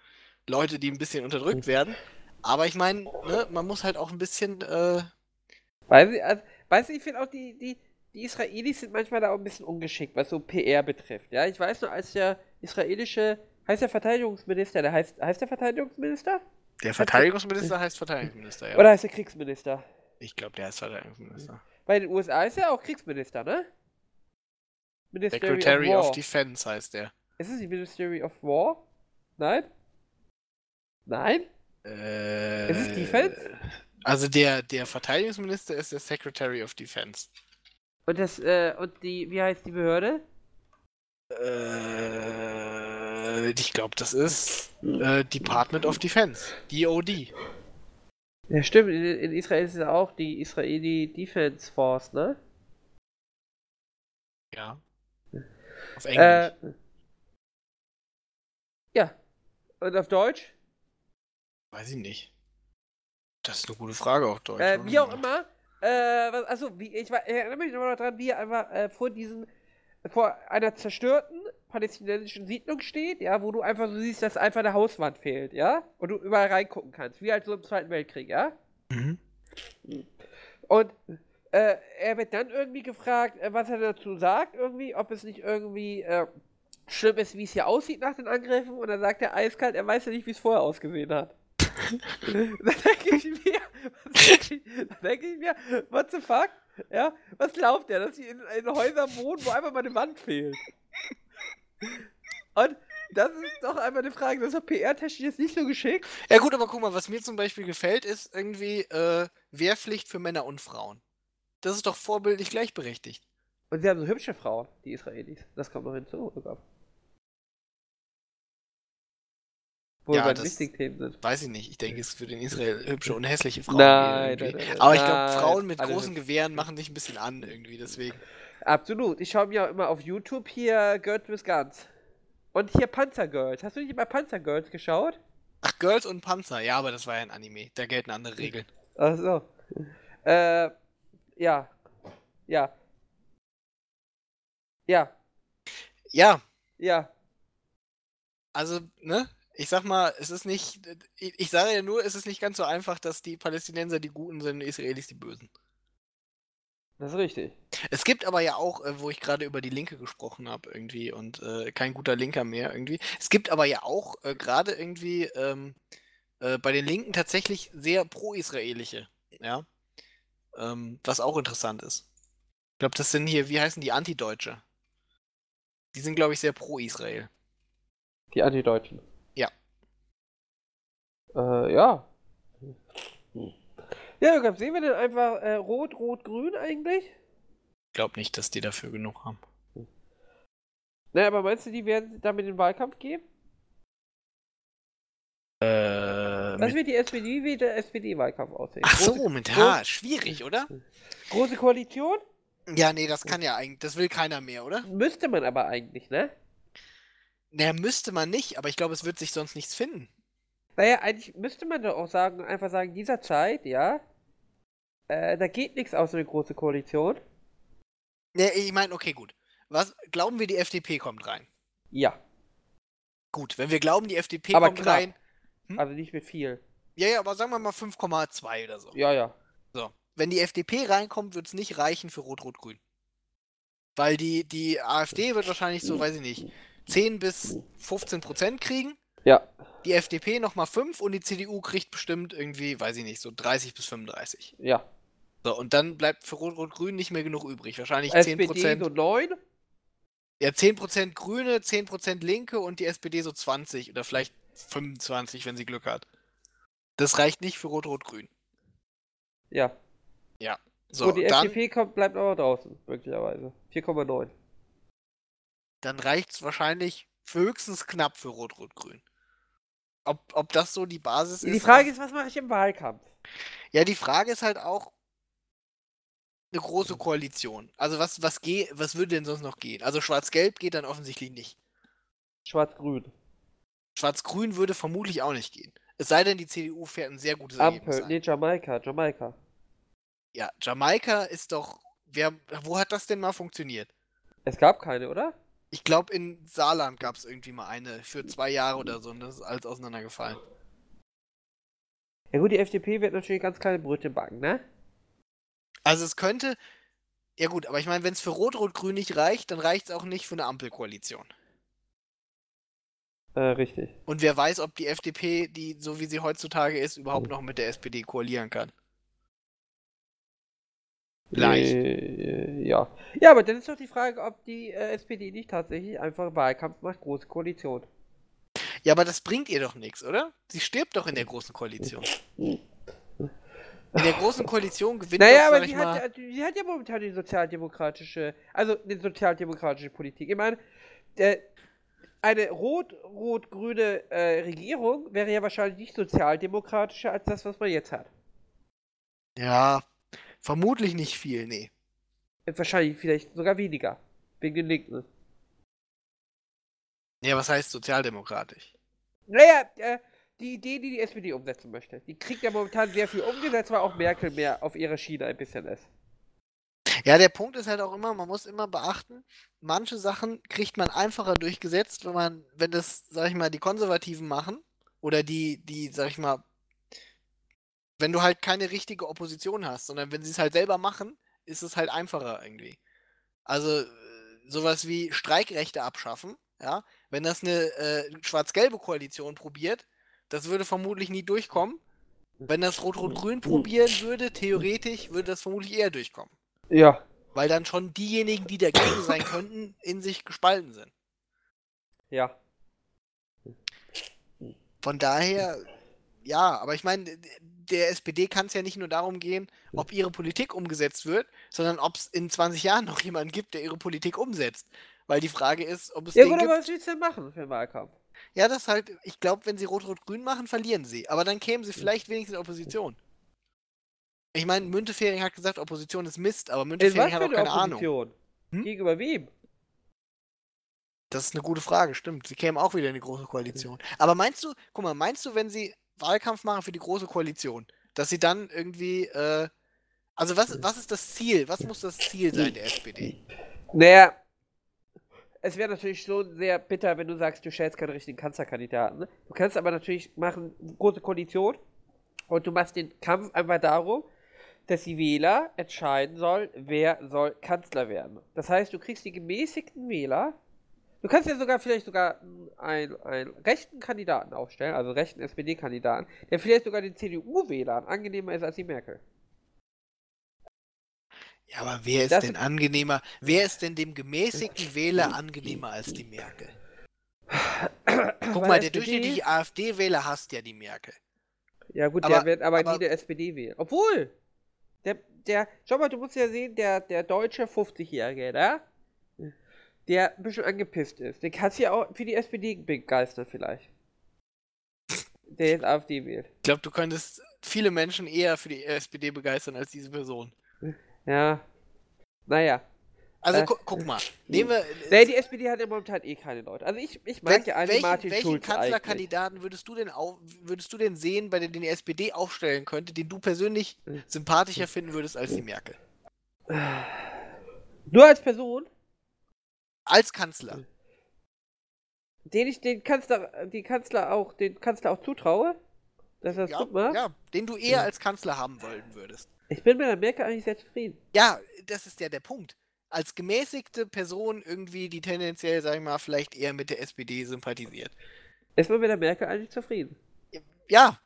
Leute, die ein bisschen unterdrückt werden. Aber ich meine, ne, man muss halt auch ein bisschen. Äh... Weiß ich, also, weiß ich, ich finde auch die, die, die Israelis sind manchmal da auch ein bisschen ungeschickt, was so PR betrifft. Ja, ich weiß nur, als der israelische, heißt der Verteidigungsminister, der heißt, heißt der Verteidigungsminister? Der Verteidigungsminister heißt, heißt Verteidigungsminister, ja. Oder heißt der Kriegsminister? Ich glaube, der heißt Verteidigungsminister. Bei den USA ist er auch Kriegsminister, ne? Ministry Secretary of, of Defense heißt der. Ist es die Ministry of War? Nein? Nein? Äh, ist es Defense? Also der, der Verteidigungsminister ist der Secretary of Defense. Und das, äh, und die, wie heißt die Behörde? Äh, ich glaube, das ist äh, Department of Defense, DOD. Ja, stimmt, in, in Israel ist es auch die Israeli Defense Force, ne? Ja. Auf Äh, Englisch. ja. Und auf Deutsch? Weiß ich nicht. Das ist eine gute Frage auf Deutsch. Äh, wie auch immer. Äh, was, also, wie, ich war- erinnere mich noch daran, wie er einfach äh, vor diesen, vor einer zerstörten palästinensischen Siedlung steht, ja, wo du einfach so siehst, dass einfach eine Hauswand fehlt, ja, und du überall reingucken kannst, wie halt so im Zweiten Weltkrieg, ja. Mhm. Und äh, er wird dann irgendwie gefragt, äh, was er dazu sagt, irgendwie, ob es nicht irgendwie äh, schlimm ist, wie es hier aussieht nach den Angriffen. Und dann sagt er eiskalt, er weiß ja nicht, wie es vorher ausgesehen hat. da denke ich mir, da denke ich mir, what the fuck? Ja, was glaubt er, dass sie in, in Häusern wohnen, wo einfach mal eine Wand fehlt? Und das ist doch einfach eine Frage, das ist doch PR-technisch jetzt nicht so geschickt. Ja gut, aber guck mal, was mir zum Beispiel gefällt, ist irgendwie äh, Wehrpflicht für Männer und Frauen. Das ist doch vorbildlich gleichberechtigt. Und sie haben so hübsche Frauen, die Israelis. Das kommt noch hinzu. sogar. Wo Ja, den das- Themen sind. Weiß ich nicht. Ich denke, es wird in Israel hübsche und hässliche Frauen Nein, geben. nein, nein, Aber ich glaube, Frauen mit großen. Gewehren machen dich ein bisschen an irgendwie, deswegen. Absolut. Ich schaue mir auch immer auf YouTube hier Girls with Guns. Und hier Panzergirls. Hast du nicht mal Panzergirls geschaut? Ach, Girls und Panzer. Ja, aber das war ja ein Anime. Da gelten andere Regeln. Ach so. Äh, ja. Ja. Ja. Ja, Ja. also, ne? Ich sag mal, es ist nicht. Ich, ich sage ja nur, es ist nicht ganz so einfach, dass die Palästinenser die Guten sind und die Israelis die Bösen. Das ist richtig. Es gibt aber ja auch, äh, wo ich gerade über die Linke gesprochen habe, irgendwie, und äh, kein guter Linker mehr irgendwie. Es gibt aber ja auch äh, gerade irgendwie ähm, äh, bei den Linken tatsächlich sehr pro-israelische, ja. Ähm, was auch interessant ist. Ich glaube, das sind hier, wie heißen die Antideutsche? Die sind, glaube ich, sehr pro-Israel. Die Antideutschen. Ja. Äh, ja. Ja, Jürgen, sehen wir denn einfach äh, rot, rot, grün eigentlich? Ich glaube nicht, dass die dafür genug haben. Naja, aber meinst du, die werden damit in den Wahlkampf gehen? Äh, Was wird die SPD, wie der SPD-Wahlkampf aussehen? ach Große, so, mit H. Schwierig, oder? große Koalition? Ja, nee, das kann ja eigentlich, das will keiner mehr, oder? Müsste man aber eigentlich, ne? Naja, müsste man nicht, aber ich glaube, es wird sich sonst nichts finden. Naja, eigentlich müsste man doch auch sagen, einfach sagen, dieser Zeit, ja, äh, da geht nichts außer eine große Koalition. Ne, ich meine, okay, gut. Was glauben wir, die FDP kommt rein? Ja, Gut, wenn wir glauben, die FDP Aber kommt knapp. rein. Hm? also nicht mit viel. Ja, ja, aber sagen wir mal 5,2 oder so. Ja, ja. So. Wenn die FDP reinkommt, wird es nicht reichen für Rot-Rot-Grün. Weil die, die AfD wird wahrscheinlich so, weiß ich nicht, 10 bis 15 Prozent kriegen. Ja. Die FDP nochmal 5 und die CDU kriegt bestimmt irgendwie, weiß ich nicht, so 30 bis 35. Ja. So, und dann bleibt für Rot-Rot-Grün nicht mehr genug übrig. Wahrscheinlich 10 SPD Prozent. so 9. Ja, 10% Grüne, 10% Linke und die SPD so 20 oder vielleicht 25, wenn sie Glück hat. Das reicht nicht für Rot-Rot-Grün. Ja. So, Gut, die dann, FDP kommt, bleibt aber draußen, möglicherweise. 4,9. dann reicht es wahrscheinlich für höchstens knapp für Rot-Rot-Grün. Ob, ob das so die Basis ist? Die Frage ist, was mache ich im Wahlkampf? Ja, die Frage ist halt auch eine große Koalition. Also was, was, geh, was würde denn sonst noch gehen? Also Schwarz-Gelb geht dann offensichtlich nicht. Schwarz-Grün. Schwarz-Grün würde vermutlich auch nicht gehen. Es sei denn, die CDU fährt ein sehr gutes Ergebnis Ampel. ein. Nee, Jamaika. Jamaika. Ja, Jamaika ist doch. Wer, wo hat das denn mal funktioniert? Es gab keine, oder? Ich glaube, in Saarland gab es irgendwie mal eine für zwei Jahre oder so und das ist alles auseinandergefallen. Ja gut, die FDP wird natürlich ganz kleine Brötchen backen, ne? Also es könnte. Ja gut, aber ich meine, wenn es für Rot-Rot-Grün nicht reicht, dann reicht es auch nicht für eine Ampelkoalition. Äh, richtig. Und wer weiß, ob die FDP, die so wie sie heutzutage ist, überhaupt noch mit der SPD koalieren kann. Leicht. Äh, ja. Ja, aber dann ist doch die Frage, ob die äh, SPD nicht tatsächlich einfach Wahlkampf macht, große Koalition. Ja, aber das bringt ihr doch nichts, oder? Sie stirbt doch in der großen Koalition. In der großen Koalition gewinnt Naja, doch, aber mal, hat, ja- die hat ja momentan die sozialdemokratische, also die sozialdemokratische Politik. Ich meine, der, eine rot-rot-grüne äh, Regierung wäre ja wahrscheinlich nicht sozialdemokratischer als das, was man jetzt hat. Ja, vermutlich nicht viel, nee. Wahrscheinlich vielleicht sogar weniger. Wegen den Linken. Ja, was heißt sozialdemokratisch? Naja, äh, die Idee, die die SPD umsetzen möchte, die kriegt ja momentan sehr viel umgesetzt, weil auch Merkel mehr auf ihrer Schiene ein bisschen ist. Ja, der Punkt ist halt auch immer, man muss immer beachten, manche Sachen kriegt man einfacher durchgesetzt, wenn man, wenn das, sag ich mal, die Konservativen machen oder die, die, sag ich mal, wenn du halt keine richtige Opposition hast, sondern wenn sie es halt selber machen, ist es halt einfacher irgendwie. Also sowas wie Streikrechte abschaffen, ja, wenn das eine äh, schwarz-gelbe Koalition probiert, das würde vermutlich nie durchkommen. Wenn das Rot-Rot-Grün probieren würde, theoretisch würde das vermutlich eher durchkommen. Ja. Weil dann schon diejenigen, die dagegen sein könnten, in sich gespalten sind. Ja. Von daher, ja, aber ich meine, der SPD kann es ja nicht nur darum gehen, ob ihre Politik umgesetzt wird, sondern ob es in 20 Jahren noch jemanden gibt, der ihre Politik umsetzt. Weil die Frage ist, ob es Ja den gut, gibt. aber was willst du denn machen für den Wahlkampf? Ja, das halt, ich glaube, wenn sie Rot-Rot-Grün machen, verlieren sie. Aber dann kämen sie vielleicht wenigstens in Opposition. Ich meine, Müntefering hat gesagt, Opposition ist Mist, aber Müntefering hat auch eine keine Ahnung. Opposition? Hm? Gegenüber wem? Das ist eine gute Frage, stimmt. Sie kämen auch wieder in die große Koalition. Aber meinst du, guck mal, meinst du, wenn sie Wahlkampf machen für die große Koalition, dass sie dann irgendwie, äh, also was, was ist das Ziel? Was muss das Ziel sein der SPD? Naja, es wäre natürlich schon sehr bitter, wenn du sagst, du stellst keinen richtigen Kanzlerkandidaten. Ne? Du kannst aber natürlich machen, große Koalition und du machst den Kampf einfach darum, dass die Wähler entscheiden sollen, wer soll Kanzler werden. Das heißt, du kriegst die gemäßigten Wähler. Du kannst ja sogar vielleicht sogar einen, einen rechten Kandidaten aufstellen, also rechten SPD-Kandidaten, der vielleicht sogar den CDU-Wählern angenehmer ist als die Merkel. Ja, aber wer ist Das- denn angenehmer? Wer ist denn dem gemäßigten Wähler angenehmer als die Merkel? Guck mal, der SPD durchschnittliche AfD-Wähler hasst ja die Merkel. Ja gut, Aber- der wird aber, aber- nie der SPD wählen. Obwohl, der, der, schau mal, du musst ja sehen, der, der deutsche 50-Jährige, da, der ein bisschen angepisst ist, den kannst du ja auch für die SPD begeistern vielleicht. Der jetzt AfD wählt. Ich glaube, du könntest viele Menschen eher für die SPD begeistern als diese Person. Ja. Naja. Also Äh, gu guck mal, nehmen wir. Nee, die SPD hat ja momentan eh keine Leute. Also ich, ich mag Wenn, ja einen welchen, Martin welchen Schulz eigentlich. Kanzlerkandidaten würdest du denn au würdest du denn sehen, bei dem die SPD aufstellen könnte, den du persönlich Hm. sympathischer finden würdest als die Merkel? Nur als Person, Als Kanzler. den ich den Kanzler, die Kanzler auch, den Kanzler auch zutraue, dass er das Ja, gut macht. ja, den du eher Ja. als Kanzler haben wollen würdest. Ich bin mit der Merkel eigentlich sehr zufrieden. Ja, das ist ja der Punkt. Als gemäßigte Person irgendwie, die tendenziell, sag ich mal, vielleicht eher mit der SPD sympathisiert. Ist man mit der Merkel eigentlich zufrieden? Ja.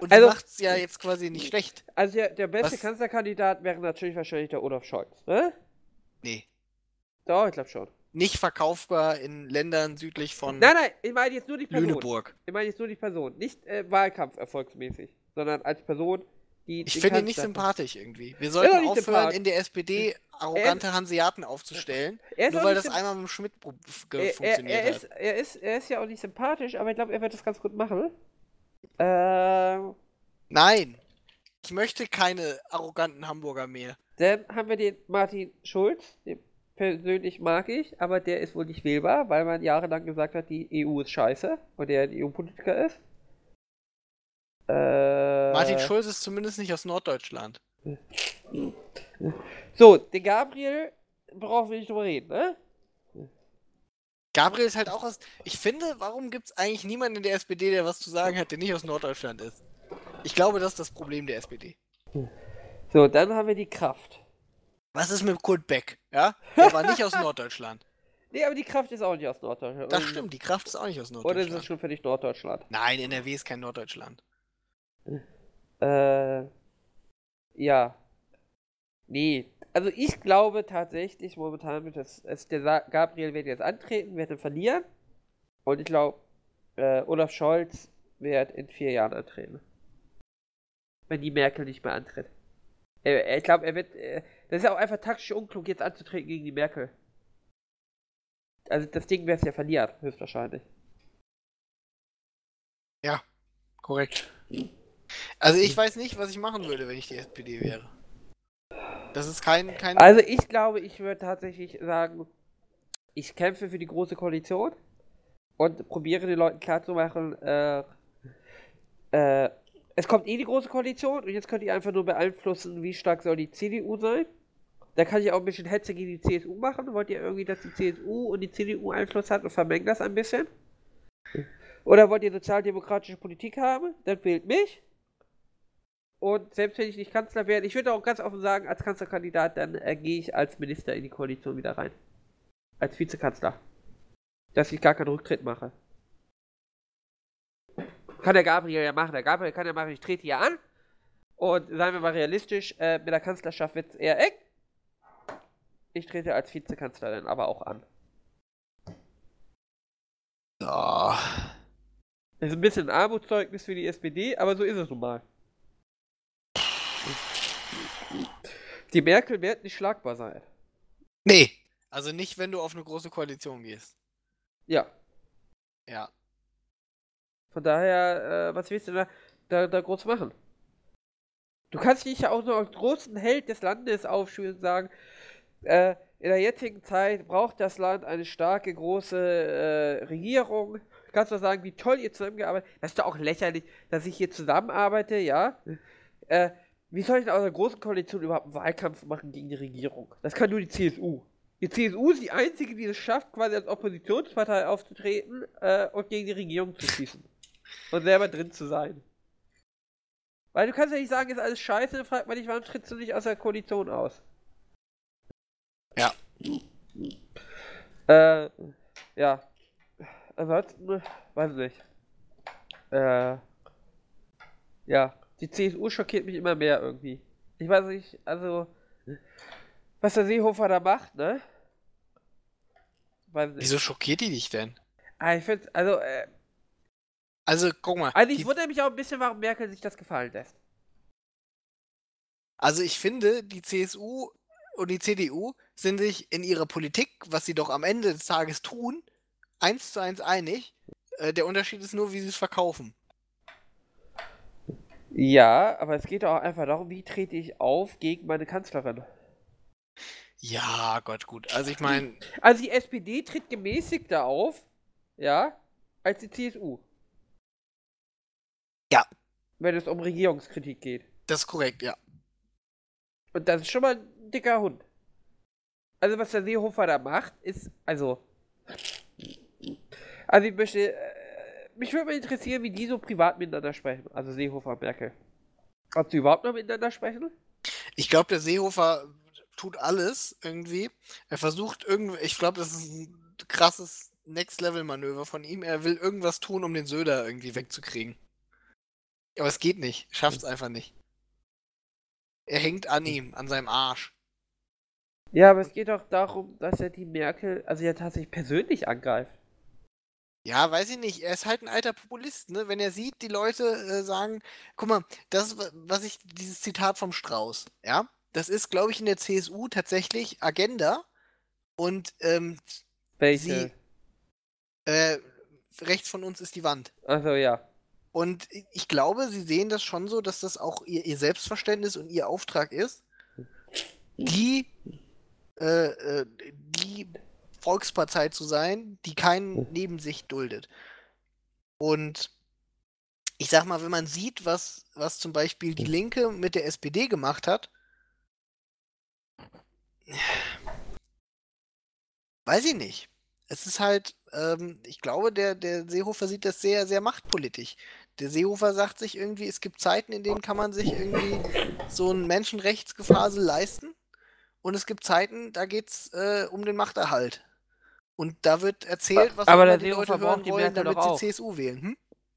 Und Also- macht's ja jetzt quasi nicht schlecht. Also der, der beste Was- Kanzlerkandidat wäre natürlich wahrscheinlich der Olaf Scholz, ne? Nee. Doch, ich glaube schon. Nicht verkaufbar in Ländern südlich von Nein, nein, ich meine jetzt nur die Person. Lüneburg. Ich meine jetzt nur die Person. Nicht äh, Wahlkampf erfolgsmäßig, sondern als Person, die. Ich finde ihn nicht sympathisch irgendwie. Wir sollten nicht aufhören, in der SPD arrogante Hanseaten aufzustellen, ist nur weil das einmal mit dem Schmidt ge- er, er, funktioniert er, hat. ist, er, ist, er ist ja auch nicht sympathisch, aber ich glaube, er wird das ganz gut machen. Ähm, Nein. Ich möchte keine arroganten Hamburger mehr. dann haben wir den Martin Schulz, den persönlich mag ich, aber der ist wohl nicht wählbar, weil man jahrelang gesagt hat, die EU ist scheiße und der ein EU-Politiker ist. Äh, Martin Schulz ist zumindest nicht aus Norddeutschland. So, den Gabriel brauchen wir nicht drüber reden, ne? Gabriel ist halt auch aus. Ich finde, warum gibt es eigentlich niemanden in der SPD, der was zu sagen hat, der nicht aus Norddeutschland ist? Ich glaube, das ist das Problem der SPD. So, dann haben wir die Kraft. Was ist mit Kurt Beck? Ja? Der war nicht aus Norddeutschland. Nee, aber die Kraft ist auch nicht aus Norddeutschland. Das stimmt, die Kraft ist auch nicht aus Oder ist Norddeutschland. es schon für dich Norddeutschland? Nein, NRW ist kein Norddeutschland. Äh, ja. Nee. Also ich glaube tatsächlich, momentan wird das, es, der Gabriel wird jetzt antreten, wird dann verlieren. Und ich glaube, äh, Olaf Scholz wird in vier Jahren antreten. Wenn die Merkel nicht mehr antritt. Er, ich glaube, er wird, äh, das ist ja auch einfach taktisch unklug, jetzt anzutreten gegen die Merkel. Also das Ding wird es ja verlieren, höchstwahrscheinlich. Korrekt. Also ich weiß nicht, was ich machen würde, wenn ich die SPD wäre. Das ist kein, kein. Also ich glaube, ich würde tatsächlich sagen, ich kämpfe für die große Koalition und probiere den Leuten klarzumachen, äh, äh, es kommt eh die große Koalition und jetzt könnt ihr einfach nur beeinflussen, wie stark soll die CDU sein. Da kann ich auch ein bisschen Hetze gegen die CSU machen. Wollt ihr irgendwie, dass die CSU und die CDU Einfluss hat und vermengt das ein bisschen? Oder wollt ihr sozialdemokratische Politik haben? Dann wählt mich. Und selbst wenn ich nicht Kanzler werde, ich würde auch ganz offen sagen, als Kanzlerkandidat, dann äh, gehe ich als Minister in die Koalition wieder rein. Als Vizekanzler. Dass ich gar keinen Rücktritt mache. Kann der Gabriel ja machen. Der Gabriel kann ja machen, ich trete hier an. Und seien wir mal realistisch, äh, mit der Kanzlerschaft wird es eher eng. Ich trete als Vizekanzlerin aber auch an. Ja. Das ist ein bisschen ein Armutszeugnis für die SPD, aber so ist es nun mal. Die Merkel wird nicht schlagbar sein. Nee. Also nicht, wenn du auf eine große Koalition gehst. Ja. Ja. Von daher, äh, was willst du da, da, da groß machen? Du kannst dich ja auch nur als großen Held des Landes aufschwören und sagen, äh, in der jetzigen Zeit braucht das Land eine starke, große äh, Regierung. Du kannst doch sagen, wie toll ihr zusammengearbeitet habt. Das ist doch auch lächerlich, dass ich hier zusammenarbeite, ja? Äh, wie soll ich denn aus einer großen Koalition überhaupt einen Wahlkampf machen gegen die Regierung? Das kann nur die CSU. Die CSU ist die einzige, die es schafft, quasi als Oppositionspartei aufzutreten äh, und gegen die Regierung zu schießen. und selber drin zu sein. Weil du kannst ja nicht sagen, ist alles scheiße, dann fragt man dich, warum trittst du nicht aus der Koalition aus? Ja. Äh, ja. Ansonsten, weiß ich nicht. Äh, ja. Die CSU schockiert mich immer mehr irgendwie. Ich weiß nicht, also, was der Seehofer da macht, ne? Weiß nicht. Wieso schockiert die dich denn? Ah, ich finde, also, äh, also, guck mal. Also, ich wundere mich auch ein bisschen, warum Merkel sich das gefallen lässt. Also, ich finde, die CSU und die CDU sind sich in ihrer Politik, was sie doch am Ende des Tages tun, eins zu eins einig. Äh, der Unterschied ist nur, wie sie es verkaufen. Ja, aber es geht auch einfach darum, wie trete ich auf gegen meine Kanzlerin. Ja, Gott, gut. Also ich meine. Also die SPD tritt gemäßigter auf, ja, als die CSU. Ja. Wenn es um Regierungskritik geht. Das ist korrekt, ja. Und das ist schon mal ein dicker Hund. Also was der Seehofer da macht, ist, also. Also ich möchte. Äh, mich würde mal interessieren, wie die so privat miteinander sprechen. Also Seehofer und Merkel. Ob sie überhaupt noch miteinander sprechen? Ich glaube, der Seehofer tut alles irgendwie. Er versucht irgendwie, ich glaube, das ist ein krasses Next-Level-Manöver von ihm. Er will irgendwas tun, um den Söder irgendwie wegzukriegen. Aber es geht nicht. Schafft es einfach nicht. Er hängt an ihm, an seinem Arsch. Ja, aber es geht auch darum, dass er die Merkel, also ja tatsächlich persönlich angreift. Ja, weiß ich nicht. Er ist halt ein alter Populist, ne? Wenn er sieht, die Leute äh, sagen, guck mal, das, was ich, dieses Zitat vom Strauß, ja, das ist, glaube ich, in der CSU tatsächlich Agenda und ähm, Welche? Sie, äh, rechts von uns ist die Wand. Also ja. Und ich glaube, sie sehen das schon so, dass das auch ihr, ihr Selbstverständnis und ihr Auftrag ist, die, äh, äh, die Volkspartei zu sein, die keinen neben sich duldet. Und ich sag mal, wenn man sieht, was, was zum Beispiel die Linke mit der SPD gemacht hat, weiß ich nicht. Es ist halt, ähm, ich glaube, der, der Seehofer sieht das sehr, sehr machtpolitisch. Der Seehofer sagt sich irgendwie, es gibt Zeiten, in denen kann man sich irgendwie so ein Menschenrechtsgefasel leisten. Und es gibt Zeiten, da geht es äh, um den Machterhalt. Und da wird erzählt, was aber der die Seehofer Leute hören die wollen, Merkel damit doch sie auch. CSU wählen. Hm?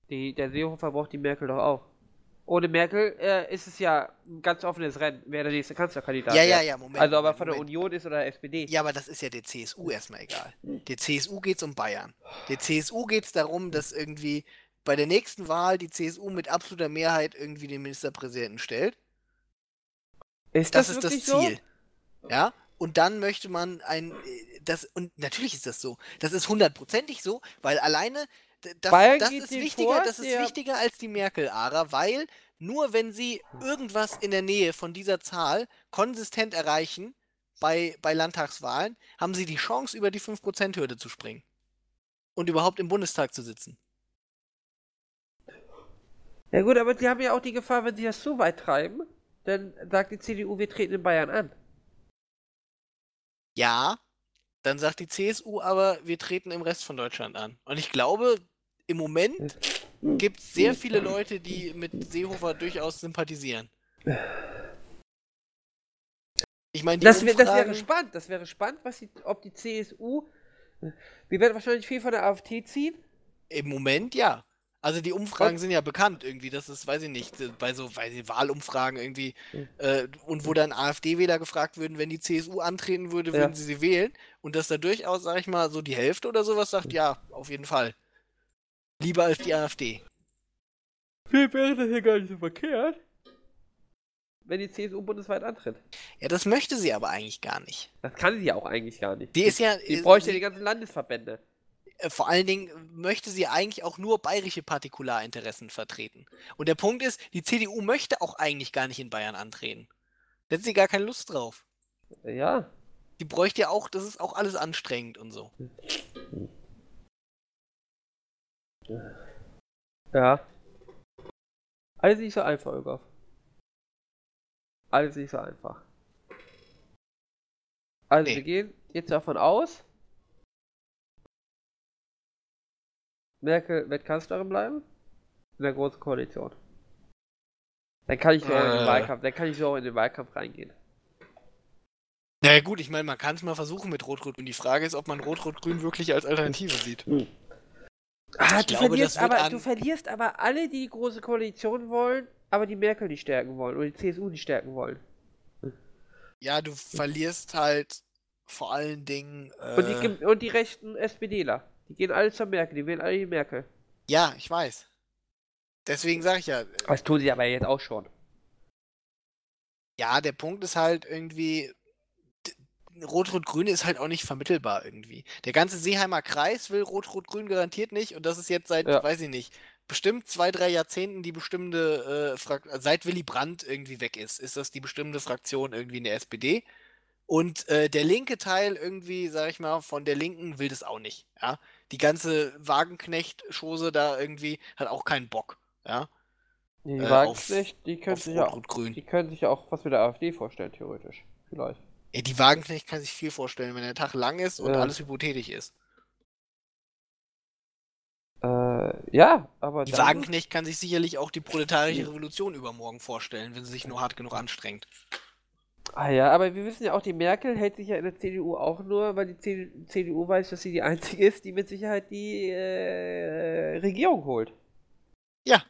Die, der Seehofer braucht die Merkel doch auch. Ohne Merkel äh, ist es ja ein ganz offenes Rennen, wer der nächste Kanzlerkandidat Ja, wird. ja, ja, Moment. Also, aber von der. Union ist oder der SPD. Ja, aber das ist ja der CSU erstmal egal. Der CSU geht es um Bayern. Der CSU geht es darum, dass irgendwie bei der nächsten Wahl die CSU mit absoluter Mehrheit irgendwie den Ministerpräsidenten stellt. Ist Das, das, ist das Ziel. Ja? Und dann möchte man ein. äh, Das, und natürlich ist das so. Das ist hundertprozentig so, weil alleine. Das, Bayern das ist wichtiger, vor, das ist wichtiger als die Merkel-Ara, weil nur wenn sie irgendwas in der Nähe von dieser Zahl konsistent erreichen, bei, bei Landtagswahlen haben sie die Chance, über die 5%-Hürde zu springen. Und überhaupt im Bundestag zu sitzen. Ja gut, aber die haben ja auch die Gefahr, wenn sie das zu weit treiben, dann sagt die CDU, wir treten in Bayern an. Ja, dann sagt die CSU aber, wir treten im Rest von Deutschland an. Und ich glaube, im Moment gibt es sehr viele Leute, die mit Seehofer durchaus sympathisieren. Ich meine, das, wär, das wäre spannend. Das wäre spannend, was die, ob die CSU. Wir werden wahrscheinlich viel von der AfD ziehen. Im Moment ja. Also die Umfragen sind ja bekannt irgendwie, das ist, weiß ich nicht, bei so weiß ich, Wahlumfragen irgendwie, mhm. äh, und wo dann AfD-Wähler gefragt würden, wenn die CSU antreten würde, würden ja. sie sie wählen. Und dass da durchaus, sag ich mal, so die Hälfte oder sowas sagt, ja, auf jeden Fall. Lieber als die AfD. Wie wäre das ja gar nicht so verkehrt, wenn die CSU bundesweit antritt. Ja, das möchte sie aber eigentlich gar nicht. Das kann sie ja auch eigentlich gar nicht. Die ist ja. Die bräuchte ja die ganzen Landesverbände. Äh, vor allen Dingen möchte sie eigentlich auch nur bayerische Partikularinteressen vertreten. Und der Punkt ist, die CDU möchte auch eigentlich gar nicht in Bayern antreten. Da hat sie gar keine Lust drauf. Ja. Die bräuchte ja auch, das ist auch alles anstrengend und so. Ja. Alles nicht so einfach, Ögoff. Alles nicht so einfach. Also, nee. wir gehen jetzt davon aus, Merkel wird Kanzlerin bleiben? In der Großen Koalition. Dann kann ich so äh. in den äh. Wahlkampf, dann kann ich so in den Wahlkampf reingehen. Naja gut, ich meine, man kann es mal versuchen mit Rot-Rot und die Frage ist, ob man Rot-Rot-Grün wirklich als Alternative sieht. Hm. Ah, du, glaube, verlierst aber, du verlierst aber alle, die die Große Koalition wollen, aber die Merkel nicht stärken wollen oder die CSU nicht stärken wollen. Ja, du verlierst halt vor allen Dingen. Äh... Und, die, und die rechten SPDler. Die gehen alle zur Merkel, die wählen alle die Merkel. Ja, ich weiß. Deswegen sage ich ja. Das tun sie aber jetzt auch schon. Ja, der Punkt ist halt irgendwie, Rot-Rot-Grün ist halt auch nicht vermittelbar irgendwie. Der ganze Seeheimer Kreis will Rot-Rot-Grün garantiert nicht und das ist jetzt seit, ja. weiß ich nicht, bestimmt zwei, drei Jahrzehnten die bestimmte, äh, seit Willy Brandt irgendwie weg ist, ist das die bestimmte Fraktion irgendwie in der SPD. Und äh, der linke Teil irgendwie, sag ich mal, von der Linken will das auch nicht. Ja? Die ganze Wagenknecht-Schose da irgendwie hat auch keinen Bock. Ja? Die äh, Wagenknecht, die können sich ja auch, die können sich auch was mit der AfD vorstellen, theoretisch. Vielleicht. Ja, die Wagenknecht kann sich viel vorstellen, wenn der Tag lang ist und ja. alles hypothetisch ist. Äh, ja, aber. Die Wagenknecht kann sich sicherlich auch die proletarische Revolution übermorgen vorstellen, wenn sie sich nur hart genug anstrengt. Ah ja, aber wir wissen ja auch, die Merkel hält sich ja in der CDU auch nur, weil die CDU weiß, dass sie die einzige ist, die mit Sicherheit die äh, Regierung holt. Ja.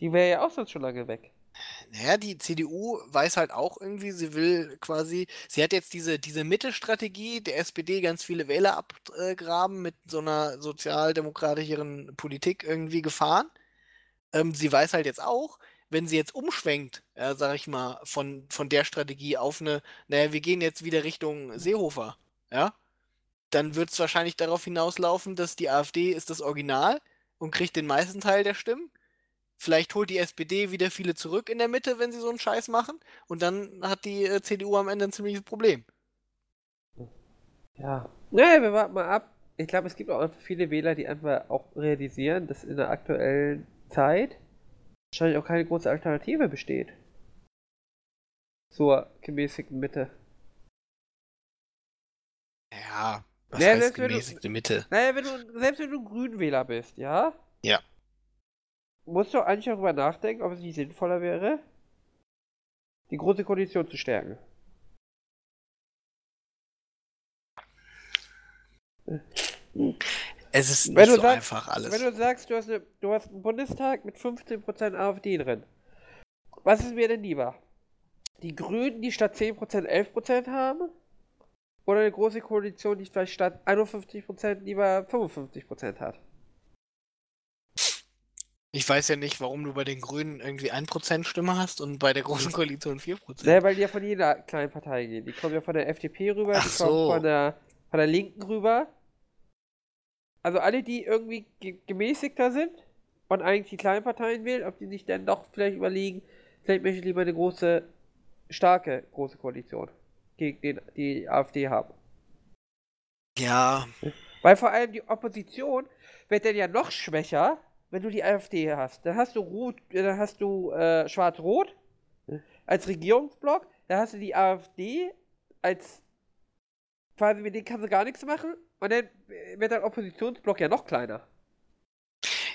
Die wäre ja auch sonst schon lange weg. Naja, die CDU weiß halt auch irgendwie, sie will quasi, sie hat jetzt diese, diese Mittelstrategie der SPD ganz viele Wähler abgraben mit so einer sozialdemokratischeren Politik irgendwie gefahren. Ähm, sie weiß halt jetzt auch, wenn sie jetzt umschwenkt, ja, sag ich mal, von, von der Strategie auf eine, naja, wir gehen jetzt wieder Richtung Seehofer, ja, dann wird es wahrscheinlich darauf hinauslaufen, dass die AfD ist das Original und kriegt den meisten Teil der Stimmen. Vielleicht holt die SPD wieder viele zurück in der Mitte, wenn sie so einen Scheiß machen. Und dann hat die äh, CDU am Ende ein ziemliches Problem. Ja. Naja, wir warten mal ab. Ich glaube, es gibt auch viele Wähler, die einfach auch realisieren, dass in der aktuellen Zeit wahrscheinlich auch keine große Alternative besteht. Zur gemäßigten Mitte. Ja, was naja, heißt gemäßigte du, Mitte? Naja, wenn du, selbst wenn du Grünwähler bist, ja? Ja. Musst du eigentlich darüber nachdenken, ob es nicht sinnvoller wäre, die große Koalition zu stärken. Es ist nicht so sagst, einfach alles. Wenn du sagst, du hast, eine, du hast einen Bundestag mit 15% AfD drin, was ist mir denn lieber? Die Grünen, die statt 10% 11% haben? Oder eine große Koalition, die vielleicht statt 51% lieber 55% hat? Ich weiß ja nicht, warum du bei den Grünen irgendwie 1% Stimme hast und bei der Großen Koalition 4%. Ja, weil die ja von jeder kleinen Partei gehen. Die kommen ja von der FDP rüber, Ach die so. kommen von der, von der Linken rüber also alle, die irgendwie gemäßigter sind und eigentlich die kleinen Parteien wählen, ob die sich dann doch vielleicht überlegen, vielleicht möchte ich lieber eine große, starke, große Koalition. gegen den, die AfD haben. Ja. Weil vor allem die Opposition wird dann ja noch schwächer, wenn du die AfD hast. Dann hast du Rot, dann hast du äh, Schwarz-Rot als Regierungsblock, dann hast du die AfD als quasi mit denen kannst du gar nichts machen und dann wird dein Oppositionsblock ja noch kleiner.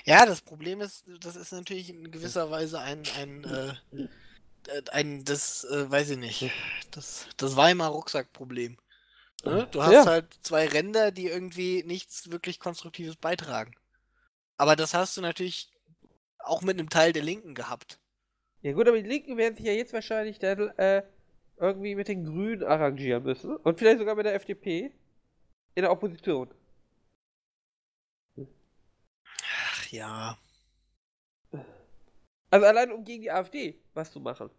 Ja, das Problem ist, das ist natürlich in gewisser Weise ein, ein, äh, ein das, äh, weiß ich nicht, das, das Weimar Rucksackproblem. Ne? Du hast Ja. halt zwei Ränder, die irgendwie nichts wirklich Konstruktives beitragen. Aber das hast du natürlich auch mit einem Teil der Linken gehabt. Ja gut, aber die Linken werden sich ja jetzt wahrscheinlich dann äh, irgendwie mit den Grünen arrangieren müssen und vielleicht sogar mit der FDP in der Opposition. Ach ja. Also allein um gegen die AfD was zu machen.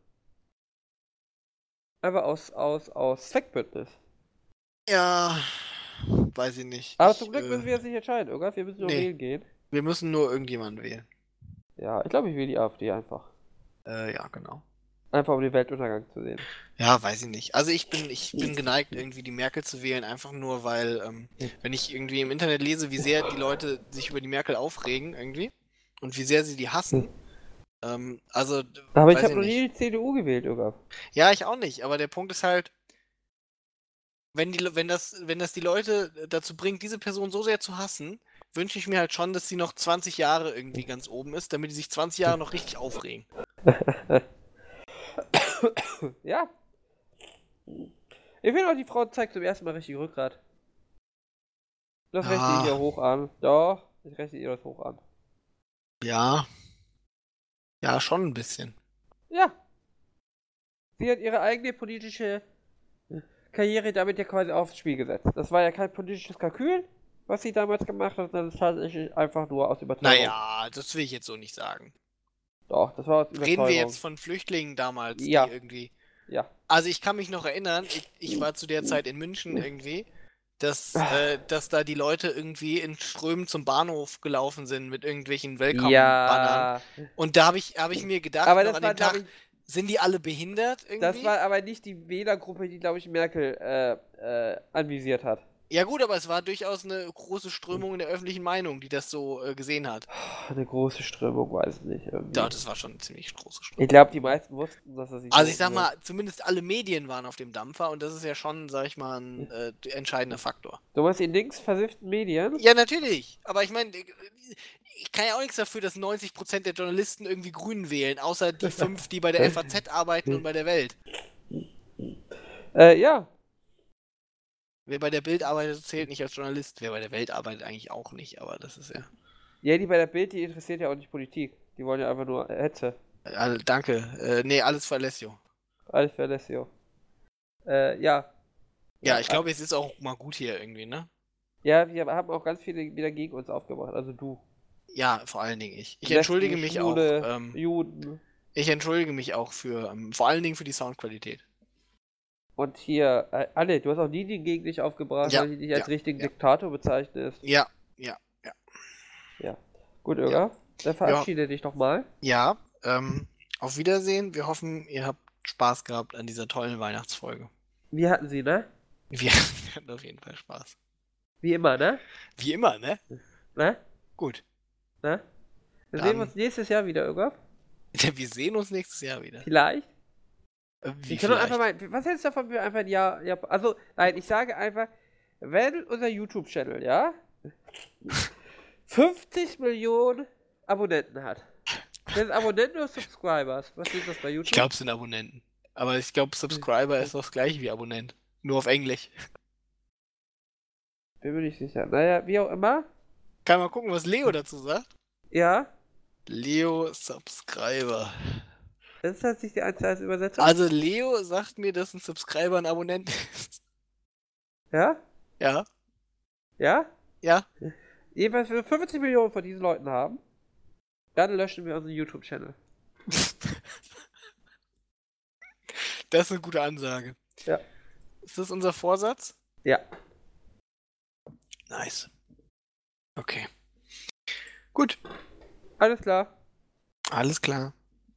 Einfach aus, aus, aus Zweckbündnis. Ja, weiß ich nicht. Aber Ich, zum Glück äh, müssen wir jetzt nicht entscheiden, oder? Wir müssen nur nee. wählen gehen. wir müssen nur irgendjemanden wählen. Ja, ich glaube, ich will die AfD einfach. Äh, ja, genau. Einfach um den Weltuntergang zu sehen. Ja, weiß ich nicht. Also ich bin, ich bin geneigt, irgendwie die Merkel zu wählen, einfach nur, weil, ähm, wenn ich irgendwie im Internet lese, wie sehr die Leute sich über die Merkel aufregen, irgendwie, und wie sehr sie die hassen. Ähm, also, Aber ich habe noch nie die CDU gewählt, oder? Ja, ich auch nicht, aber der Punkt ist halt, wenn, die, wenn, das, wenn das die Leute dazu bringt, diese Person so sehr zu hassen, wünsche ich mir halt schon, dass sie noch 20 Jahre irgendwie ganz oben ist, damit die sich 20 Jahre noch richtig aufregen. ja. Ich finde auch, die Frau zeigt zum ersten Mal richtig Rückgrat. Das rechne Ah. ich ihr hoch an. Doch, ich rechne ihr das hoch an. Ja. Ja, schon ein bisschen. Ja. Sie hat ihre eigene politische Karriere damit ja quasi aufs Spiel gesetzt. Das war ja kein politisches Kalkül, was sie damals gemacht hat, sondern tatsächlich einfach nur aus Überzeugung. Naja, das will ich jetzt so nicht sagen. Doch, das war. Reden wir jetzt von Flüchtlingen damals, Ja. die irgendwie. Ja. Also ich kann mich noch erinnern, ich, ich war zu der Zeit in München irgendwie, dass, äh, dass da die Leute irgendwie in Strömen zum Bahnhof gelaufen sind mit irgendwelchen Welcome-Bannern. Ja. Und da habe ich, hab ich mir gedacht, Aber das an war, dem Tag, ich, sind die alle behindert irgendwie? das war aber nicht die Wählergruppe, die, glaube ich, Merkel äh, äh, anvisiert hat. Ja gut, aber es war durchaus eine große Strömung in der öffentlichen Meinung, die das so äh, gesehen hat. Eine große Strömung, weiß ich nicht. Irgendwie. Ja, das war schon eine ziemlich große Strömung. Ich glaube, die meisten wussten, dass das nicht Also so ich sag wird. mal, zumindest alle Medien waren auf dem Dampfer und das ist ja schon, sag ich mal, ein äh, entscheidender Faktor. Du meinst die links versifften Medien? Ja, natürlich. Aber ich meine, ich kann ja auch nichts dafür, dass 90% der Journalisten irgendwie Grünen wählen, außer die fünf, die bei der FAZ arbeiten und bei der Welt. Äh, ja. Wer bei der Bild arbeitet, zählt nicht als Journalist. Wer bei der Welt arbeitet, eigentlich auch nicht, aber das ist ja. Ja, die bei der Bild, die interessiert ja auch nicht Politik. Die wollen ja einfach nur Hetze. Äh, danke. Äh, nee, alles für Alessio. Alles für Alessio. Äh, ja. Ja, ich glaube, es ist auch mal gut hier irgendwie, ne? Ja, wir haben auch ganz viele wieder gegen uns aufgebracht. Also du. Ja, vor allen Dingen ich. Ich entschuldige mich Schwule, auch. Ähm, Juden. ich entschuldige mich auch für, ähm, vor allen Dingen für die Soundqualität. Und hier, äh, alle, du hast auch nie die gegen dich aufgebracht, Ja, weil du dich als ja, richtigen ja. Diktator bezeichnest. Ja, ja, ja. Ja. Gut, Irga. Dann verabschiede dich doch mal. Ja, ähm, auf Wiedersehen. Wir hoffen, ihr habt Spaß gehabt an dieser tollen Weihnachtsfolge. Wir hatten sie, ne? Wir hatten auf jeden Fall Spaß. Wie immer, ne? Wie immer, ne? Ne? Gut. Ne? Wir Dann- sehen uns nächstes Jahr wieder, Irga. Wir sehen uns nächstes Jahr wieder. Vielleicht. Wir können einfach mal. Was hältst du davon, wenn wir einfach ein Jahr. Ja, also, nein, ich sage einfach, wenn unser YouTube-Channel, ja, 50 Millionen Abonnenten hat. Sind Abonnenten oder Subscribers? Was ist das bei YouTube? Ich glaube, es sind Abonnenten. Aber ich glaube, Subscriber ist das gleiche wie Abonnent. Nur auf Englisch. Bin mir nicht sicher. Naja, wie auch immer. Kann mal gucken, was Leo dazu sagt. Ja, Leo Subscriber. Das ist tatsächlich die 1 1 Übersetzung. Also Leo sagt mir, dass ein Subscriber ein Abonnent ist. Ja? Ja, Ja? ja. Jedenfalls, wenn wir 50 Millionen von diesen Leuten haben, dann löschen wir unseren YouTube-Channel. Das ist eine gute Ansage. Ja. Ist das unser Vorsatz? Ja. Nice. Okay. Gut. Alles klar. Alles klar.